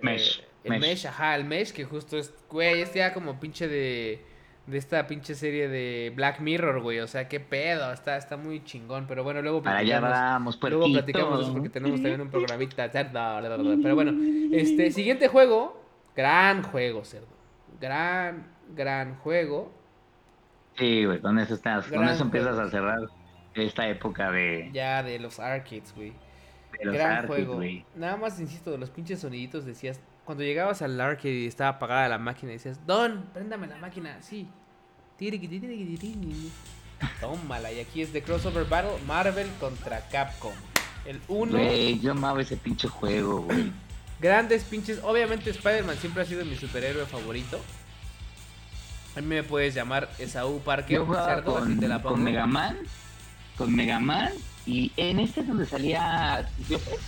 Speaker 3: Mesh.
Speaker 1: Eh, el Mesh. ajá, el Mesh, que justo es, güey, este ya como pinche de de esta pinche serie de Black Mirror, güey. O sea, qué pedo, está, está muy chingón. Pero bueno, luego
Speaker 3: platicamos. Allá vamos,
Speaker 1: luego platicamos porque tenemos también un programita. Pero bueno, este siguiente juego, gran juego, cerdo. Gran, gran juego.
Speaker 3: Sí, güey, con eso estás, con eso empiezas a cerrar esta época de.
Speaker 1: Ya, de los arcades, güey. De los gran juego. Nada más insisto, de los pinches soniditos decías, cuando llegabas al arcade y estaba apagada la máquina, decías, Don, préndame la máquina, sí. Tómala, y aquí es de Crossover Battle Marvel contra Capcom. El 1.
Speaker 3: Güey, yo amaba ese pinche juego, güey.
Speaker 1: Grandes pinches. Obviamente, Spider-Man siempre ha sido mi superhéroe favorito. A mí me puedes llamar Esaú Parker.
Speaker 3: Yo cerdo, con, la con Mega Man. Con Mega Man. Y en este es donde salía Cíclope.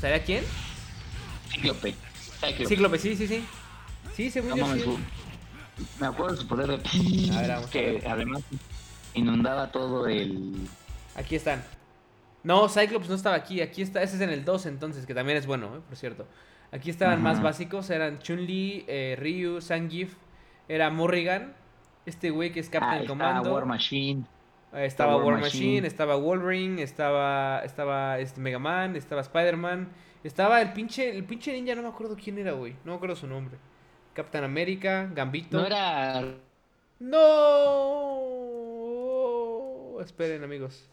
Speaker 1: ¿Salía quién?
Speaker 3: Cíclope.
Speaker 1: Cíclope, sí, sí, sí. Sí, se no,
Speaker 3: Me acuerdo de su poder de... que además inundaba todo el...
Speaker 1: Aquí están. No, Cyclops no estaba aquí. Aquí está. Ese es en el 2 entonces, que también es bueno, ¿eh? por cierto. Aquí estaban más básicos. Eran Chun-Li, eh, Ryu, Sangif. Era Morrigan. Este güey que es Captain ah, Commando.
Speaker 3: War Machine.
Speaker 1: estaba War, Machine, estaba Wolverine, estaba, estaba este Mega Man, estaba Spider-Man. Estaba el pinche, el pinche ninja, no me acuerdo quién era, güey. No me acuerdo su nombre. Captain América, Gambito.
Speaker 3: No era.
Speaker 1: No. Esperen, amigos.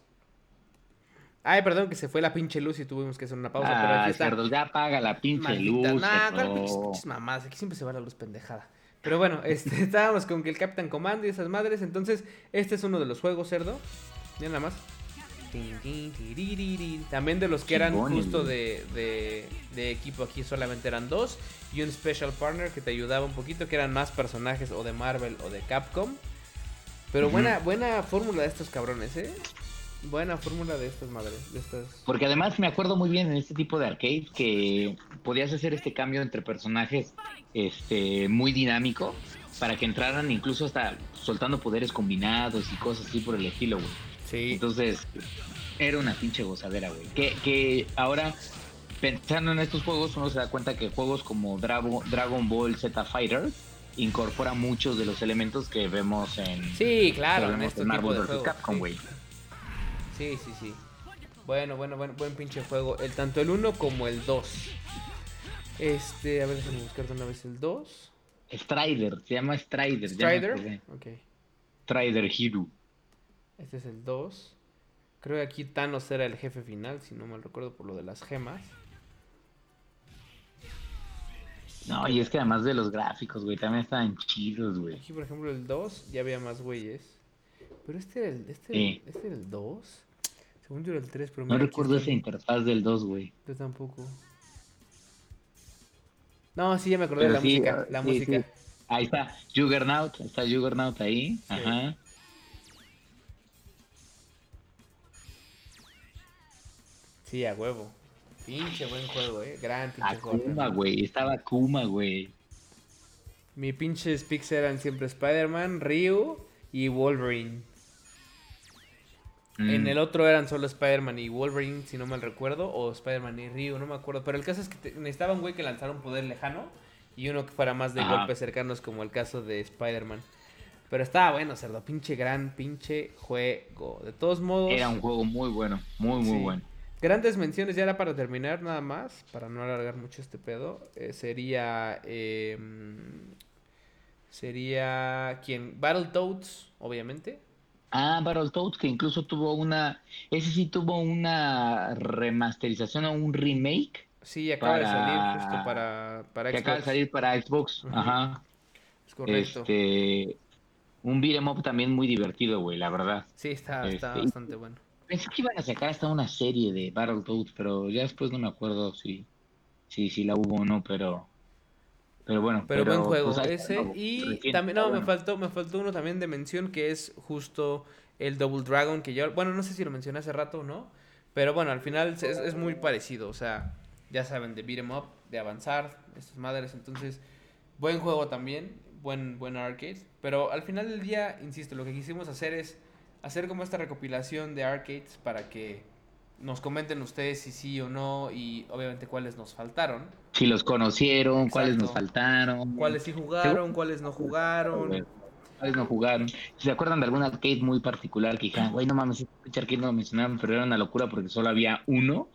Speaker 1: Ay, perdón, que se fue la pinche luz y tuvimos que hacer una pausa. pero aquí está.
Speaker 3: ya apaga la pinche luz.
Speaker 1: Nah, pinches mamás? Aquí siempre se va la luz pendejada. Pero bueno, este, estábamos con que el Captain Commando y esas madres. Entonces, este es uno de los juegos, cerdo. Ya nada más. También de los que eran justo de, de, equipo aquí solamente eran dos. Y un special partner que te ayudaba un poquito, que eran más personajes o de Marvel o de Capcom. Pero buena, buena fórmula de estos cabrones, ¿eh? Buena fórmula de estas madres. De estas...
Speaker 3: Porque además me acuerdo muy bien en este tipo de arcade que podías hacer este cambio entre personajes este muy dinámico para que entraran incluso hasta soltando poderes combinados y cosas así por el estilo, güey. Entonces, era una pinche gozadera, güey. Que, que ahora, pensando en estos juegos, uno se da cuenta que juegos como Dragon Ball Z Fighter incorpora muchos de los elementos que vemos en.
Speaker 1: Sí, claro, en estos
Speaker 3: Marvel vs. Capcom, güey.
Speaker 1: Sí. sí, sí, Bueno, bueno, bueno, buen pinche juego. El, tanto el 1 como el 2. Este, a ver, déjame buscar una vez el 2.
Speaker 3: Strider, se llama Strider.
Speaker 1: Strider, ok.
Speaker 3: Strider Hero.
Speaker 1: Este es el 2. Creo que aquí Thanos era el jefe final, si no mal recuerdo, por lo de las gemas.
Speaker 3: No, y es que además de los gráficos, güey, también estaban chidos, güey.
Speaker 1: Aquí, por ejemplo, el 2 ya había más güeyes. Pero este era el, este, este era el 2. Según yo era el 3, pero
Speaker 3: No recuerdo esa interfaz del 2, güey.
Speaker 1: Yo tampoco. No, sí, ya me acordé de la música. La música.
Speaker 3: Ahí está, Juggernaut, está Juggernaut ahí. Ajá.
Speaker 1: Sí, a huevo. Pinche buen juego, eh. Gran pinche juego.
Speaker 3: Kuma, güey. Estaba Kuma, güey.
Speaker 1: Mi pinche picks eran siempre Spider-Man, Ryu y Wolverine. En mm. el otro eran solo Spider-Man y Wolverine, si no mal recuerdo, o Spider-Man y Ryu, no me acuerdo. Pero el caso es que necesitaban un güey que lanzara un poder lejano y uno que fuera más de golpes cercanos, como el caso de Spider-Man. Pero estaba bueno, cerdo. Pinche gran, pinche juego. De todos modos.
Speaker 3: Era un juego muy bueno, muy, muy
Speaker 1: Sí.
Speaker 3: bueno.
Speaker 1: Grandes menciones, ya era para terminar nada más, para no alargar mucho este pedo. eh, sería. eh, sería. ¿Quién? Battletoads, obviamente.
Speaker 3: Ah, Battletoads, que incluso tuvo una. Ese sí tuvo una remasterización o un remake
Speaker 1: Sí, acaba de salir
Speaker 3: Para-
Speaker 1: justo para, para
Speaker 3: que acaba de
Speaker 1: Xbox.
Speaker 3: salir para Xbox. Ajá.
Speaker 1: Es correcto.
Speaker 3: Este. Un beat'em up también muy divertido, güey, la verdad.
Speaker 1: Sí, está, está
Speaker 3: este,
Speaker 1: bastante bueno.
Speaker 3: Pensé que iban a sacar hasta una serie de Battletoads, pero ya después no me acuerdo si, si, si la hubo o no, pero. Pero bueno.
Speaker 1: Pero, buen juego
Speaker 3: pues,
Speaker 1: ese.
Speaker 3: ¿no?
Speaker 1: Y
Speaker 3: Recién,
Speaker 1: también, no, me
Speaker 3: bueno.
Speaker 1: faltó, me faltó uno también de mención que es justo el Double Dragon, que yo, bueno, no sé si lo mencioné hace rato o no, pero bueno, al final es, es muy parecido, o sea, ya saben, de beat 'em up, de avanzar, estas madres, entonces, buen juego también, buen, buen arcade, pero al final del día, insisto, lo que quisimos hacer es hacer como esta recopilación de arcades para que nos comenten ustedes si sí o no y obviamente cuáles nos faltaron.
Speaker 3: Si los conocieron, cuáles nos faltaron.
Speaker 1: Cuáles sí jugaron, cuáles no jugaron.
Speaker 3: ¿Cuáles no jugaron? Si se acuerdan de algún arcade muy particular que dijeron, güey, no mames, este arcade no lo mencionaron, pero era una locura porque solo había uno,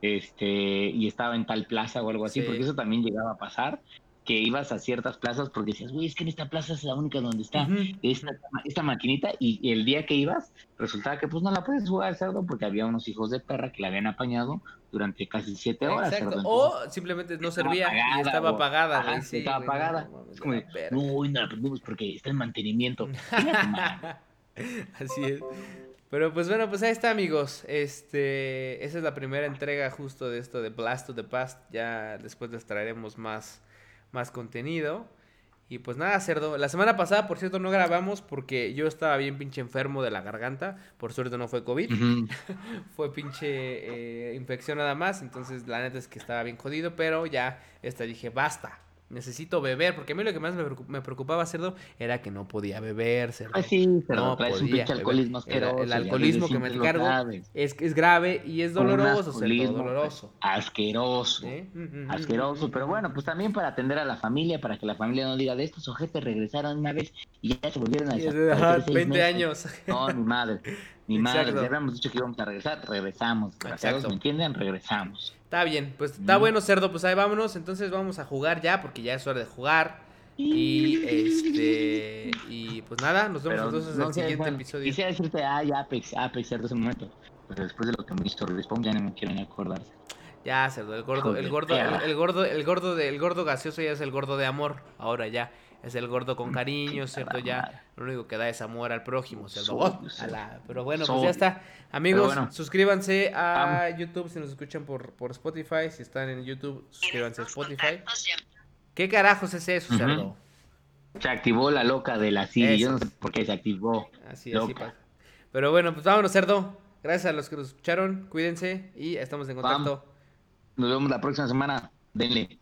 Speaker 3: este, y estaba en tal plaza o algo así,
Speaker 1: Sí.
Speaker 3: porque eso también llegaba a pasar, que ibas a ciertas plazas porque decías, güey, es que en esta plaza es la única donde está esta, esta maquinita, y el día que ibas, resultaba que pues no la puedes jugar, cerdo, porque había unos hijos de perra que la habían apañado durante casi siete horas,
Speaker 1: Exacto.
Speaker 3: cerdo.
Speaker 1: O simplemente no servía y estaba
Speaker 3: o-
Speaker 1: apagada,
Speaker 3: Ajá,
Speaker 1: sí,
Speaker 3: estaba apagada.
Speaker 1: no
Speaker 3: Es como no, no la prendimos porque está en mantenimiento.
Speaker 1: Así es. Pero pues bueno, pues ahí está, amigos. Este, esa es la primera entrega justo de esto de Blast to the Past. Ya después les traeremos más, más contenido. Y pues nada, cerdo. La semana pasada, por cierto, no grabamos porque yo estaba bien pinche enfermo de la garganta. Por suerte no fue COVID. Fue pinche eh, infección nada más. Entonces, la neta es que estaba bien jodido. Pero ya, esta dije, basta. Necesito beber. Porque a mí lo que más me preocu- me preocupaba, cerdo, era que no podía beber, cerdo.
Speaker 3: Ah, sí, pero
Speaker 1: No
Speaker 3: traes un
Speaker 1: podía,
Speaker 3: pinche alcoholismo
Speaker 1: el- el
Speaker 3: asqueroso. ya
Speaker 1: alcoholismo que me
Speaker 3: siempre lo
Speaker 1: cargo
Speaker 3: sabes.
Speaker 1: Es, es grave y es
Speaker 3: Un
Speaker 1: doloroso, cerdo, doloroso.
Speaker 3: Asqueroso.
Speaker 1: ¿eh? Mm, mm,
Speaker 3: Asqueroso,
Speaker 1: mm,
Speaker 3: pero
Speaker 1: mm.
Speaker 3: bueno, pues también para atender a la familia, para que la familia no diga de estos ojetes regresaron una vez y ya se volvieron a desaparecer
Speaker 1: ajá,
Speaker 3: seis
Speaker 1: 20
Speaker 3: meses.
Speaker 1: años.
Speaker 3: No, mi madre, mi madre, ya habíamos dicho que íbamos a regresar, regresamos. Gracias. ¿me entienden? Regresamos.
Speaker 1: Está bien, pues está
Speaker 3: Mm.
Speaker 1: bueno, cerdo, pues ahí vámonos. Entonces vamos a jugar ya, porque ya es hora de jugar. Y este. Y pues nada, nos vemos
Speaker 3: Pero
Speaker 1: entonces en el siguiente
Speaker 3: Juan,
Speaker 1: episodio.
Speaker 3: Quisiera decirte, ay, Apex, Apex, cierto ese momento. Pero después de lo que me hizo Respawn, ya no me quiero ni acordar.
Speaker 1: Ya, cerdo, el gordo, el gordo, el, el gordo, el gordo de, el gordo gaseoso ya es el gordo de amor. Ahora ya. Es el gordo con cariño, ¿cierto? Ya lo único que da es amor al prójimo, a la- Pero bueno, pues ya está. Amigos,
Speaker 3: bueno.
Speaker 1: suscríbanse a YouTube si nos escuchan por, por Spotify. Si están en YouTube, suscríbanse a Spotify. ¿Qué carajos es eso, cerdo?
Speaker 3: Se activó la loca de la Siri, yo
Speaker 1: Eso.
Speaker 3: no sé por qué se activó.
Speaker 1: Así, así
Speaker 3: Loca.
Speaker 1: pasa. Pero bueno, pues vámonos, cerdo. Gracias a los que nos escucharon. Cuídense y estamos en
Speaker 3: Vamos.
Speaker 1: contacto.
Speaker 3: Nos vemos la próxima semana. Denle.